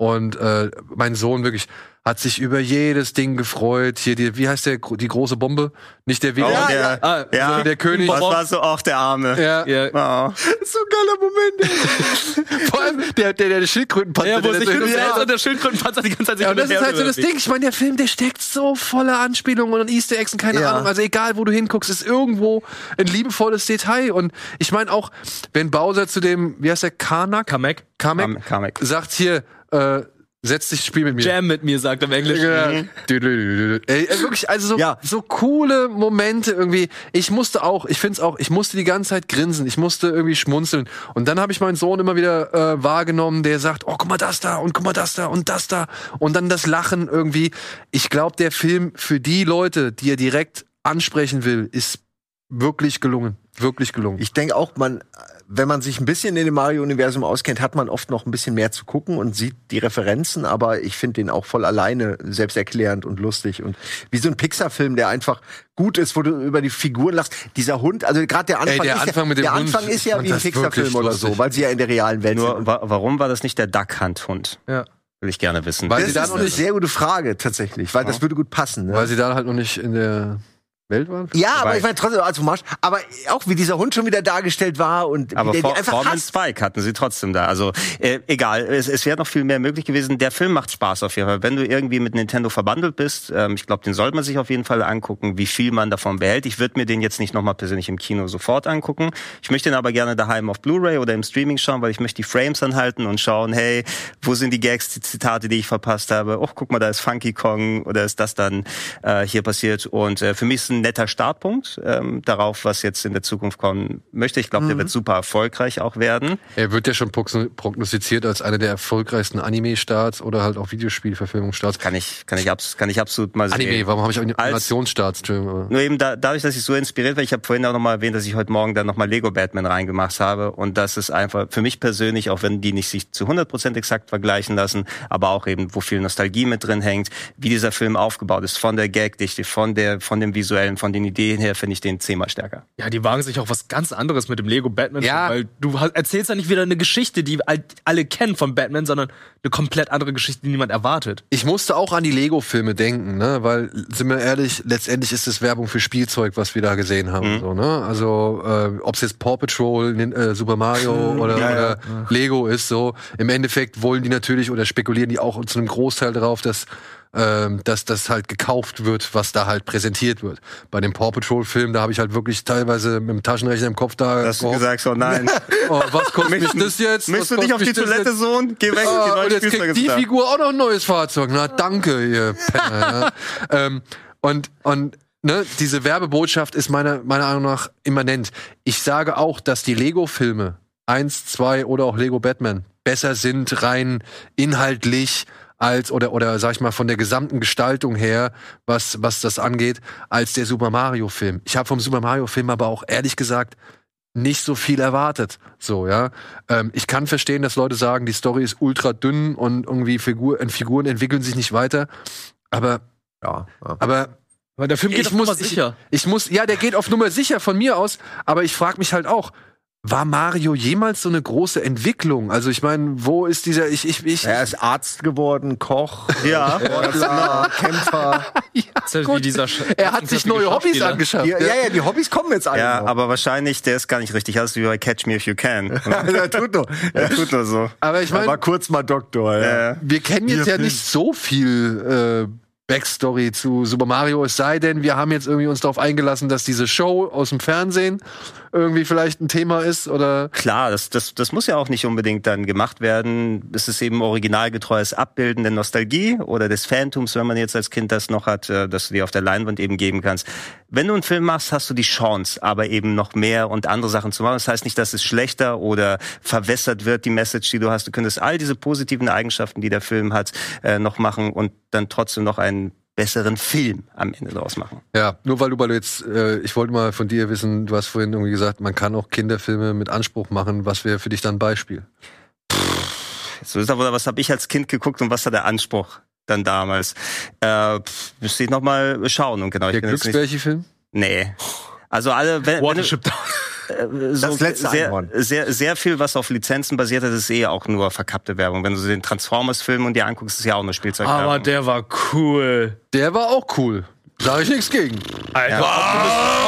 S1: Und äh, mein Sohn wirklich hat sich über jedes Ding gefreut. Hier die, wie heißt der, die große Bombe? Nicht der Willi,
S3: Oh, der,
S4: Ah,
S3: ja,
S1: sondern der König.
S3: Was war so auch der Arme?
S1: Ja,
S4: ja,
S3: Oh.
S2: so ein geiler Moment.
S1: vor allem der, der, der Schildkrötenpanzer.
S4: ja, wo
S1: der
S4: sich
S1: so
S4: her
S1: Ja.
S4: der Schildkrötenpanzer die ganze Zeit sich
S1: Ja, und das ist halt so das. Ding. Ich meine, der Film, der steckt so voller Anspielungen und Easter Eggs und keine
S2: Ja.
S1: Ahnung. Also egal, wo du hinguckst, ist irgendwo ein liebevolles Detail. Und ich meine auch, wenn Bowser zu dem, wie heißt der, Karnak?
S4: Kamek.
S1: Kamek,
S3: Kam- Kamek.
S1: sagt hier, äh, setz dich, spiel mit mir.
S4: Jam mit mir, sagt er im Englischen.
S1: Ja. Dü. Ey, ey, wirklich, also so,
S2: Ja.
S1: so coole Momente irgendwie. Ich musste auch, ich find's auch, ich musste die ganze Zeit grinsen, ich musste irgendwie schmunzeln. Und dann habe ich meinen Sohn immer wieder äh, wahrgenommen, der sagt, oh, guck mal das da und guck mal das da und das da. Und dann das Lachen irgendwie. Ich glaube, der Film für die Leute, die er direkt ansprechen will, ist wirklich gelungen. Wirklich gelungen.
S2: Ich denke auch, man, wenn man sich ein bisschen in dem Mario-Universum auskennt, hat man oft noch ein bisschen mehr zu gucken und sieht die Referenzen, aber ich finde den auch voll alleine selbsterklärend und lustig und wie so ein Pixar-Film, der einfach gut ist, wo du über die Figuren lachst. Dieser Hund, also gerade der Anfang,
S1: der
S2: ist,
S1: Anfang
S2: ja,
S1: mit dem
S2: der
S1: Hund,
S2: Anfang ist ja wie ein Pixar-Film oder so, weil sie ja in der realen Welt
S3: Nur,
S2: sind.
S3: wa warum war das nicht der Duck Hunt Hund?
S4: Ja.
S3: Will ich gerne wissen.
S1: Weil
S2: Das
S1: sie da
S2: ist
S1: noch
S2: eine
S1: nicht-
S2: sehr gute Frage tatsächlich, weil das würde gut passen. Ne?
S1: Weil sie da halt noch nicht in der Welt waren.
S2: ja, aber
S1: Wobei-
S2: ich meine trotzdem als Hommage, aber auch wie dieser Hund schon wieder dargestellt war und
S3: Aber
S2: wie der
S3: For
S2: einfach
S3: Foreman
S2: hasst.
S3: Spike hatten sie trotzdem da. Also äh, egal, es, es wäre noch viel mehr möglich gewesen. Der Film macht Spaß auf jeden Fall. Wenn du irgendwie mit Nintendo verbandelt bist, ähm, ich glaube, den sollte man sich auf jeden Fall angucken, wie viel man davon behält. Ich würde mir den jetzt nicht nochmal persönlich im Kino sofort angucken. Ich möchte ihn aber gerne daheim auf Blu-ray oder im Streaming schauen, weil ich möchte die Frames anhalten und schauen, hey, wo sind die Gags, die Zitate, die ich verpasst habe? Oh, guck mal, da ist Funky Kong oder ist das dann äh, hier passiert? Und äh, für mich ist es ein netter Startpunkt ähm, darauf, was jetzt in der Zukunft kommen möchte. Ich glaube, der wird super erfolgreich auch werden.
S1: Er wird ja schon progno- prognostiziert als einer der erfolgreichsten Anime-Starts oder halt auch Videospielverfilmungsstarts.
S3: Kann ich, kann ich, abs kann ich absolut mal sehen.
S1: Anime, warum habe ich auch Animationsstarts?
S3: Nur eben da, dadurch, dass ich so inspiriert war, ich habe vorhin auch nochmal erwähnt, dass ich heute Morgen dann nochmal Lego Batman reingemacht habe. Und das ist einfach für mich persönlich, auch wenn die nicht sich zu 100% exakt vergleichen lassen, aber auch eben, wo viel Nostalgie mit drin hängt, wie dieser Film aufgebaut ist, von der Gagdichte, von der, von dem Visuellen, von den Ideen her, finde ich den zehnmal stärker.
S4: Ja, die wagen sich auch was ganz anderes mit dem Lego Batman.
S1: Ja.
S4: Weil du erzählst ja nicht wieder eine Geschichte, die all- alle kennen von Batman, sondern eine komplett andere Geschichte, die niemand erwartet.
S1: Ich musste auch an die Lego-Filme denken, ne? Weil, sind wir ehrlich, letztendlich ist es Werbung für Spielzeug, was wir da gesehen haben. So, ne? Also, äh, ob es jetzt Paw Patrol, äh, Super Mario oder, oder Lego ist, so. Im Endeffekt wollen die natürlich oder spekulieren die auch zu einem Großteil darauf, dass ähm, dass das halt gekauft wird, was da halt präsentiert wird. Bei dem Paw Patrol Film, da habe ich halt wirklich teilweise mit dem Taschenrechner im Kopf da
S3: Hast du gesagt, so nein.
S1: oh, was kostet mich das jetzt?
S3: Möchtest du nicht auf die Toilette,
S1: jetzt?
S3: Sohn? Geh weg,
S1: Ah,
S3: die
S1: und
S3: neuen
S1: jetzt
S3: Spielzeuge
S1: kriegt die. Figur auch noch ein neues Fahrzeug. Na, danke, ihr Penner. ja. ähm, und, und ne, diese Werbebotschaft ist meiner, meiner Meinung nach immanent. Ich sage auch, dass die Lego-Filme, eins, zwei oder auch Lego Batman, besser sind rein inhaltlich als oder oder sag ich mal von der gesamten Gestaltung her, was was das angeht, als der Super Mario Film. Ich habe vom Super Mario Film aber auch ehrlich gesagt nicht so viel erwartet. So, ja. Ähm, ich kann verstehen, dass Leute sagen, die Story ist ultra dünn und irgendwie Figur, Figuren entwickeln sich nicht weiter. Aber,
S2: Ja, ja.
S1: aber
S4: Aber der Film geht
S1: ich
S4: auf
S1: muss
S4: Nummer sicher.
S1: Ich, ich muss, ja, der geht auf Nummer sicher von mir aus, aber ich frage mich halt auch, war Mario jemals so eine große Entwicklung? Also ich meine, wo ist dieser, ich, ich, ich,
S2: Er ist Arzt geworden, Koch,
S3: Ja.
S2: Sportler, Kämpfer.
S4: Ja wie dieser Sch-
S1: er hat sich neue Hobbys angeschafft.
S2: Ja, ja, ja, die Hobbys kommen jetzt alle.
S3: Ja,
S2: noch.
S3: aber wahrscheinlich, der ist gar nicht richtig aus wie bei Catch Me If You Can.
S2: er tut nur.
S3: Er tut nur so.
S1: Aber ich
S2: Er war
S1: meine,
S2: kurz mal Doktor. Ja.
S3: Äh,
S1: wir kennen jetzt ja nicht so viel äh, Backstory zu Super Mario, es sei denn, wir haben jetzt irgendwie uns darauf eingelassen, dass diese Show aus dem Fernsehen irgendwie vielleicht ein Thema ist oder
S3: Klar, das, das, das muss ja auch nicht unbedingt dann gemacht werden. Es ist eben originalgetreues Abbilden der Nostalgie oder des Phantoms, wenn man jetzt als Kind das noch hat, äh, dass du dir auf der Leinwand eben geben kannst. Wenn du einen Film machst, hast du die Chance, aber eben noch mehr und andere Sachen zu machen. Das heißt nicht, dass es schlechter oder verwässert wird, die Message, die du hast. Du könntest all diese positiven Eigenschaften, die der Film hat, äh, noch machen und dann trotzdem noch einen besseren Film am Ende draus machen.
S1: Ja, nur weil du, weil du jetzt, äh, ich wollte mal von dir wissen, du hast vorhin irgendwie gesagt, man kann auch Kinderfilme mit Anspruch machen. Was wäre für dich dann ein Beispiel?
S3: So ist aber, was habe ich als Kind geguckt und was war der Anspruch dann damals? Äh, pff, müsste ich noch mal schauen und genau. ich
S1: Der Glücksbärchen-Film?
S3: Nee. Also alle, wenn, wenn
S4: Watership Down.
S3: Äh, so
S2: Das letzte
S3: sehr,
S2: Einhorn.
S3: sehr, sehr viel, was auf Lizenzen basiert hat, ist eh auch nur verkappte Werbung. Wenn du den Transformers-Film und dir anguckst, ist ja auch nur Spielzeugwerbung.
S4: Aber der war cool.
S1: Der war auch cool. Sag ich nichts gegen.
S4: Alter,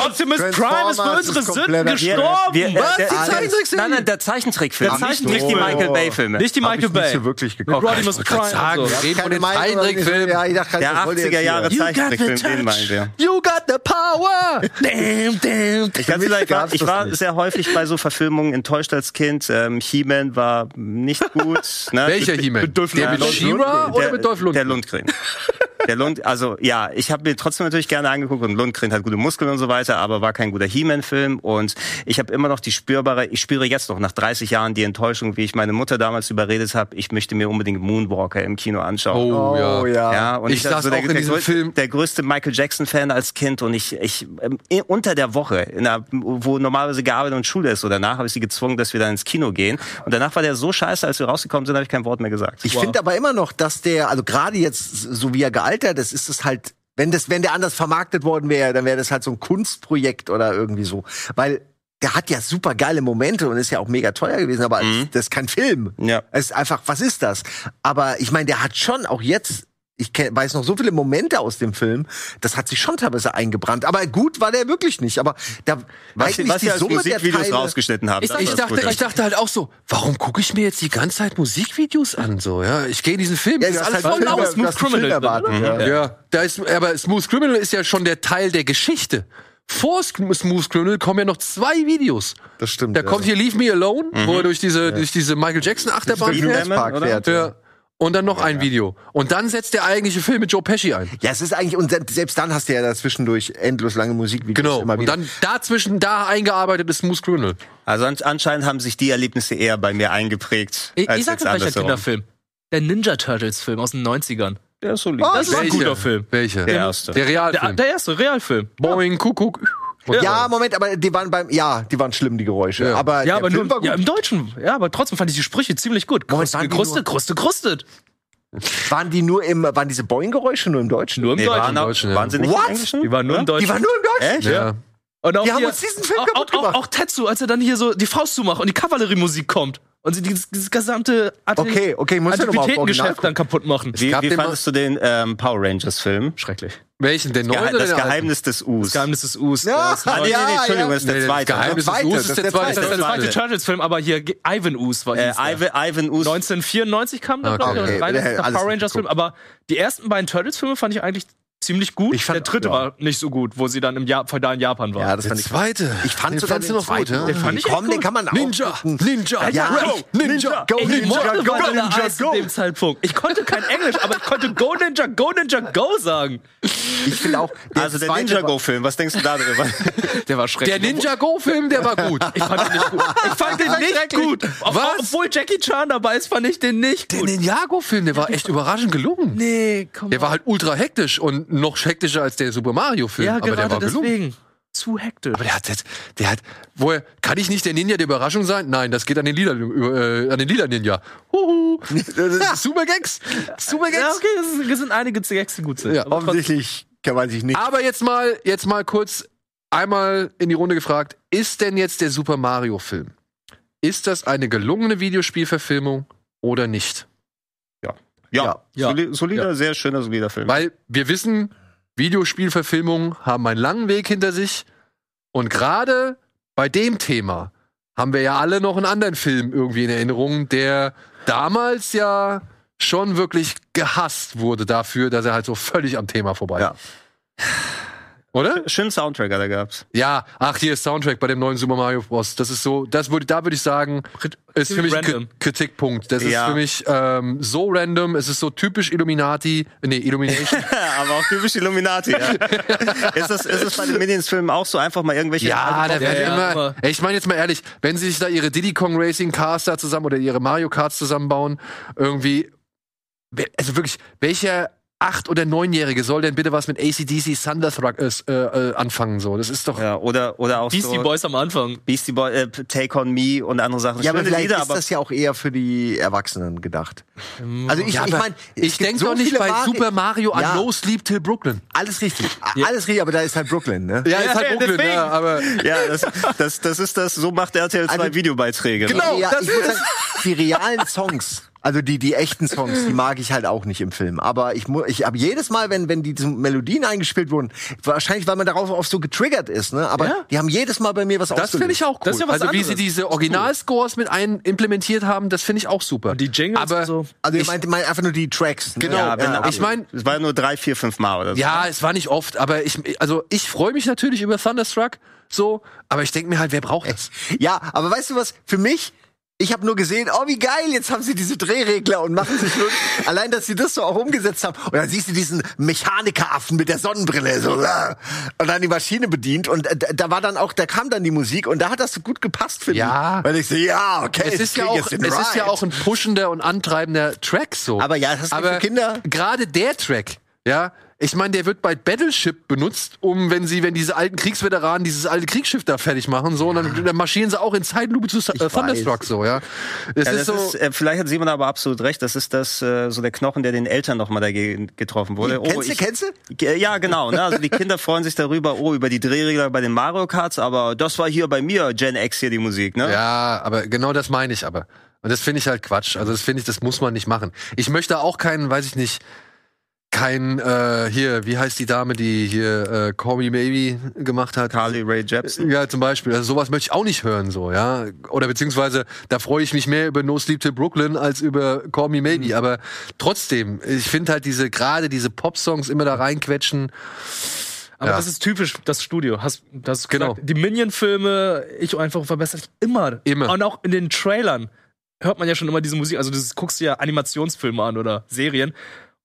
S4: Optimus, Optimus Prime ist für unsere
S2: ist
S4: Sünden gestorben.
S3: Wir- äh,
S1: Was?
S3: der-
S1: Die Zeichentrickserie?
S3: Nein, nein, der Zeichentrickfilm.
S2: Ja,
S3: nicht,
S2: nicht
S3: nicht die. Michael Bay-Filme.
S4: Nicht die Michael
S2: ich nicht
S4: Bay.
S2: so wirklich geguckt.
S1: Ich wollte
S4: Prime.
S1: sagen,
S4: so.
S1: wir reden von den Zeichentrickfilmen.
S2: Ja, ich dachte,
S3: Der
S2: was wollt ihr
S3: 80er
S2: jetzt
S3: Jahre? Zeichentrickfilm, den meinen wir.
S1: You got the power!
S4: Damn, damn.
S3: Ich, ganz ehrlich,
S2: gab's
S3: ich war
S2: nicht.
S3: sehr häufig bei so Verfilmungen enttäuscht als Kind. Ähm, He-Man war nicht gut. ne?
S1: Welcher He-Man?
S4: mit Dolph
S1: Der mit
S4: Lundgren.
S1: She-Ra oder
S3: der,
S1: mit Dolph
S3: Der
S1: Lundgren?
S3: Der Lund, also ja, ich habe mir trotzdem natürlich gerne angeguckt und Lundgren hat gute Muskeln und so weiter, aber war kein guter He-Man-Film und ich habe immer noch die spürbare, ich spüre jetzt noch nach 30 Jahren die Enttäuschung, wie ich meine Mutter damals überredet habe, ich möchte mir unbedingt Moonwalker im Kino anschauen.
S1: Oh, ja.
S2: Oh ja.
S3: Ja, und
S1: Ich
S3: ich,
S1: saß auch
S3: der,
S1: in
S3: der,
S1: diesem
S3: größte,
S1: Film.
S3: der größte Michael Jackson Fan als Kind und ich, ich ähm, unter der Woche, in der, wo normalerweise gearbeitet und Schule ist, so danach habe ich sie gezwungen, dass wir dann ins Kino gehen und danach war der so scheiße, als wir rausgekommen sind, habe ich kein Wort mehr gesagt.
S2: Ich finde aber immer noch, dass der, also gerade jetzt, so wie er gealtert ist, ist es halt, wenn das, wenn der anders vermarktet worden wäre, dann wäre das halt so ein Kunstprojekt oder irgendwie so. Weil der hat ja super geile Momente und ist ja auch mega teuer gewesen, aber
S3: Mhm.
S2: das ist kein Film.
S3: Ja.
S2: Es ist einfach, was ist das? Aber ich meine, der hat schon auch jetzt, ich kenn, weiß noch so viele Momente aus dem Film, das hat sich schon teilweise eingebrannt. Aber gut war der wirklich nicht. Aber da weiß
S3: Was,
S2: nicht,
S3: was
S2: die
S3: ihr als
S2: Summe
S3: Musikvideos
S2: Teile,
S3: rausgeschnitten habt.
S1: Ich,
S3: das
S1: ich,
S3: das
S1: dachte, ich dachte halt auch so, warum gucke ich mir jetzt die ganze Zeit Musikvideos an? So, ja, ich gehe diesen Film,
S2: ja,
S1: das
S2: das
S1: ist alles
S2: halt
S1: voll
S2: Film,
S4: Smooth
S2: Film
S4: Criminal,
S2: erwartet,
S4: oder?
S2: ja.
S1: Ja, da ist, aber Smooth Criminal ist ja schon der Teil der Geschichte. Vor Smooth Criminal kommen ja noch zwei Videos.
S2: Das stimmt.
S1: Da
S2: ja.
S1: kommt hier Leave Me Alone, wo er durch diese, durch diese Michael Jackson Achterbahn fährt. Ja. Und dann noch ein Video. Und dann setzt der eigentliche Film mit Joe Pesci ein.
S2: Ja, es ist eigentlich, und se- selbst dann hast du ja dazwischendurch endlos lange Musikvideos
S1: Genau.
S2: immer
S1: Und
S2: wieder.
S1: dann dazwischen da eingearbeitet ist Smooth Criminal.
S3: Also an, anscheinend haben sich die Erlebnisse eher bei mir eingeprägt.
S4: Ich,
S3: als
S4: ich sag
S3: jetzt
S4: dir gleich ein. Kinderfilm. Der Ninja Turtles Film aus den 90ern.
S3: Der ist solid.
S4: Das ist ein guter Film.
S1: Welcher?
S3: Der erste.
S1: Der
S4: Der,
S1: Realfilm.
S4: der erste Realfilm.
S1: Boing, Kuckuck.
S2: Ja, Moment, aber die waren beim, ja, die waren schlimm, die Geräusche.
S1: Ja.
S2: Aber
S4: Ja, aber
S2: Film
S4: nur ja, im Deutschen. Ja, aber trotzdem fand ich die Sprüche ziemlich gut.
S2: Moment,
S4: Kruste, Kruste,
S2: nur-
S4: Kruste, krustet.
S2: waren die nur im, waren diese Boing-Geräusche nur im Deutschen?
S4: Nur im
S3: Nee,
S4: Deutschen.
S3: waren, auch,
S1: Deutschen, ja.
S3: waren sie nicht
S2: What?
S3: im Englischen?
S4: Die waren nur im Deutschen.
S2: Die waren nur im Deutschen?
S3: Echt?
S1: Ja.
S4: Und auch
S2: Die haben
S4: hier,
S2: uns diesen Film
S4: auch,
S2: kaputt
S4: auch, auch,
S2: gemacht.
S4: auch Tetsu, als er dann hier so die Faust zumacht und die Kavalleriemusik kommt. Und sie dieses, dieses gesamte
S2: Okay, okay, ich muss
S4: Antiquitätengeschäft dann kaputt machen.
S3: Wie, wie fandest du den ähm, Power Rangers Film?
S4: Schrecklich.
S1: Welchen? Den neuen
S3: das? Geheimnis des Us.
S4: Das Geheimnis des Us.
S2: Ja,
S4: das ist
S3: Ah, nee, nee,
S2: Ja,
S3: nee, Entschuldigung,
S2: ja.
S3: das ist der zweite.
S1: das Geheimnis
S2: Das
S1: des Us
S2: das
S1: ist der zweite.
S4: das ist der
S3: zweite.
S4: zweite Turtles-Film, aber hier Ivan Us war
S3: Äh. Ivan, Us.
S4: 1994 kam der,
S1: Okay.
S4: glaube ich,
S2: Okay, alles
S4: Power
S2: nicht
S4: Rangers Film. Aber die ersten beiden Turtles-Filme fand ich eigentlich ziemlich gut.
S2: Ich fand-
S4: der dritte
S2: ja.
S4: war nicht so gut, wo sie dann im Jahr, feudalen Japan waren.
S2: Ja, das
S1: Der
S2: fand ich.
S1: zweite.
S2: Ich fand
S1: den
S2: sogar den
S1: noch gut,
S2: zweiten
S1: ja?
S2: Den
S4: fand ich
S2: Komm, den
S4: gut.
S2: kann man auch
S1: Ninja. Ninja,
S2: Ja,
S1: Go, Ninja, Go,
S4: ich
S1: Ninja, Go, Ninja, Go.
S4: zu dem Zeitpunkt. Ich konnte kein Englisch, aber ich konnte Go Ninja, Go Ninja, Go sagen.
S2: Ich finde auch.
S3: Also der
S2: zweite
S3: Ninja
S2: war-
S3: Go Film, was denkst du da drüber?
S4: Der war schrecklich.
S1: Der Ninja Go-Film, der war gut.
S4: Ich fand den nicht gut. Ich fand den nicht gut.
S1: Was?
S4: Obwohl Jackie Chan dabei ist, fand ich den nicht
S1: Der
S4: gut.
S1: Ninjago-Film, der war echt überraschend gelungen.
S4: Nee, komm
S1: Der war halt ultra hektisch und noch hektischer als der Super Mario-Film.
S4: Ja,
S1: aber der
S4: gerade
S1: war gelungen.
S4: deswegen. zu hektisch.
S1: Aber der hat jetzt, der hat, woher, kann ich nicht der Ninja der Überraschung sein? Nein, das geht an den Lila, äh, an den Lila Ninja. Huhu. Super Gags. Super Gags.
S4: ja, okay, das, sind einige Gags, die gut sind.
S1: Ja.
S2: Offensichtlich kann man sich nicht.
S1: Aber jetzt mal, jetzt mal kurz einmal in die Runde gefragt, ist denn jetzt der Super Mario Film, ist das eine gelungene Videospielverfilmung oder nicht?
S3: Ja,
S4: Ja.
S3: Soli solider, sehr schöner, solider Film.
S1: Weil wir wissen, Videospielverfilmungen haben einen langen Weg hinter sich und gerade bei dem Thema haben wir ja alle noch einen anderen Film irgendwie in Erinnerung, der damals ja schon wirklich gehasst wurde dafür, dass er halt so völlig am Thema vorbei
S2: Ja.
S1: Oder?
S3: Schönen Soundtrack er gehabt.
S1: Ja, ach, hier ist Soundtrack bei dem neuen Super Mario Bros. Das ist so, das würde, da würde ich sagen, ist für mich ein Kritikpunkt. Das ist
S3: Ja.
S1: für mich ähm, so random. Es ist so typisch Illuminati, nee, Illumination.
S3: aber auch typisch Illuminati. Ja. ist, das, ist es bei den Minions-Filmen auch so einfach mal irgendwelche.
S1: ja, da werden
S4: ja, ja,
S1: immer.
S4: aber-
S1: Ey, ich meine jetzt mal ehrlich, wenn sie sich da ihre Diddy Kong Racing Cars da zusammen oder ihre Mario Karts zusammenbauen, irgendwie, also wirklich, welcher acht- oder neunjährige soll denn bitte was mit ACDC Thunderstruck äh, äh, anfangen so? Das ist doch.
S3: Ja, oder, oder auch
S4: Beastie
S3: so
S4: Boys am Anfang.
S3: Beastie Boy, äh, Take on Me und andere Sachen.
S2: Ja, aber
S3: Schöne
S2: vielleicht
S3: Lieder,
S2: ist
S3: aber
S2: das ja auch eher für die Erwachsenen gedacht. Also ich,
S1: Ja,
S2: ich
S1: aber
S2: meine,
S1: ich denke doch nicht bei Super Mario an
S2: Ja.
S1: No Sleep Till Brooklyn.
S2: Alles richtig, alles richtig, aber da ist halt Brooklyn, ne?
S1: Ja, ist halt
S4: ja,
S1: Brooklyn, ja, aber.
S3: ja, das, das, das ist das, so macht RTL 2
S2: Also-
S3: Videobeiträge. ne?
S1: Genau.
S2: ja,
S1: das ist-
S2: sagen, die realen Songs, also die die echten Songs, die mag ich halt auch nicht im Film. Aber ich muss, ich habe jedes Mal, wenn wenn diese Melodien eingespielt wurden, wahrscheinlich weil man darauf auf so getriggert ist, ne? Aber
S4: Ja.
S2: die haben jedes Mal bei mir was
S1: Das finde ich auch cool.
S4: Das ist ja was
S1: also wie
S4: anderes.
S1: sie diese Originalscores mit ein implementiert haben, das finde ich auch super.
S4: Und die Jingles
S1: Aber
S4: und so.
S2: Also ich
S1: ich-
S2: meinte mein, einfach nur die Tracks. Ne?
S1: Genau,
S3: Ja, wenn,
S2: okay.
S1: ich mein-
S3: es war nur drei, vier, fünf Mal oder so.
S1: Ja, es war nicht oft, aber ich, also ich freue mich natürlich über Thunderstruck, so, aber ich denke mir halt, wer braucht das?
S2: Ja, aber weißt du was? Für mich, ich habe nur gesehen, oh wie geil, jetzt haben sie diese Drehregler und machen sich nur, allein, dass sie das so auch umgesetzt haben. Und dann siehst du diesen Mechanikeraffen mit der Sonnenbrille so äh, und dann die Maschine bedient und äh, da war dann auch, da kam dann die Musik und da hat das so gut gepasst finde
S1: Ja.
S2: ich. Weil ich so, ja, okay,
S1: Es ist ja auch, es
S2: den
S1: ist ja auch ein pushender und antreibender Track so.
S2: Aber ja, das ist
S1: aber
S2: für Kinder.
S1: Gerade der Track, ja, ich meine, der wird bei Battleship benutzt, um wenn sie, wenn diese alten Kriegsveteranen dieses alte Kriegsschiff da fertig machen, so, und dann, dann marschieren sie auch in Zeitlupe zu äh, Thunderstruck, so, ja. Es
S3: Ja,
S1: ist
S3: das
S1: so.
S3: ist, äh, vielleicht hat Simon aber absolut recht. Das ist das äh, so der Knochen, der den Eltern noch mal dagegen getroffen wurde. Oh,
S2: Kennst du,
S3: ich-
S2: kennst du?
S3: Ge- Ja, genau. Ne? Also die Kinder freuen sich darüber, oh, über die Drehregler bei den Mario Karts, aber das war hier bei mir, Gen X hier die Musik, ne?
S1: Ja, aber genau das meine ich aber. Und das finde ich halt Quatsch. Also das finde ich, das muss man nicht machen. Ich möchte auch keinen, weiß ich nicht, kein, äh, hier, wie heißt die Dame, die hier äh, Call Me Maybe gemacht hat?
S3: Carly Ray Jepsen.
S1: Ja, zum Beispiel. Also sowas möchte ich auch nicht hören, so, ja. Oder beziehungsweise, da freue ich mich mehr über No Sleep Till Brooklyn als über Call Me Maybe.
S2: Mhm.
S1: Aber trotzdem, ich finde halt diese, gerade diese Pop-Songs immer da reinquetschen.
S4: Aber
S1: Ja.
S4: das ist typisch das Studio. Hast, das
S1: Genau.
S4: gesagt, die Minion-Filme, ich einfach verbessere ich immer.
S1: Immer.
S4: Und auch in den Trailern hört man ja schon immer diese Musik. Also du guckst dir ja Animationsfilme an oder Serien.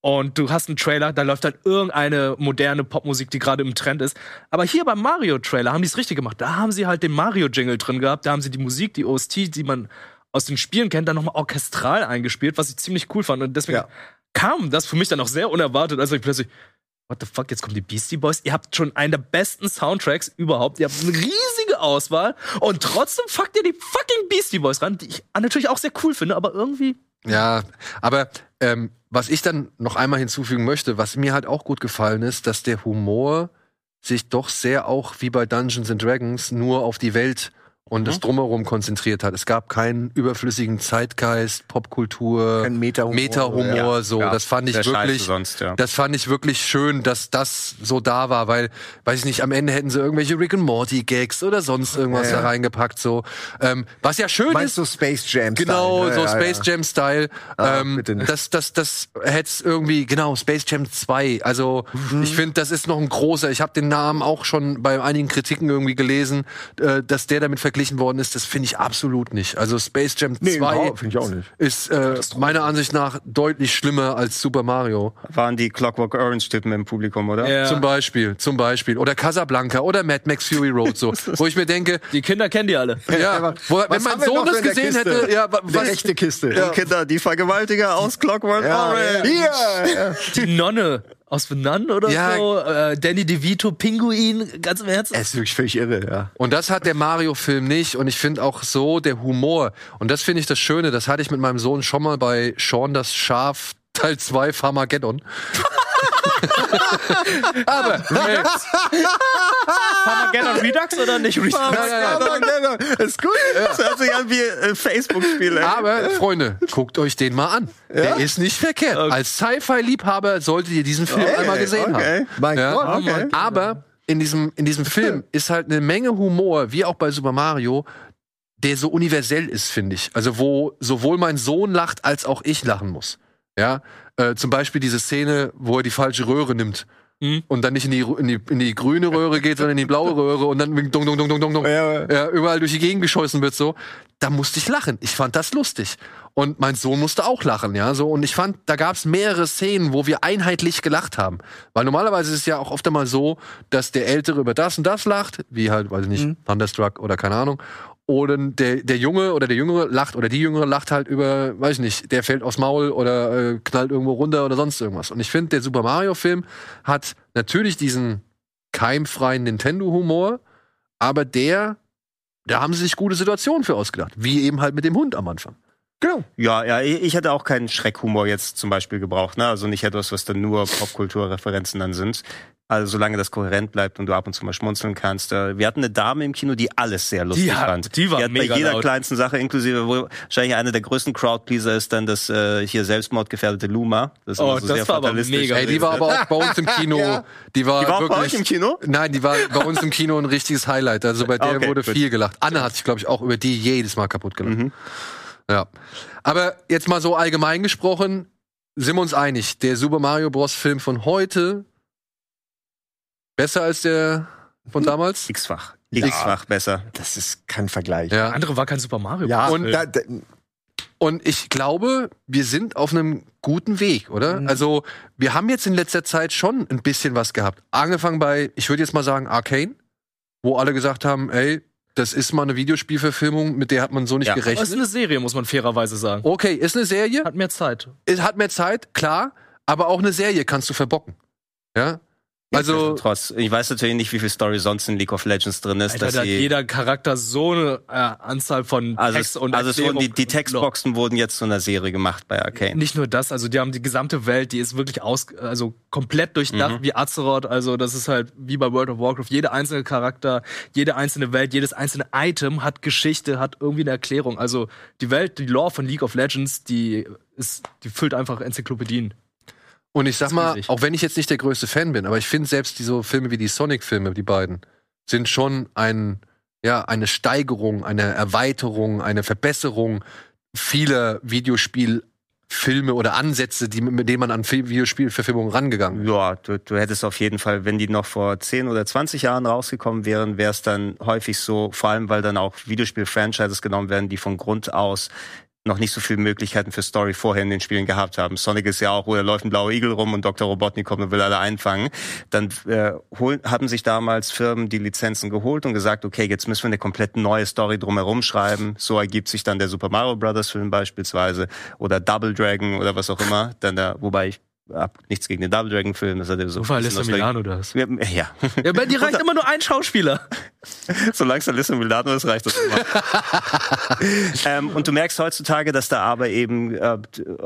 S4: Und du hast einen Trailer, da läuft halt irgendeine moderne Popmusik, die gerade im Trend ist. Aber hier beim Mario-Trailer haben die es richtig gemacht. Da haben sie halt den Mario-Jingle drin gehabt. Da haben sie die Musik, die OST, die man aus den Spielen kennt, dann nochmal orchestral eingespielt, was ich ziemlich cool fand. Und deswegen
S2: Ja.
S4: kam das für mich dann auch sehr unerwartet, als ich plötzlich What the fuck, jetzt kommen die Beastie Boys. Ihr habt schon einen der besten Soundtracks überhaupt. Ihr habt eine riesige Auswahl und trotzdem fuckt ihr die fucking Beastie Boys ran, die ich natürlich auch sehr cool finde, aber irgendwie.
S1: Ja, aber ähm, was ich dann noch einmal hinzufügen möchte, was mir halt auch gut gefallen ist, dass der Humor sich doch sehr auch wie bei Dungeons and Dragons nur auf die Welt und das Drumherum konzentriert hat. Es gab keinen überflüssigen Zeitgeist, Popkultur,
S2: Kein Meta-Humor.
S1: Meta-Humor,
S2: Ja.
S1: so.
S3: Ja,
S1: das fand ich wirklich,
S3: sonst, ja.
S1: das fand ich wirklich schön, dass das so da war, weil, weiß ich nicht, am Ende hätten sie irgendwelche Rick and Morty Gags oder sonst irgendwas
S2: Ja, ja.
S1: da reingepackt, so. Ähm, was ja schön
S2: Meinst
S1: ist.
S2: du Space Jam?
S1: Genau,
S2: Style?
S1: so
S2: Ja, ja,
S1: Space
S2: ja.
S1: Jam Style.
S2: Ah,
S1: ähm,
S2: bitte nicht.
S1: das, das, das hätte irgendwie, genau, Space Jam 2. Also
S2: Mhm.
S1: ich finde, das ist noch ein großer. Ich habe den Namen auch schon bei einigen Kritiken irgendwie gelesen, äh, dass der damit verglichen worden ist. Das finde ich absolut nicht. Also Space Jam
S2: Nee,
S1: 2
S2: überhaupt, finde ich auch nicht.
S1: ist äh, meiner Ansicht nach deutlich schlimmer als Super Mario.
S3: Waren die Clockwork Orange-Typen im Publikum, oder?
S4: Ja.
S1: Zum Beispiel, zum Beispiel. Oder Casablanca oder Mad Max Fury Road so. wo ich mir denke,
S4: Die Kinder kennen die alle.
S1: ja, wo, wenn
S2: Was
S1: mein
S2: haben wir
S1: Sohn
S2: noch
S1: das
S2: in der
S1: gesehen
S2: Kiste?
S1: hätte, ja, wa-
S2: Die
S1: was,
S2: rechte Kiste.
S3: Die Kinder, die Vergewaltiger aus Clockwork
S2: Ja,
S3: Orange.
S2: Hier!
S4: Die Nonne aus The Nun oder
S1: Ja.
S4: so. Äh, Danny DeVito, Pinguin, ganz im Herzen.
S2: Er ist wirklich völlig irre, ja.
S1: Und das hat der Mario-Film nicht. Und ich finde auch so der Humor. Und das finde ich das Schöne. Das hatte ich mit meinem Sohn schon mal bei Sean das Schaf Teil 2 Farmageddon. Aber, äh,
S4: Farmageddon Redux oder nicht Redux?
S1: nein, nein, nein.
S2: Das ist gut.
S3: Das hört sich an wie äh, Facebook-Spiele.
S1: Aber, Freunde, guckt euch den mal an. Der ist nicht verkehrt. Als Sci-Fi-Liebhaber solltet ihr diesen Film einmal gesehen
S3: okay.
S1: haben.
S2: Mein
S1: Ja.
S2: Gott, okay.
S1: Aber in diesem, in diesem Film ist halt eine Menge Humor, wie auch bei Super Mario, der so universell ist, finde ich. Also wo sowohl mein Sohn lacht, als auch ich lachen muss. Ja, äh, zum Beispiel diese Szene, wo er die falsche Röhre nimmt.
S4: Mhm.
S1: Und dann nicht in die, in, die, in die grüne Röhre geht, sondern in die blaue Röhre und dann dong, dong, dong, dong, dong, dong,
S2: Ja, ja.
S1: ja, überall durch die Gegend geschossen wird so. Da musste ich lachen. Ich fand das lustig. Und mein Sohn musste auch lachen, ja. So, und ich fand, da gab es mehrere Szenen, wo wir einheitlich gelacht haben. Weil normalerweise ist es ja auch oft einmal so, dass der Ältere über das und das lacht, wie halt, weiß ich nicht, Thunderstruck oder keine Ahnung. Oder der, der Junge oder der Jüngere lacht oder die Jüngere lacht halt über, weiß ich nicht, der fällt aufs Maul oder äh, knallt irgendwo runter oder sonst irgendwas. Und ich finde, der Super Mario-Film hat natürlich diesen keimfreien Nintendo-Humor, aber der, da haben sie sich gute Situationen für ausgedacht. Wie eben halt mit dem Hund am Anfang.
S2: Genau.
S3: Ja, ja, ich hätte auch keinen Schreckhumor jetzt zum Beispiel gebraucht, ne? Also nicht etwas, was dann nur Popkulturreferenzen dann sind. Also solange das kohärent bleibt und du ab und zu mal schmunzeln kannst. Äh, Wir hatten eine Dame im Kino, die alles sehr lustig
S4: hat-
S3: fand.
S4: die war
S3: hat bei
S4: mega
S3: jeder
S4: laut.
S3: kleinsten Sache, inklusive, wo wahrscheinlich einer der größten Crowdpleaser ist dann das äh, hier selbstmordgefährdete Luma. Das ist
S4: Oh,
S3: so
S4: das
S3: sehr
S4: war aber mega
S1: Ey, die war aber auch bei uns im Kino.
S2: Ja.
S1: Die war,
S3: Die war auch bei
S1: wirklich,
S3: euch im Kino?
S1: Nein, die war bei uns im Kino ein richtiges Highlight. Also bei der
S3: Okay,
S1: wurde
S3: gut.
S1: viel gelacht. Anne hat sich, glaube ich, auch über die jedes Mal kaputt gelacht.
S3: Mhm.
S1: Ja. Aber jetzt mal so allgemein gesprochen, sind wir uns einig, der Super Mario Bros. Film von heute besser als der von damals?
S3: X-fach. X-fach besser.
S2: Das ist kein Vergleich.
S1: Ja.
S4: Andere war kein Super Mario.
S2: Ja,
S4: Bros.
S2: und da, da,
S1: Und ich glaube, wir sind auf einem guten Weg, oder? Also, wir haben jetzt in letzter Zeit schon ein bisschen was gehabt. Angefangen bei, ich würde jetzt mal sagen, Arcane, wo alle gesagt haben, ey, das ist mal eine Videospielverfilmung, mit der hat man so nicht
S3: Ja.
S4: Aber es ist
S1: gerechnet.
S4: eine Serie, muss man fairerweise sagen.
S1: Okay, ist eine Serie,
S4: Hat mehr Zeit.
S1: es hat mehr Zeit, klar, aber auch eine Serie kannst du verbocken. Ja? Also,
S3: Trotz, ich weiß natürlich nicht, wie viel Story sonst in League of Legends drin ist,
S4: Alter,
S3: dass
S4: da hat jeder Charakter so eine äh, Anzahl von
S3: Also,
S4: Text
S3: es,
S4: und
S3: also es wurden die, die Textboxen wurden jetzt zu einer Serie gemacht bei Arcane.
S4: Nicht nur das, also die haben die gesamte Welt, die ist wirklich aus, also komplett durchdacht
S3: Mhm.
S4: wie Azeroth. Also das ist halt wie bei World of Warcraft. Jeder einzelne Charakter, jede einzelne Welt, jedes einzelne Item hat Geschichte, hat irgendwie eine Erklärung. Also die Welt, die Lore von League of Legends, die ist, die füllt einfach Enzyklopädien.
S1: Und ich sag mal, auch wenn ich jetzt nicht der größte Fan bin, aber ich finde selbst diese Filme wie die Sonic-Filme, die beiden, sind schon ein, ja, eine Steigerung, eine Erweiterung, eine Verbesserung vieler Videospielfilme oder Ansätze, die, mit denen man an Fi- Videospielverfilmungen rangegangen ist.
S3: Ja, du, du hättest auf jeden Fall, wenn die noch vor 10 oder 20 Jahren rausgekommen wären, wäre es dann häufig so, vor allem weil dann auch Videospiel-Franchises genommen werden, die von Grund aus noch nicht so viele Möglichkeiten für Story vorher in den Spielen gehabt haben. Sonic ist ja auch, wo da läuft ein blauer Igel rum und Dr. Robotnik kommt und will alle einfangen. Dann äh, holen, haben sich damals Firmen die Lizenzen geholt und gesagt, okay, jetzt müssen wir eine komplett neue Story drumherum schreiben. So ergibt sich dann der Super Mario Brothers Film beispielsweise oder Double Dragon oder was auch immer. Dann da, wobei ich hab nichts gegen den Double Dragon Film, das hat ja so
S4: Alyssa
S3: Nostalgie-
S4: Milano das.
S3: ja, ja.
S4: Ja, bei dir reicht immer nur ein Schauspieler.
S3: Solange es Alyssa Milano ist, reicht das immer. ähm, und du merkst heutzutage, dass da aber eben, äh,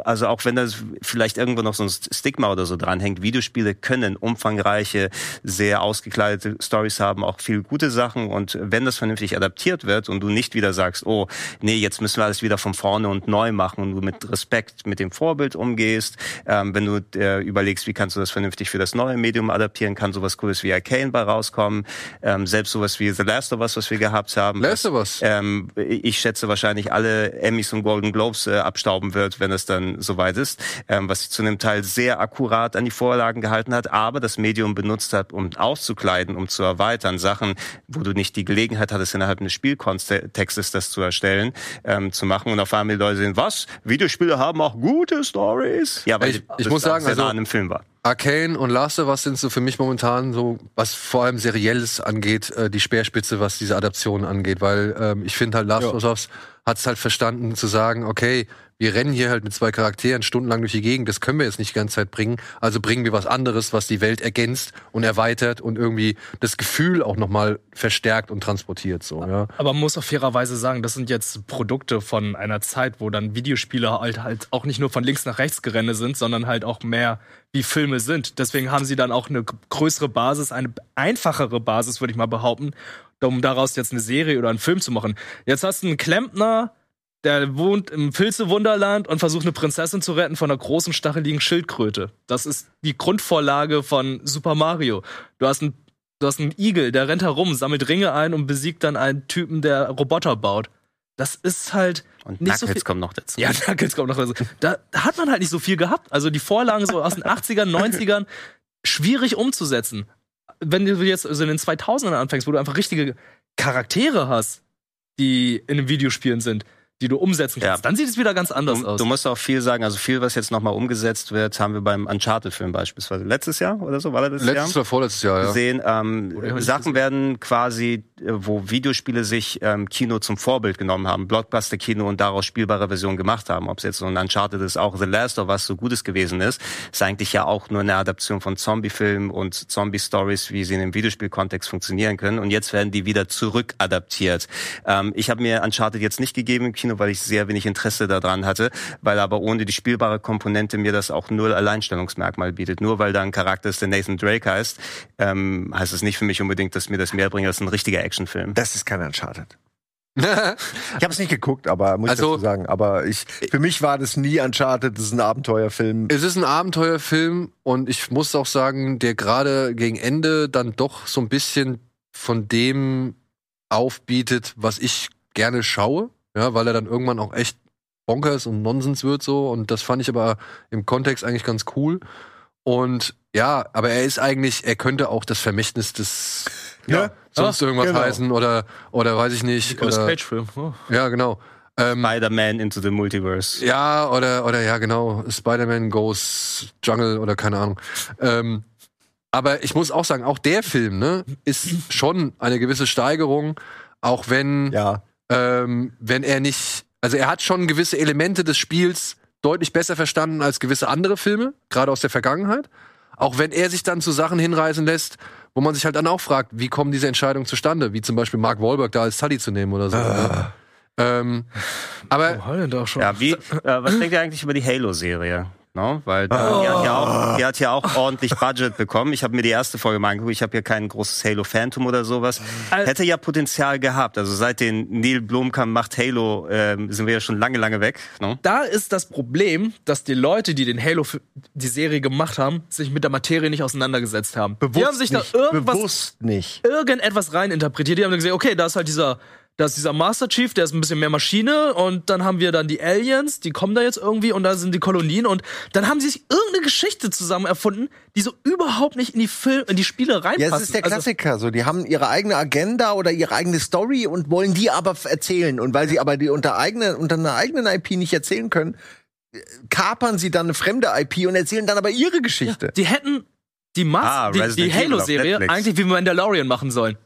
S3: also auch wenn da vielleicht irgendwo noch so ein Stigma oder so dranhängt, Videospiele können umfangreiche, sehr ausgekleidete Stories haben, auch viel gute Sachen. Und wenn das vernünftig adaptiert wird und du nicht wieder sagst, oh, nee, jetzt müssen wir alles wieder von vorne und neu machen und du mit Respekt mit dem Vorbild umgehst, ähm, wenn du äh, überlegst, wie kannst du das vernünftig für das neue Medium adaptieren, kann sowas Cooles wie Arcane bei rauskommen, ähm, selbst sowas wie The Last of Us, was wir gehabt haben.
S1: Last of Us.
S3: Ähm, ich schätze wahrscheinlich alle Emmys und Golden Globes äh, abstauben wird, wenn es dann soweit ist, ähm, was sich zu einem Teil sehr akkurat an die Vorlagen gehalten hat, aber das Medium benutzt hat, um auszukleiden, um zu erweitern, Sachen, wo du nicht die Gelegenheit hattest, innerhalb eines Spielkontextes das zu erstellen, ähm, zu machen und auf einmal die Leute sehen, was? Videospiele haben auch gute Stories? Ja, weil
S1: Ich- ich muss sagen,
S3: sehr
S1: also-
S3: nah an einem Film war.
S1: Arcane und Last of Us sind so für mich momentan so, was vor allem Serielles angeht, äh, die Speerspitze, was diese Adaptionen angeht, weil ähm, ich finde halt Last of Us hat es halt verstanden zu sagen, okay, wir rennen hier halt mit zwei Charakteren stundenlang durch die Gegend, das können wir jetzt nicht die ganze Zeit bringen, also bringen wir was anderes, was die Welt ergänzt und erweitert und irgendwie das Gefühl auch nochmal verstärkt und transportiert, so, ja.
S4: Aber man muss auch fairerweise sagen, das sind jetzt Produkte von einer Zeit, wo dann Videospiele halt, halt auch nicht nur von links nach rechts gerenne sind, sondern halt auch mehr wie Filme sind. Deswegen haben sie dann auch eine größere Basis, eine einfachere Basis, würde ich mal behaupten, um daraus jetzt eine Serie oder einen Film zu machen. Jetzt hast du einen Klempner, der wohnt im Filzewunderland und versucht eine Prinzessin zu retten von einer großen stacheligen Schildkröte. Das ist die Grundvorlage von Super Mario. Du hast einen, du hast einen Igel, der rennt herum, sammelt Ringe ein und besiegt dann einen Typen, der Roboter baut. Das ist halt
S3: Und
S4: nicht so
S3: Knuckles
S4: viel.
S3: kommt noch dazu.
S4: Ja, Knuckles kommt noch dazu. Da, da hat man halt nicht so viel gehabt. Also die Vorlagen so aus den 80ern, 90ern, schwierig umzusetzen. Wenn du jetzt also in den 2000ern anfängst, wo du einfach richtige Charaktere hast, die in den Videospielen sind, die du umsetzen kannst,
S3: Ja.
S4: dann sieht es wieder ganz anders
S3: Du,
S4: aus.
S3: du musst auch viel sagen, also viel, was jetzt nochmal umgesetzt wird, haben wir beim Uncharted-Film beispielsweise letztes Jahr oder so, war das letztes
S1: Letztes
S3: Jahr?
S1: oder vorletztes Jahr, ja.
S3: gesehen. Ähm, Sachen werden quasi, äh, wo Videospiele sich ähm, Kino zum Vorbild genommen haben, Blockbuster-Kino und daraus spielbare Versionen gemacht haben. Ob es jetzt so ein Uncharted ist, auch The Last of Us so Gutes gewesen ist, ist eigentlich ja auch nur eine Adaption von Zombie-Filmen und Zombie-Stories, wie sie in dem Videospielkontext funktionieren können. Und jetzt werden die wieder zurückadaptiert. Ähm, ich habe mir Uncharted jetzt nicht gegeben im Kino, weil ich sehr wenig Interesse daran hatte, weil aber ohne die spielbare Komponente mir das auch null Alleinstellungsmerkmal bietet. Nur weil da ein Charakter ist, der Nathan Drake heißt, ähm, heißt es nicht für mich unbedingt, dass mir das mehr bringt als ein richtiger Actionfilm.
S2: Das ist kein Uncharted. Ich habe es nicht geguckt, aber muss
S1: Also-
S2: ich dazu sagen. Aber ich, für mich war das nie Uncharted. Das ist ein Abenteuerfilm.
S1: Es ist ein Abenteuerfilm und ich muss auch sagen, der gerade gegen Ende dann doch so ein bisschen von dem aufbietet, was ich gerne schaue, ja, weil er dann irgendwann auch echt bonkers und Nonsens wird so und das fand ich aber im Kontext eigentlich ganz cool und ja, aber er ist eigentlich, er könnte auch das Vermächtnis des
S2: Ja,
S1: sonst
S2: Ah,
S1: irgendwas
S2: genau.
S1: heißen oder oder weiß ich nicht oder,
S4: Cage-Film. Oh.
S1: ja genau ähm,
S3: Spider-Man into the Multiverse.
S1: ja, oder, oder ja, genau. Spider-Man Goes Jungle oder keine Ahnung. Ähm, aber ich muss auch sagen, auch der Film, ne, ist schon eine gewisse Steigerung, auch wenn,
S2: Ja.
S1: Ähm, wenn er nicht, also er hat schon gewisse Elemente des Spiels deutlich besser verstanden als gewisse andere Filme, gerade aus der Vergangenheit. Auch wenn er sich dann zu Sachen hinreißen lässt, wo man sich halt dann auch fragt, wie kommen diese Entscheidungen zustande, wie zum Beispiel Mark Wahlberg da als Tully zu nehmen oder so. Ne? Ähm, aber
S4: Oh, Holland auch schon.
S3: Ja, wie, äh, was denkt ihr eigentlich über die Halo-Serie? No? Weil da, die, hat ja auch, die hat ja auch ordentlich Budget bekommen. Ich habe mir die erste Folge mal angeguckt. Ich habe ja kein großes Halo-Phantom oder sowas.
S4: Al-
S3: Hätte ja Potenzial gehabt. Also seit den Neil Blomkamp macht Halo, ähm, sind wir ja schon lange, lange weg. No?
S4: da ist das Problem, dass die Leute, die den Halo die Serie gemacht haben, sich mit der Materie nicht auseinandergesetzt haben. die haben sich
S2: nicht,
S4: da irgendwas
S2: bewusst nicht.
S4: irgendetwas reininterpretiert. Die haben dann gesagt, okay, da ist halt dieser, da ist dieser Master Chief, der ist ein bisschen mehr Maschine und dann haben wir dann die Aliens, die kommen da jetzt irgendwie und da sind die Kolonien und dann haben sie sich irgendeine Geschichte zusammen erfunden, die so überhaupt nicht in die Film, in die Spiele reinpasst.
S2: Ja, es ist der Klassiker. So, die haben ihre eigene Agenda oder ihre eigene Story und wollen die aber erzählen. Und weil sie aber die unter eigene, unter einer eigenen IP nicht erzählen können, äh, kapern sie dann eine fremde IP und erzählen dann aber ihre Geschichte.
S4: die hätten die, Mas
S3: Ah,
S4: die, die Halo-Serie eigentlich wie Mandalorian machen sollen.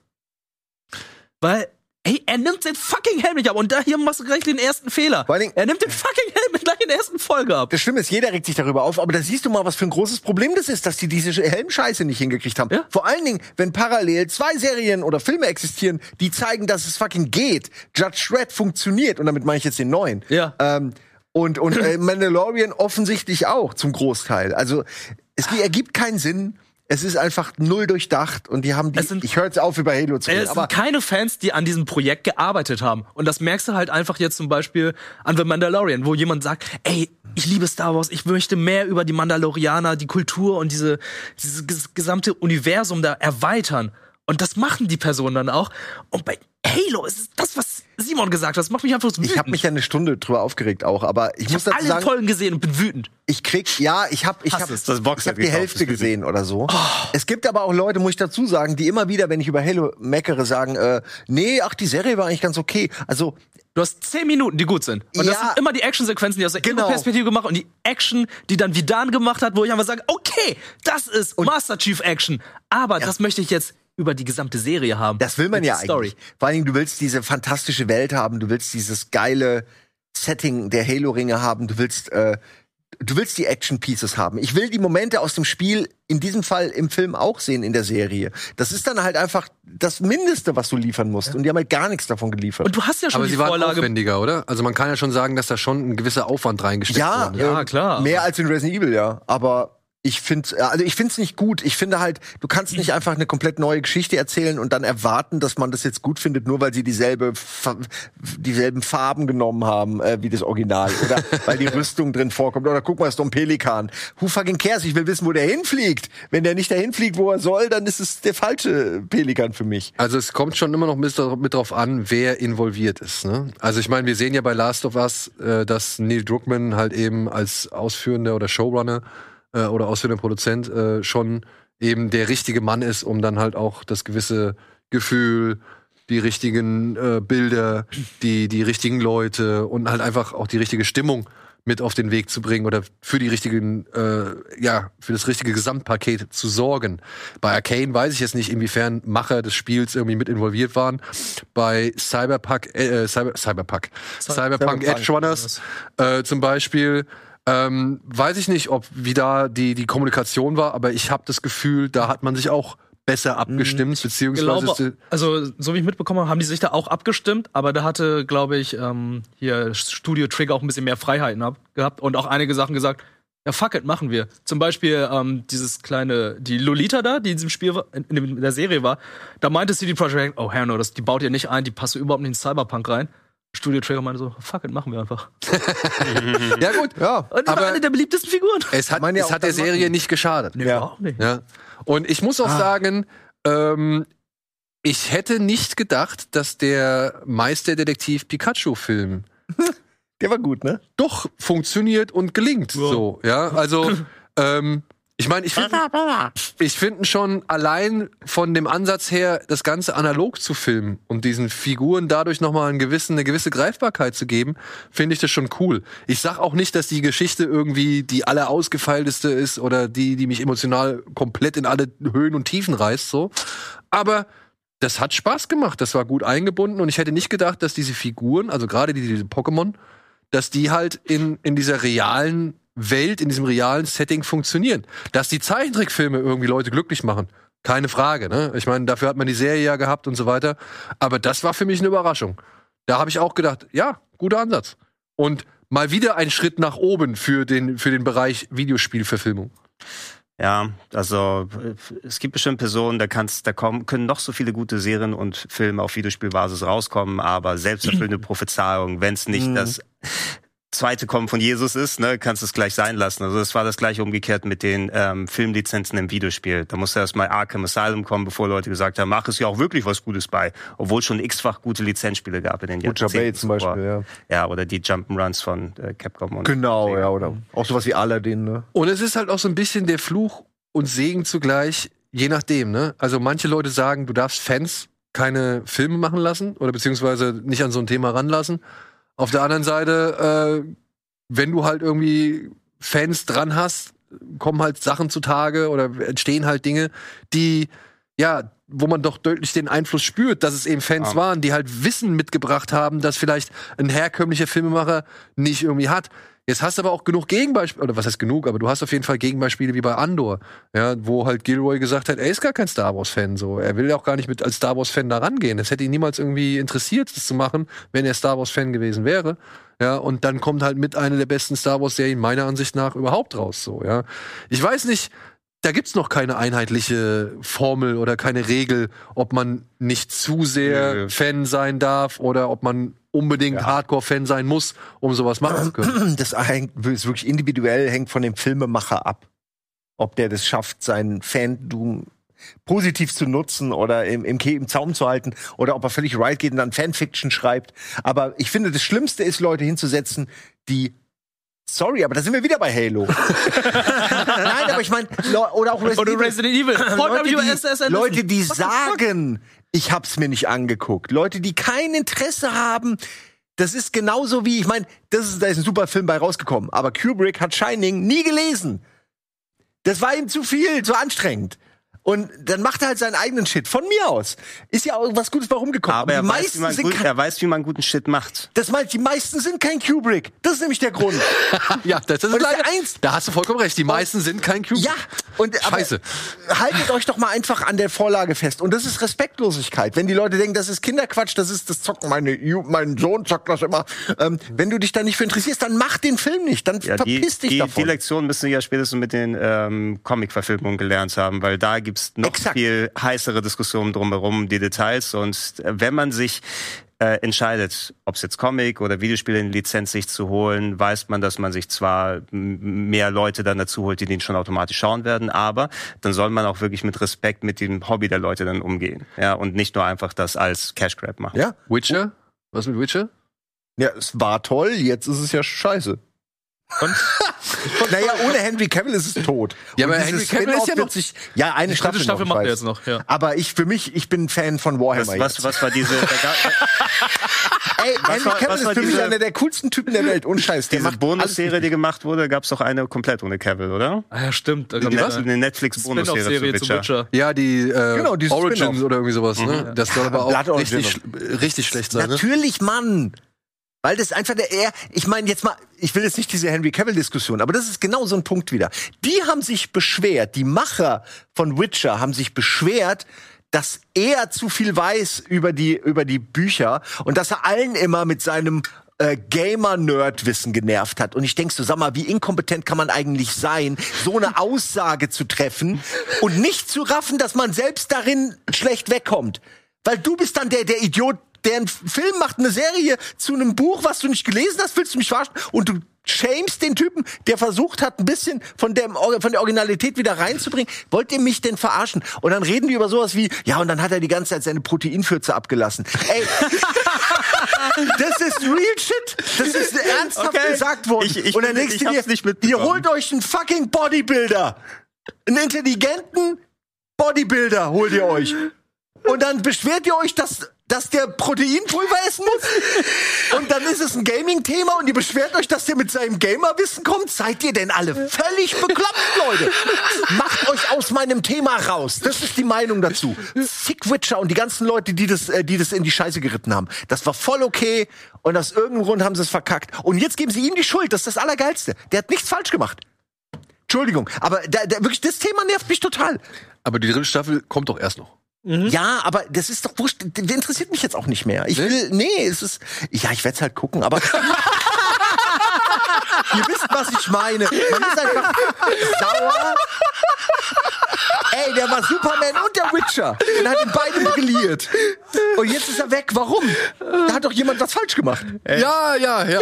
S4: Weil, ey, er nimmt den fucking Helm nicht ab und da hier machst du gleich den ersten Fehler.
S2: Vor allen Dingen-
S4: er nimmt den fucking Helm gleich in der ersten Folge ab.
S2: Das Schlimme ist, jeder regt sich darüber auf, aber da siehst du mal, was für ein großes Problem das ist, dass die diese Helmscheiße nicht hingekriegt haben.
S4: Ja.
S2: Vor allen Dingen, wenn parallel zwei Serien oder Filme existieren, die zeigen, dass es fucking geht. Judge Dredd funktioniert, und damit meine ich jetzt den neuen.
S4: Ja.
S2: Ähm, und und äh, Mandalorian offensichtlich auch zum Großteil. Also es ergibt keinen Sinn. Es ist einfach null durchdacht und die haben die.
S4: Sind-
S2: ich höre jetzt auf, über Halo zu reden,
S4: Es
S2: aber
S4: sind keine Fans, die an diesem Projekt gearbeitet haben. Und das merkst du halt einfach jetzt zum Beispiel an The Mandalorian, wo jemand sagt, ey, ich liebe Star Wars, ich möchte mehr über die Mandalorianer, die Kultur und diese, dieses ges- gesamte Universum da erweitern. Und das machen die Personen dann auch. Und bei Halo ist das, was Simon gesagt hat, das macht mich einfach so wütend.
S2: ich habe mich ja eine Stunde drüber aufgeregt auch. Aber ich,
S4: ich
S2: muss
S4: habe
S2: dazu
S4: alle
S2: sagen,
S4: Folgen gesehen und bin wütend.
S2: ich krieg, ja, ich habe, ich habe.
S3: Das
S2: ich habe die Hälfte
S3: das
S2: gesehen oder so. Es gibt aber auch Leute, muss ich dazu sagen, die immer wieder, wenn ich über Halo meckere, sagen, äh, nee, ach, die Serie war eigentlich ganz okay. Also
S4: Du hast zehn Minuten, die gut sind. Und das
S2: Ja.
S4: sind immer die Actionsequenzen, die aus der
S2: Genau.
S4: Ego-Perspektive gemacht und die Action, die dann Vidan gemacht hat, wo ich einfach sage, okay, das ist Master Chief Action. Aber das möchte ich jetzt über die gesamte Serie haben.
S2: Das will man ja
S4: Story.
S2: eigentlich. Vor allen Dingen, du willst diese fantastische Welt haben, du willst dieses geile Setting der Halo-Ringe haben, du willst, äh, du willst die Action-Pieces haben. Ich will die Momente aus dem Spiel in diesem Fall im Film auch sehen in der Serie. Das ist dann halt einfach das Mindeste, was du liefern musst. Und die haben halt gar nichts davon geliefert.
S4: Und du hast ja schon
S1: Aber
S4: die
S1: sie waren
S4: Vorlage.
S1: aufwendiger, oder? Also man kann ja schon sagen, dass da schon ein gewisser Aufwand reingesteckt
S2: ja,
S1: wurde.
S4: Ja,
S2: ähm,
S4: klar.
S2: Mehr als in Resident Evil, ja. Aber ich finde, also ich finde es nicht gut. Ich finde halt, du kannst nicht einfach eine komplett neue Geschichte erzählen und dann erwarten, dass man das jetzt gut findet, nur weil sie dieselbe, dieselben Farben genommen haben äh, wie das Original oder weil die Rüstung drin vorkommt. Oder guck mal, ist doch ein Pelikan. Who fucking cares? Ich will wissen, wo der hinfliegt. Wenn der nicht dahin fliegt, wo er soll, dann ist es der falsche Pelikan für mich.
S1: Also es kommt schon immer noch mit, mit drauf an, wer involviert ist. Ne? Also ich meine, wir sehen ja bei Last of Us, äh, dass Neil Druckmann halt eben als ausführender oder Showrunner äh, oder ausführender Produzent äh, schon eben der richtige Mann ist, um dann halt auch das gewisse Gefühl, die richtigen äh, Bilder, die die richtigen Leute und halt einfach auch die richtige Stimmung mit auf den Weg zu bringen oder für die richtigen, äh, ja, für das richtige Gesamtpaket zu sorgen. Bei Arcane weiß ich jetzt nicht, inwiefern Macher des Spiels irgendwie mit involviert waren. Bei Cyberpunk, äh, Cyber, Cyberpunk, Cyberpunk, Edge Runners äh, zum Beispiel, ähm, weiß ich nicht, ob wie da die die Kommunikation war, aber ich habe das Gefühl, da hat man sich auch besser abgestimmt, beziehungsweise
S4: glaube, also so wie ich mitbekommen habe, haben die sich da auch abgestimmt, aber da hatte, glaube ich, ähm, hier Studio Trigger auch ein bisschen mehr Freiheiten hab, gehabt und auch einige Sachen gesagt, ja fuck it, machen wir. Zum Beispiel ähm, dieses kleine, die Lolita da, die in diesem Spiel, in, in der Serie war, da meinte CD Projekt, oh hell no, das, die baut ihr nicht ein, die passt überhaupt nicht in Cyberpunk rein. Studio Trigger meinte so, fuck it, machen wir einfach.
S1: ja gut,
S2: Ja.
S4: Und das war
S1: Aber-
S4: eine der beliebtesten Figuren.
S1: es hat,
S2: ja
S1: es
S2: auch
S1: hat der Serie
S2: machen.
S1: nicht geschadet.
S4: Nee,
S2: Ja.
S4: überhaupt nicht.
S1: Ja. Und ich muss auch sagen, ähm, ich hätte nicht gedacht, dass der Meisterdetektiv Pikachu-Film
S2: Der war gut, ne?
S1: doch funktioniert und gelingt. So, ja. Also, ähm, ich meine, ich finde ich finde schon allein von dem Ansatz her, das Ganze analog zu filmen und diesen Figuren dadurch nochmal einen gewissen, eine gewisse Greifbarkeit zu geben, finde ich das schon cool. Ich sag auch nicht, dass die Geschichte irgendwie die allerausgefeilteste ist oder die, die mich emotional komplett in alle Höhen und Tiefen reißt, so. Aber das hat Spaß gemacht, das war gut eingebunden und ich hätte nicht gedacht, dass diese Figuren, also gerade die, diese Pokémon, dass die halt in, in dieser realen Welt, in diesem realen Setting funktionieren. Dass die Zeichentrickfilme irgendwie Leute glücklich machen. Keine Frage, ne? Ich meine, dafür hat man die Serie ja gehabt und so weiter. Aber das war für mich eine Überraschung. Da habe ich auch gedacht, ja, guter Ansatz. Und mal wieder ein Schritt nach oben für den, für den Bereich Videospielverfilmung.
S3: Ja, also äh, es gibt bestimmt Personen, da kannst, da kommen, können noch so viele gute Serien und Filme auf Videospielbasis rauskommen, aber selbsterfüllende Prophezeiung, wenn es nicht das zweite Kommen von Jesus ist, ne, kannst du es gleich sein lassen. Also es war das gleiche umgekehrt mit den ähm, Filmlizenzen im Videospiel. Da musste erst mal Arkham Asylum kommen, bevor Leute gesagt haben, mach es ja auch wirklich was Gutes bei, obwohl es schon x-fach gute Lizenzspiele gab in den
S2: Butcher
S3: Jahrzehnten
S2: Bay zum Beispiel, ja.
S3: Ja, oder die Jump'n'Runs von äh, Capcom und
S2: Genau,
S3: Sega.
S2: ja, oder auch sowas wie Aladdin, ne?
S1: Und es ist halt auch so ein bisschen der Fluch und Segen zugleich, je nachdem, ne? Also manche Leute sagen, du darfst Fans keine Filme machen lassen oder beziehungsweise nicht an so ein Thema ranlassen. Auf der anderen Seite, äh, wenn du halt irgendwie Fans dran hast, kommen halt Sachen zutage oder entstehen halt Dinge, die, ja, wo man doch deutlich den Einfluss spürt, dass es eben Fans
S3: Ja.
S1: waren, die halt Wissen mitgebracht haben, das vielleicht ein herkömmlicher Filmemacher nicht irgendwie hat. Jetzt hast du aber auch genug Gegenbeispiele, oder was heißt genug, aber du hast auf jeden Fall Gegenbeispiele wie bei Andor, ja, wo halt Gilroy gesagt hat, er ist gar kein Star Wars-Fan, so. Er will auch gar nicht mit als Star Wars-Fan da rangehen. Es hätte ihn niemals irgendwie interessiert, das zu machen, wenn er Star Wars-Fan gewesen wäre. Ja, und dann kommt halt mit einer der besten Star Wars-Serien meiner Ansicht nach überhaupt raus, so, ja. Ich weiß nicht, da gibt's noch keine einheitliche Formel oder keine Regel, ob man nicht zu sehr
S3: Nö.
S1: Fan sein darf oder ob man unbedingt Hardcore-Fan sein muss, um sowas machen zu können.
S2: Das hängt, ist wirklich individuell, hängt von dem Filmemacher ab. Ob der das schafft, seinen Fandom positiv zu nutzen oder im, im, im Zaum zu halten oder ob er völlig right geht und dann Fanfiction schreibt. Aber ich finde, das Schlimmste ist, Leute hinzusetzen, die Sorry, aber da sind wir wieder bei Halo. Nein, aber ich meine, oder auch Resident
S4: Oder
S2: Evil.
S4: Resident Evil.
S2: Leute,
S4: WSS
S2: die, Leute, die sagen, ich hab's mir nicht angeguckt. Leute, die kein Interesse haben. Das ist genauso wie, ich meine, das ist, da ist ein super Film bei rausgekommen. Aber Kubrick hat Shining nie gelesen. Das war ihm zu viel, zu anstrengend. Und dann macht er halt seinen eigenen Shit. Von mir aus. Ist ja auch was Gutes bei rumgekommen.
S3: Aber er
S2: die
S3: weiß, wie
S2: meisten
S3: man
S2: sind
S3: gut,
S2: kein,
S3: er weiß, wie man guten Shit macht.
S2: das meint, die meisten sind kein Kubrick. Das ist nämlich der Grund.
S1: Ja, das ist leider
S2: der eins-
S1: Da hast du vollkommen recht. Die meisten sind kein Cube.
S2: Ja, und aber
S1: Scheiße.
S2: haltet euch doch mal einfach an der Vorlage fest. Und das ist Respektlosigkeit. Wenn die Leute denken, das ist Kinderquatsch, das ist das Zocken, meine, mein Sohn zockt das immer. Ähm, wenn du dich da nicht für interessierst, dann mach den Film nicht. Dann
S3: Ja, die,
S2: verpiss dich
S3: die,
S2: davon.
S3: die Lektion müssen wir ja spätestens mit den ähm, Comic-Verfilmungen gelernt haben, weil da gibt's noch
S2: Exakt.
S3: viel heißere Diskussionen drumherum, um die Details. Und äh, wenn man sich äh, entscheidet, ob es jetzt Comic oder Videospiele in Lizenz sich zu holen, weiß man, dass man sich zwar mehr Leute dann dazu holt, die den schon automatisch schauen werden, aber dann soll man auch wirklich mit Respekt mit dem Hobby der Leute dann umgehen. Ja, und nicht nur einfach das als Cash Grab machen.
S2: ja?
S1: Witcher? Was mit Witcher?
S2: ja, es war toll, jetzt ist es ja scheiße.
S4: Und?
S2: naja, ohne Henry Cavill ist es tot.
S1: Ja,
S2: Und
S1: aber Henry Cavill ist ja noch-
S2: Sich, ja, eine
S4: Die
S2: Staffel,
S4: Staffel
S2: noch,
S4: macht
S2: ich
S4: er jetzt noch, ja.
S2: Aber ich, für mich, ich bin Fan von Warhammer
S3: Was, was,
S2: jetzt.
S3: was war diese, gab,
S2: Ey, Henry
S3: war-
S2: Cavill
S3: was
S2: ist für mich
S3: diese-
S2: einer der coolsten Typen der Welt. Ohne Scheiß. Der
S3: diese
S2: macht
S3: Bonusserie, die gemacht wurde, gab's doch eine komplett ohne Cavill, oder?
S4: Ah ja, stimmt. Da
S3: Eine,
S4: gab's
S3: eine
S4: eine
S3: Netflix-Bonusserie zu
S4: Spin-off-Serie zu
S3: Witcher.
S4: Witcher.
S1: Ja, die äh,
S2: Genau,
S1: Origins oder irgendwie sowas. Ne? Das soll aber auch richtig, richtig schlecht sein. Ne?
S2: Natürlich, Mann. Weil das einfach der er, ich meine jetzt mal, ich will jetzt nicht diese Henry Cavill Diskussion, aber das ist genau so ein Punkt wieder. Die haben sich beschwert, die Macher von Witcher haben sich beschwert, dass er zu viel weiß über die über die Bücher und dass er allen immer mit seinem äh, Gamer-Nerd-Wissen genervt hat. Und ich denk so, sag mal, wie inkompetent kann man eigentlich sein, so eine Aussage zu treffen und nicht zu raffen, dass man selbst darin schlecht wegkommt. Weil du bist dann der, der Idiot, der einen Film macht, eine Serie zu einem Buch, was du nicht gelesen hast, willst du mich verarschen? Und du shamest den Typen, der versucht hat, ein bisschen von der, von der Originalität wieder reinzubringen. Wollt ihr mich denn verarschen? Und dann reden die über sowas wie, ja, und dann hat er die ganze Zeit seine Proteinfürze abgelassen. Ey, das ist real shit. Das ist ernsthaft
S3: Okay.
S2: gesagt worden.
S3: Ich- ich
S2: und dann
S3: bin-
S2: denkst
S3: ich nicht
S2: ihr holt euch einen fucking Bodybuilder. Einen intelligenten Bodybuilder holt ihr euch. Und dann beschwert ihr euch, dass, dass der Proteinpulver essen muss. Und dann ist es ein Gaming-Thema und ihr beschwert euch, dass der mit seinem Gamer-Wissen kommt. Seid ihr denn alle völlig bekloppt, Leute? Macht euch aus meinem Thema raus. Das ist die Meinung dazu. Fick Witcher und die ganzen Leute, die das, äh, die das in die Scheiße geritten haben. Das war voll okay und aus irgendeinem Grund haben sie es verkackt. Und jetzt geben sie ihm die Schuld. Das ist das Allergeilste. Der hat nichts falsch gemacht. Entschuldigung, aber da, da, wirklich, das Thema nervt mich total.
S1: Aber die dritte Staffel kommt doch erst noch.
S2: Ja, aber das ist doch wurscht. Der interessiert mich jetzt auch nicht mehr. Ich
S1: Nee?
S2: will, nee, es ist, ja, ich werde es halt gucken, aber. Ihr wisst, was ich meine. Man ist einfach sauer. Ey, der war Superman und der Witcher. Und hat ihn beide brilliert. Und jetzt ist er weg. Warum? Da hat doch jemand was falsch gemacht.
S1: Ja, ja, ja.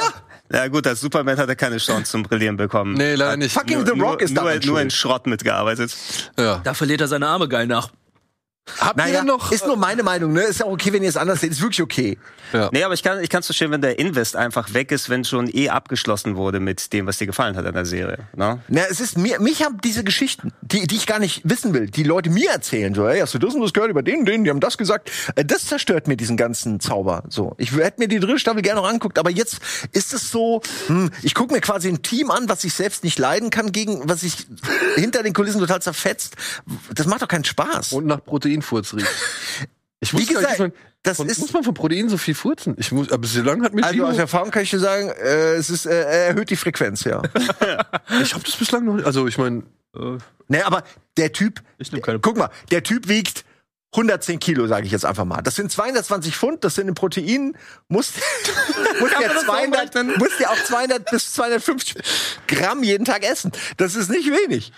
S3: Ja gut, als Superman hat er keine Chance zum Brillieren bekommen.
S1: Nee, leider nicht.
S2: Fucking The Rock ist
S3: nur, nur in. Schrott mitgearbeitet.
S1: Ja.
S4: Da verliert er seine Arme geil nach.
S1: Habt ihr
S2: Naja,
S1: denn noch?
S2: ist nur meine Meinung, ne? Ist ja okay, wenn ihr es anders seht. Ist wirklich okay.
S3: Nee, aber ich kann ich kann's verstehen, wenn der Invest einfach weg ist, wenn schon eh abgeschlossen wurde mit dem, was dir gefallen hat an der Serie. Ne?
S2: Na, es ist mir, mich haben diese Geschichten, die, die ich gar nicht wissen will, die Leute mir erzählen, so, ey, hast du das und das gehört über den, den, die haben das gesagt. Äh, Das zerstört mir diesen ganzen Zauber. So, ich hätte mir die dritte Staffel gerne noch anguckt, aber jetzt ist es so, hm, ich gucke mir quasi ein Team an, was ich selbst nicht leiden kann, gegen was ich hinter den Kulissen total zerfetzt. Das macht doch keinen Spaß.
S1: Und nach Proteinfurz riecht. Ich
S2: Wie
S1: wusste gar nicht,
S2: gesagt,
S1: man,
S2: das
S1: von,
S2: ist-
S1: muss man von Protein so viel furzen? Ich muss, aber bislang hat mir
S2: Also aus Erfahrung kann ich dir sagen, äh, es ist, äh, er erhöht die Frequenz, ja.
S1: ich habe das bislang noch nicht. Also ich meine,
S2: ne, aber der Typ,
S4: Ich nehm keine-
S2: guck mal, der Typ wiegt 110 Kilo, sage ich jetzt einfach mal. Das sind 220 Pfund, das sind in Proteinen, muss, muss, der 200, muss der auch 200 bis 250 Gramm jeden Tag essen. Das ist nicht wenig.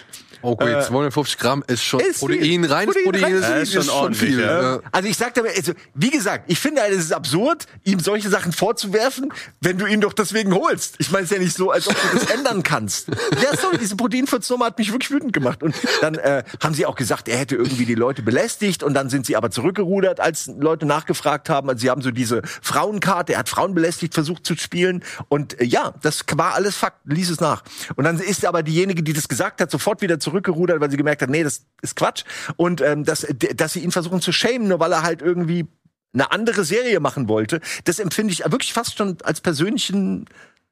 S1: Okay, 250 Gramm ist schon
S2: ist
S1: Protein,
S2: viel.
S1: reines
S2: Protein,
S1: Protein,
S2: reines
S1: ist, ist,
S3: schon
S1: viel.
S3: ordentlich, ja.
S1: Ja.
S2: Also ich sag damit, also, wie gesagt, ich finde, halt, es ist absurd, ihm solche Sachen vorzuwerfen, wenn du ihn doch deswegen holst. Ich meine, es ist ja nicht so, als ob du das ändern kannst. Ja, sorry, diese Proteinfurznummer hat mich wirklich wütend gemacht. Und dann äh, haben sie auch gesagt, er hätte irgendwie die Leute belästigt und dann sind sie aber zurückgerudert, als Leute nachgefragt haben. Also sie haben so diese Frauenkarte, er hat Frauen belästigt, versucht zu spielen. Und äh, ja, das war alles Fakt, lies es nach. Und dann ist aber diejenige, die das gesagt hat, sofort wieder zurückgerudert, weil sie gemerkt hat, nee, das ist Quatsch. Und ähm, dass, dass sie ihn versuchen zu schämen, nur weil er halt irgendwie eine andere Serie machen wollte, das empfinde ich wirklich fast schon als persönlichen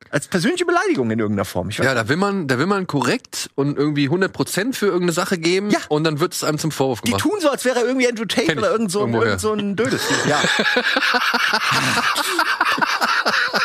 S2: Als persönliche Beleidigung in irgendeiner Form.
S1: Ja, da will man, da will man korrekt und irgendwie 100% für irgendeine Sache geben
S2: Ja.
S1: und dann wird es einem zum Vorwurf
S2: Die
S1: gemacht.
S2: tun so, als wäre er irgendwie Andrew Tate oder irgend so, irgend so ein Dödel. Ja.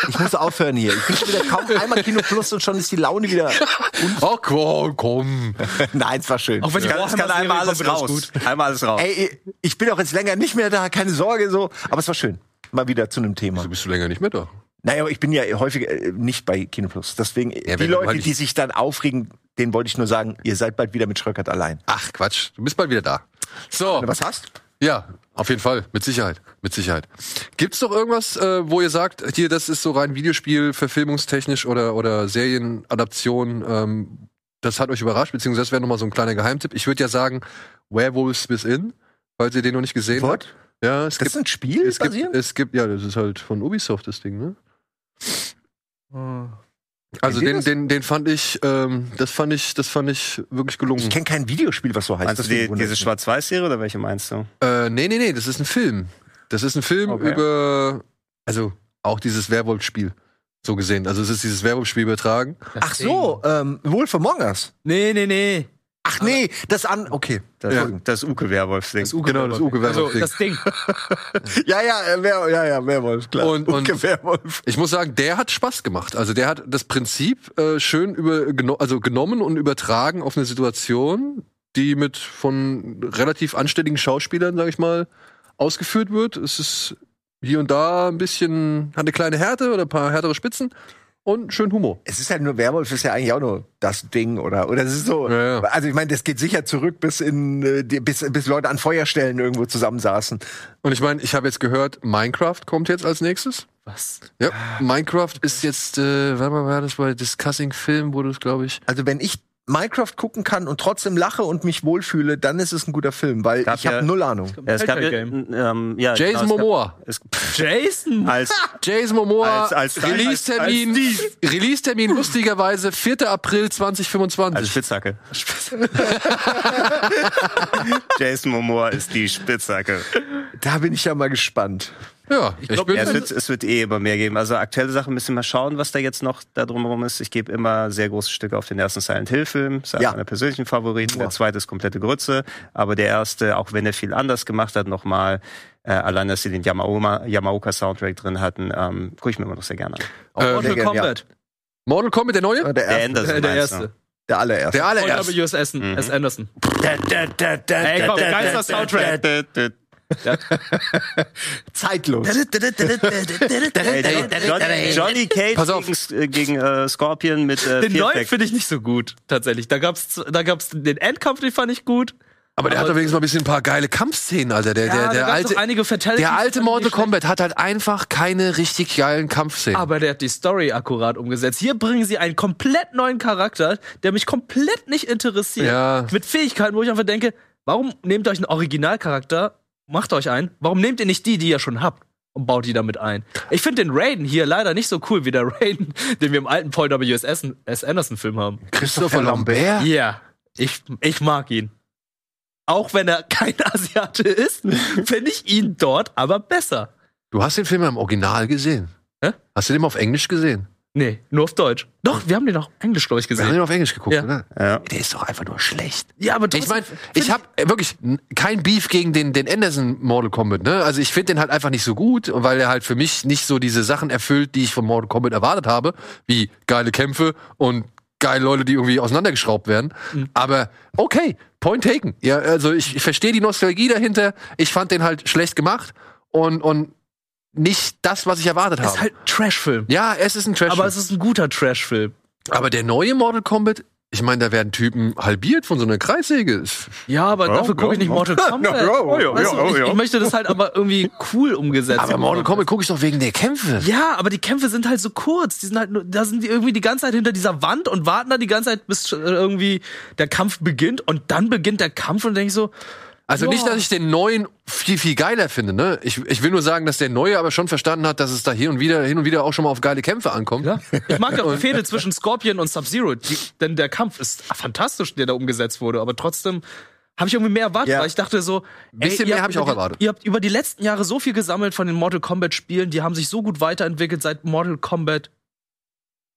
S2: ich muss aufhören hier. Ich bin schon wieder kaum einmal Kino Plus und schon ist die Laune wieder.
S1: Ach komm, komm.
S2: Nein, es war schön.
S4: Auch wenn die
S3: Es kann, kann einmal alles raus. Einmal alles raus.
S2: Ey, ich bin auch jetzt länger nicht mehr da, keine Sorge so. Aber es war schön. Mal wieder zu einem Thema.
S1: Du bist du länger nicht mehr da.
S2: Naja, aber ich bin ja häufig äh, nicht bei Kino Plus. Deswegen, die
S1: wenn du
S2: Leute, die sich dann aufregen, denen wollte ich nur sagen, ihr seid bald wieder mit Schröckert allein.
S1: Ach Quatsch, du bist bald wieder da. So,
S2: Wenn du was hast?
S1: Ja, auf jeden Fall, mit Sicherheit, mit Sicherheit. Gibt's doch irgendwas, äh, wo ihr sagt, hier, das ist so rein Videospiel, verfilmungstechnisch oder oder Serienadaption, ähm, das hat euch überrascht, beziehungsweise das wäre nochmal so ein kleiner Geheimtipp. Ich würde ja sagen, Werewolves Within, falls ihr den noch nicht gesehen
S2: What?
S1: habt. Ja, es
S2: Das
S1: gibt,
S2: ist ein Spiel
S1: es gibt, es gibt, ja, das ist halt von Ubisoft das Ding, ne? Also den,
S2: das?
S1: den, den fand ich, ähm, das fand ich, das fand ich wirklich gelungen.
S2: Ich kenne kein Videospiel, was so heißt.
S3: Meinst du die, diese. Schwarz-Weiß-Serie oder welche meinst du?
S1: Äh, nee, nee, nee, das ist ein Film. Das ist ein Film
S3: Okay.
S1: über, also auch dieses Werwolf-Spiel. So gesehen. Also es ist dieses Werwolf-Spiel übertragen.
S2: Ach so, ähm, Wolf Among Us.
S4: Nee, nee, nee.
S2: Ach nee, das an. Okay.
S3: Das,
S1: Ja.
S3: das Uke-Werwolf-Ding.
S4: Das Uke
S1: Genau, das Uke
S4: Also
S1: Werwolf-Ding.
S4: das Ding.
S2: Ja, ja, äh, Wer, ja, ja, Werwolf, klar.
S1: Und- und-
S2: Uke Werwolf.
S1: Ich muss sagen, der hat Spaß gemacht. Also der hat das Prinzip äh, schön über, geno also genommen und übertragen auf eine Situation, die mit von relativ anständigen Schauspielern, sag ich mal, ausgeführt wird. Es ist hier und da ein bisschen, hat eine kleine Härte oder ein paar härtere Spitzen und schön Humor.
S2: Es ist halt nur Werwolf, ist ja eigentlich auch nur das Ding, oder? Oder es ist so.
S1: Ja, ja.
S2: Also ich meine, das geht sicher zurück, bis in äh, bis, bis Leute an Feuerstellen irgendwo zusammensaßen.
S1: Und ich meine, ich habe jetzt gehört, Minecraft kommt jetzt als nächstes.
S4: Was?
S1: Ja, Minecraft ist jetzt, äh, war das bei Discussing Film, wurde es, glaube ich.
S2: Also wenn ich Minecraft gucken kann und trotzdem lache und mich wohlfühle, dann ist es ein guter Film, weil
S3: Gab
S2: ich habe
S3: ja-
S2: null Ahnung.
S3: Ja, es gab ja, ähm, ja,
S1: Jason
S3: genau,
S1: Momoa.
S3: es gab-
S4: Jason?
S3: Es, als,
S1: Jason Momoa,
S3: Als- als-
S1: Release-Termin, Release-Termin lustigerweise 4. April 2025.
S3: als Spitzhacke. Jason Momoa ist die Spitzhacke.
S2: Da bin ich ja mal gespannt.
S1: Ja, ich,
S4: glaub,
S1: bin,
S3: Ja, es, wird, es wird eh immer mehr geben. Also aktuelle Sachen müssen wir schauen, was da jetzt noch da drumherum ist. Ich gebe immer sehr große Stücke auf den ersten Silent Hill Film. Das ist einer
S2: Ja.
S3: meiner persönlichen Favoriten. Der
S2: Boah.
S3: zweite ist komplette Grütze. Aber der erste, auch wenn er viel anders gemacht hat, nochmal, äh, allein, dass sie den Yamaoma, Yamaoka Soundtrack drin hatten, ähm, gucke ich mir immer noch sehr gerne an.
S2: Auch
S1: Äh,
S4: Mortal Kombat.
S1: Mortal Kombat, der neue?
S2: Ja. Der,
S3: Der
S2: erste,
S3: Anderson,
S4: der
S3: meinst du?
S4: erste.
S2: der allererste.
S1: Der allererste.
S4: W.S. Essen,
S3: Mhm.
S4: S. Anderson.
S3: Ey,
S4: komm, geister Soundtrack.
S2: Zeitlos.
S3: Johnny, Johnny Cage
S1: Pass auf.
S3: gegen, äh, gegen äh, Scorpion mit äh,
S4: Den neuen finde ich nicht so gut, tatsächlich. Da gab's, da gab's den Endkampf, den fand ich gut.
S1: Aber der
S4: Aber-
S1: hat wenigstens mal ein bisschen ein paar geile Kampfszenen, Alter. Der, der,
S4: da
S1: der
S4: gab's
S1: alte,
S4: einige
S1: der alte Mortal. Kombat hat halt einfach keine richtig geilen Kampfszenen.
S4: Aber der hat die Story akkurat umgesetzt. Hier bringen sie einen komplett neuen Charakter, der mich komplett nicht interessiert.
S1: Ja.
S4: Mit Fähigkeiten, wo ich einfach denke, warum nehmt ihr euch einen Originalcharakter, macht euch einen, warum nehmt ihr nicht die, die ihr schon habt? Und baut die damit ein. Ich finde den Raiden hier leider nicht so cool wie der Raiden, den wir im alten Paul W.S. Essen- S. Anderson-Film haben.
S1: Christopher Lambert?
S4: Ja, ich, ich mag ihn. Auch wenn er kein Asiate ist, finde ich ihn dort aber besser.
S1: Du hast den Film ja im Original gesehen.
S4: Hä?
S1: Hast du den mal auf Englisch gesehen?
S4: Nee, nur auf Deutsch. Doch, wir haben den auch Englisch, glaube ich,
S1: Wir haben
S4: gesehen.
S1: den auf Englisch geguckt,
S4: Ja.
S1: oder?
S3: Ja.
S1: Der ist doch einfach nur schlecht.
S4: Ja, aber
S1: Ich
S4: trotzdem
S1: meine,
S4: find
S1: ich habe wirklich n- kein Beef gegen den, den Anderson Mortal Kombat, ne? Also ich finde den halt einfach nicht so gut, weil er halt für mich nicht so diese Sachen erfüllt, die ich von Mortal Kombat erwartet habe, wie geile Kämpfe und geile Leute, die irgendwie auseinandergeschraubt werden. Aber okay, point taken. Ja, also ich, ich verstehe die Nostalgie dahinter. Ich fand den halt schlecht gemacht und, und nicht das, was ich erwartet
S4: Es
S1: habe.
S4: ist halt ein Trashfilm.
S1: ja, es ist ein Trash.
S4: Aber es ist ein guter Trashfilm.
S1: aber der neue Mortal Kombat, ich meine, da werden Typen halbiert von so einer Kreissäge.
S4: Ja, aber
S3: Ja,
S4: dafür gucke ich nicht Mortal Kombat.
S2: ja, ja,
S4: Weißt du,
S3: ja,
S4: ich,
S3: ja.
S4: ich möchte das halt aber irgendwie cool umgesetzt.
S1: Aber Mortal Kombat gucke ich doch wegen der Kämpfe.
S4: Ja, aber die Kämpfe sind halt so kurz. Die sind halt nur, da sind die irgendwie die ganze Zeit hinter dieser Wand und warten da die ganze Zeit, bis irgendwie der Kampf beginnt und dann beginnt der Kampf und denke ich so,
S1: Also
S4: Ja.
S1: nicht, dass ich den neuen viel, viel geiler finde, ne? Ich, ich will nur sagen, dass der neue aber schon verstanden hat, dass es da hier und wieder, hin und wieder auch schon mal auf geile Kämpfe ankommt.
S4: Ja. Ich mag ja auch die Fehde zwischen Scorpion und Sub-Zero, denn der Kampf ist fantastisch, der da umgesetzt wurde, aber trotzdem habe ich irgendwie mehr erwartet,
S2: Ja.
S4: weil ich dachte so,
S1: Bisschen
S4: ihr
S1: mehr
S4: habt
S1: hab ich
S4: über
S1: auch
S4: die,
S1: erwartet.
S4: Ihr habt über die letzten Jahre so viel gesammelt von den Mortal Kombat Spielen, die haben sich so gut weiterentwickelt seit Mortal Kombat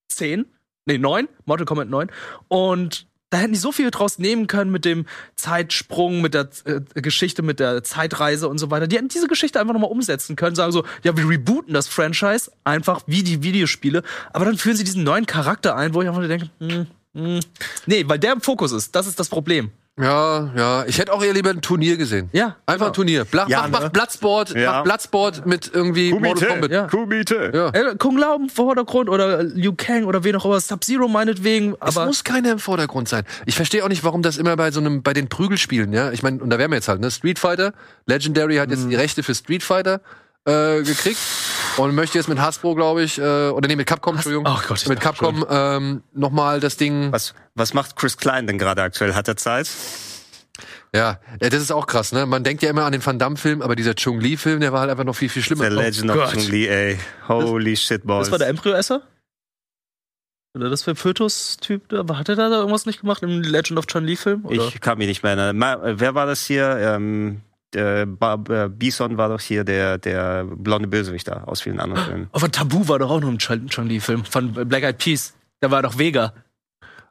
S4: 10, nee, 9, Mortal Kombat 9. Und da hätten die so viel draus nehmen können mit dem Zeitsprung, mit der äh, Geschichte, mit der Zeitreise und so weiter. Die hätten diese Geschichte einfach nochmal umsetzen können, sagen so, ja, wir rebooten das Franchise, einfach wie die Videospiele, aber dann führen sie diesen neuen Charakter ein, wo ich einfach denke, hm, hm. nee, weil der im Fokus ist, das ist das Problem.
S1: Ja, ja. Ich hätte auch eher lieber ein Turnier gesehen.
S4: Ja,
S1: Einfach ein Turnier. Bla
S2: Ja,
S1: mach, mach
S2: ne?
S1: Bloodsport,
S3: Ja.
S1: mach Bloodsport mit irgendwie Mortal Kombat.
S4: Ja.
S3: Kumite.
S1: Ja.
S4: Ey, Kung Lao im Vordergrund oder Liu Kang oder wen auch immer, Sub-Zero meinetwegen,
S1: Es
S4: aber
S1: muss keiner im Vordergrund sein. Ich verstehe auch nicht, warum das immer bei so einem, bei den Prügelspielen, ja. Ich meine, und da wären wir jetzt halt, ne? Street Fighter. Legendary hat
S4: Mhm.
S1: jetzt die Rechte für Street Fighter äh, gekriegt und möchte jetzt mit Hasbro, glaube ich, äh, oder nee, mit Capcom, Entschuldigung,
S4: Ach Gott, ich
S1: mit Capcom ähm, nochmal das Ding.
S3: Was, was macht Chris Klein denn gerade aktuell? Hat er Zeit?
S1: Ja, ja, das ist auch krass, ne? Man denkt ja immer an den Van Damme-Film, aber dieser Chung Lee-Film, der war halt einfach noch viel, viel schlimmer.
S3: Der Legend of
S4: Gott.
S3: Chung Li, ey. Holy shit, balls.
S4: das war der Embryo-Esser? Oder das war Fötus-Typ? da? Hat er da irgendwas nicht gemacht im Legend of Chun-Li-Film? oder?
S3: Ich kann mich nicht mehr erinnern. Wer war das hier? Ähm, äh, Bison war doch hier der, der blonde Bösewicht da aus vielen anderen Filmen.
S4: Aber Tabu war doch auch noch im Chun- Chun-Li-Film von Black Eyed Peas. Da war doch Vega.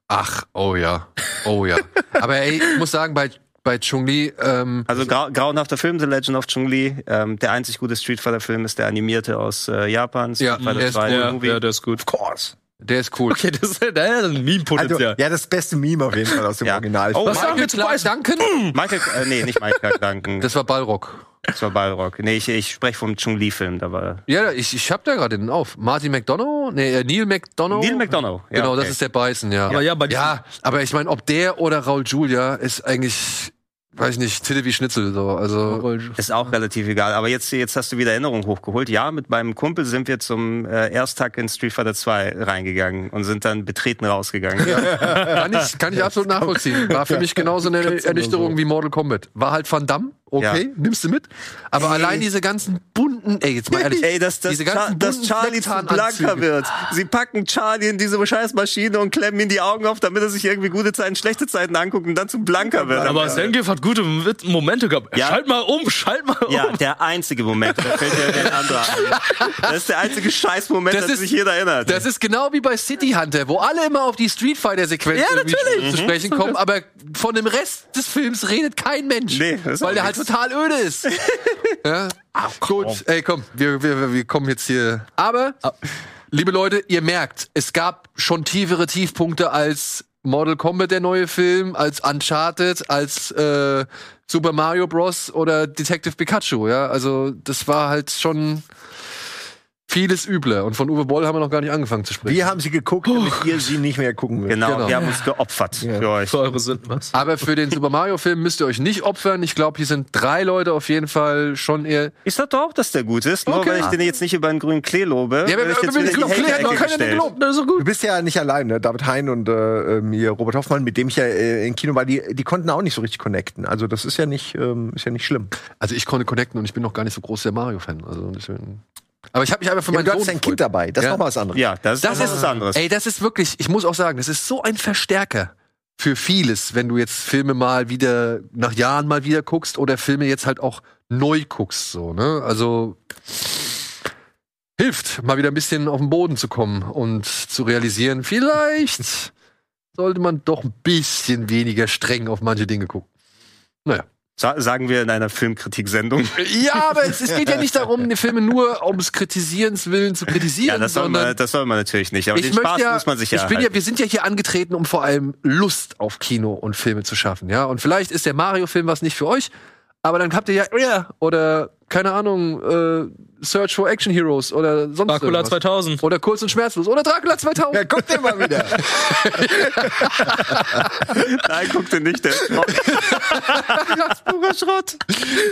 S1: Ach, oh ja. Oh ja. aber ey, ich muss sagen, bei, bei Chung Lee, ähm,
S3: Also grau grauenhafter Film, The Legend of Chung Li. Ähm, der einzig gute Street Fighter Film ist der animierte aus äh, Japan. Street
S1: Ja,
S3: Fighter
S1: der ist
S3: 2
S1: cool.
S3: Movie.
S4: der ist gut.
S2: Of course.
S1: Der ist cool.
S4: Okay, das ist, das ist ein
S2: Also,
S4: Meme-Potenzial.
S2: ja, das beste Meme auf jeden Fall aus dem
S3: Ja.
S2: Original.
S3: Oh,
S4: Was sagen wir
S1: Michael
S4: zu
S1: Clark? Duncan?
S3: Michael, äh, nee, nicht Michael Duncan.
S1: Das war Ballrock.
S3: Das war Balrog. Nee, ich, ich spreche vom Chung Li Film. Da war
S1: Ja, ich, ich hab da gerade den auf. Martin McDonough? Nee, äh, Neil McDonough?
S3: Neil McDonough. Ja,
S1: Genau,
S3: okay.
S1: das ist der Bison, ja.
S4: Aber ja,
S1: ja, aber ich meine, ob der oder Raul Julia ist eigentlich, weiß ich nicht, Titte wie Schnitzel, so. Also,
S3: Ist auch relativ egal. Aber jetzt, jetzt hast du wieder Erinnerungen hochgeholt. Ja, mit meinem Kumpel sind wir zum äh, Ersttag in Street Fighter 2 reingegangen und sind dann betreten rausgegangen.
S1: kann ich, kann ich absolut nachvollziehen. War für mich genauso eine Ernüchterung wie Mortal Kombat. War halt Van Damme, okay,
S3: Ja.
S1: nimmst du mit. Aber
S3: Ey.
S1: allein diese ganzen bunten, ey, jetzt mal ehrlich.
S3: Ey, dass, dass,
S1: diese
S3: Char
S1: ganzen
S3: dass
S1: bunten
S3: Charlie zu blanker wird. Sie packen Charlie in diese Scheißmaschine und klemmen ihm die Augen auf, damit er sich irgendwie gute Zeiten, schlechte Zeiten anguckt und dann zu blanker wird.
S4: Aber Zangief hat gute Momente gehabt.
S3: Ja.
S4: Schalt mal um, schalt mal um.
S3: ja, der einzige Moment, da fällt dir der andere ein. Das ist der einzige Scheißmoment,
S1: Das
S3: an den
S1: ist-
S3: sich jeder erinnert.
S1: Das ist genau wie bei City Hunter, wo alle immer auf die Street Fighter Sequenz
S4: Ja,
S1: zu sprechen kommen, aber von dem Rest des Films redet kein Mensch,
S3: Nee, das ist
S1: weil
S3: auch
S1: der halt. Total öde ist. ja? Gut, ey, komm, wir, wir, wir kommen jetzt hier. Aber, liebe Leute, ihr merkt, es gab schon tiefere Tiefpunkte als Mortal Kombat, der neue Film, als Uncharted, als äh, Super Mario Bros. oder Detective Pikachu, ja. Also, das war halt schon vieles übler. Und von Uwe Boll haben wir noch gar nicht angefangen zu sprechen.
S2: Wir haben sie geguckt, damit ihr sie nicht mehr gucken müsst.
S3: genau,
S1: Genau.
S3: wir haben uns geopfert für euch.
S4: Für eure Sünden, was?
S1: Aber für den Super Mario Film müsst ihr euch nicht opfern. Ich glaube, hier sind drei Leute auf jeden Fall schon eher.
S3: Ich sag doch, dass der gut ist, nur
S1: Okay.
S3: weil ich den jetzt nicht über einen grünen Klee lobe.
S1: Ja, aber
S3: ich jetzt
S1: wir-
S3: wieder
S1: Klee hat noch keiner
S3: gestellt.
S1: gelobt.
S4: Das ist so gut.
S2: Du bist ja nicht allein, ne? David Hein und äh, ähm, hier Robert Hoffmann, mit dem ich ja äh, im Kino war, die, die konnten auch nicht so richtig connecten. Also das ist ja nicht, ähm, ist ja nicht schlimm.
S1: Also ich konnte connecten und ich bin noch gar nicht so groß der Mario-Fan. Also deswegen. Aber ich habe mich einfach für
S2: Ja,
S1: meinen
S2: du
S1: Sohn
S2: hast dein. Kind dabei, das ist
S1: Ja.
S2: noch mal was anderes.
S3: Ja, das ist,
S1: Das
S3: noch
S1: ist
S3: was anderes.
S1: Ey, das ist wirklich, ich muss auch sagen, das ist so ein Verstärker für vieles, wenn du jetzt Filme mal wieder nach Jahren mal wieder guckst oder Filme jetzt halt auch neu guckst, so, ne? Also hilft, mal wieder ein bisschen auf den Boden zu kommen und zu realisieren, vielleicht sollte man doch ein bisschen weniger streng auf manche Dinge gucken. Naja.
S3: Sa sagen wir in einer Filmkritik-Sendung.
S1: Ja, aber es, es geht ja nicht darum, die Filme nur ums Kritisierens willen zu
S3: Ja,
S1: kritisieren,
S3: das soll, man, das soll man natürlich nicht. Aber den Spaß muss man sich ja,
S1: ich bin ja, wir sind ja hier angetreten, um vor allem Lust auf Kino und Filme zu schaffen, ja. Und vielleicht ist der Mario-Film was nicht für euch, aber dann habt ihr ja, ja oder keine Ahnung, äh, Search for Action Heroes oder sonst
S4: Dracula
S1: irgendwas.
S4: 2000.
S1: Oder Kurz und Schmerzlos oder Dracula 2000.
S2: Ja, guck dir mal wieder.
S3: Nein, guck dir nicht. Der purer Schrott.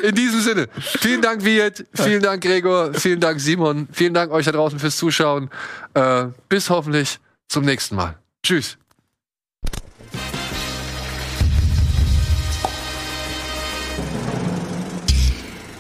S1: In diesem Sinne, vielen Dank Viet, vielen Dank Gregor, vielen Dank Simon, vielen Dank euch da draußen fürs Zuschauen. Äh, bis hoffentlich zum nächsten Mal. Tschüss.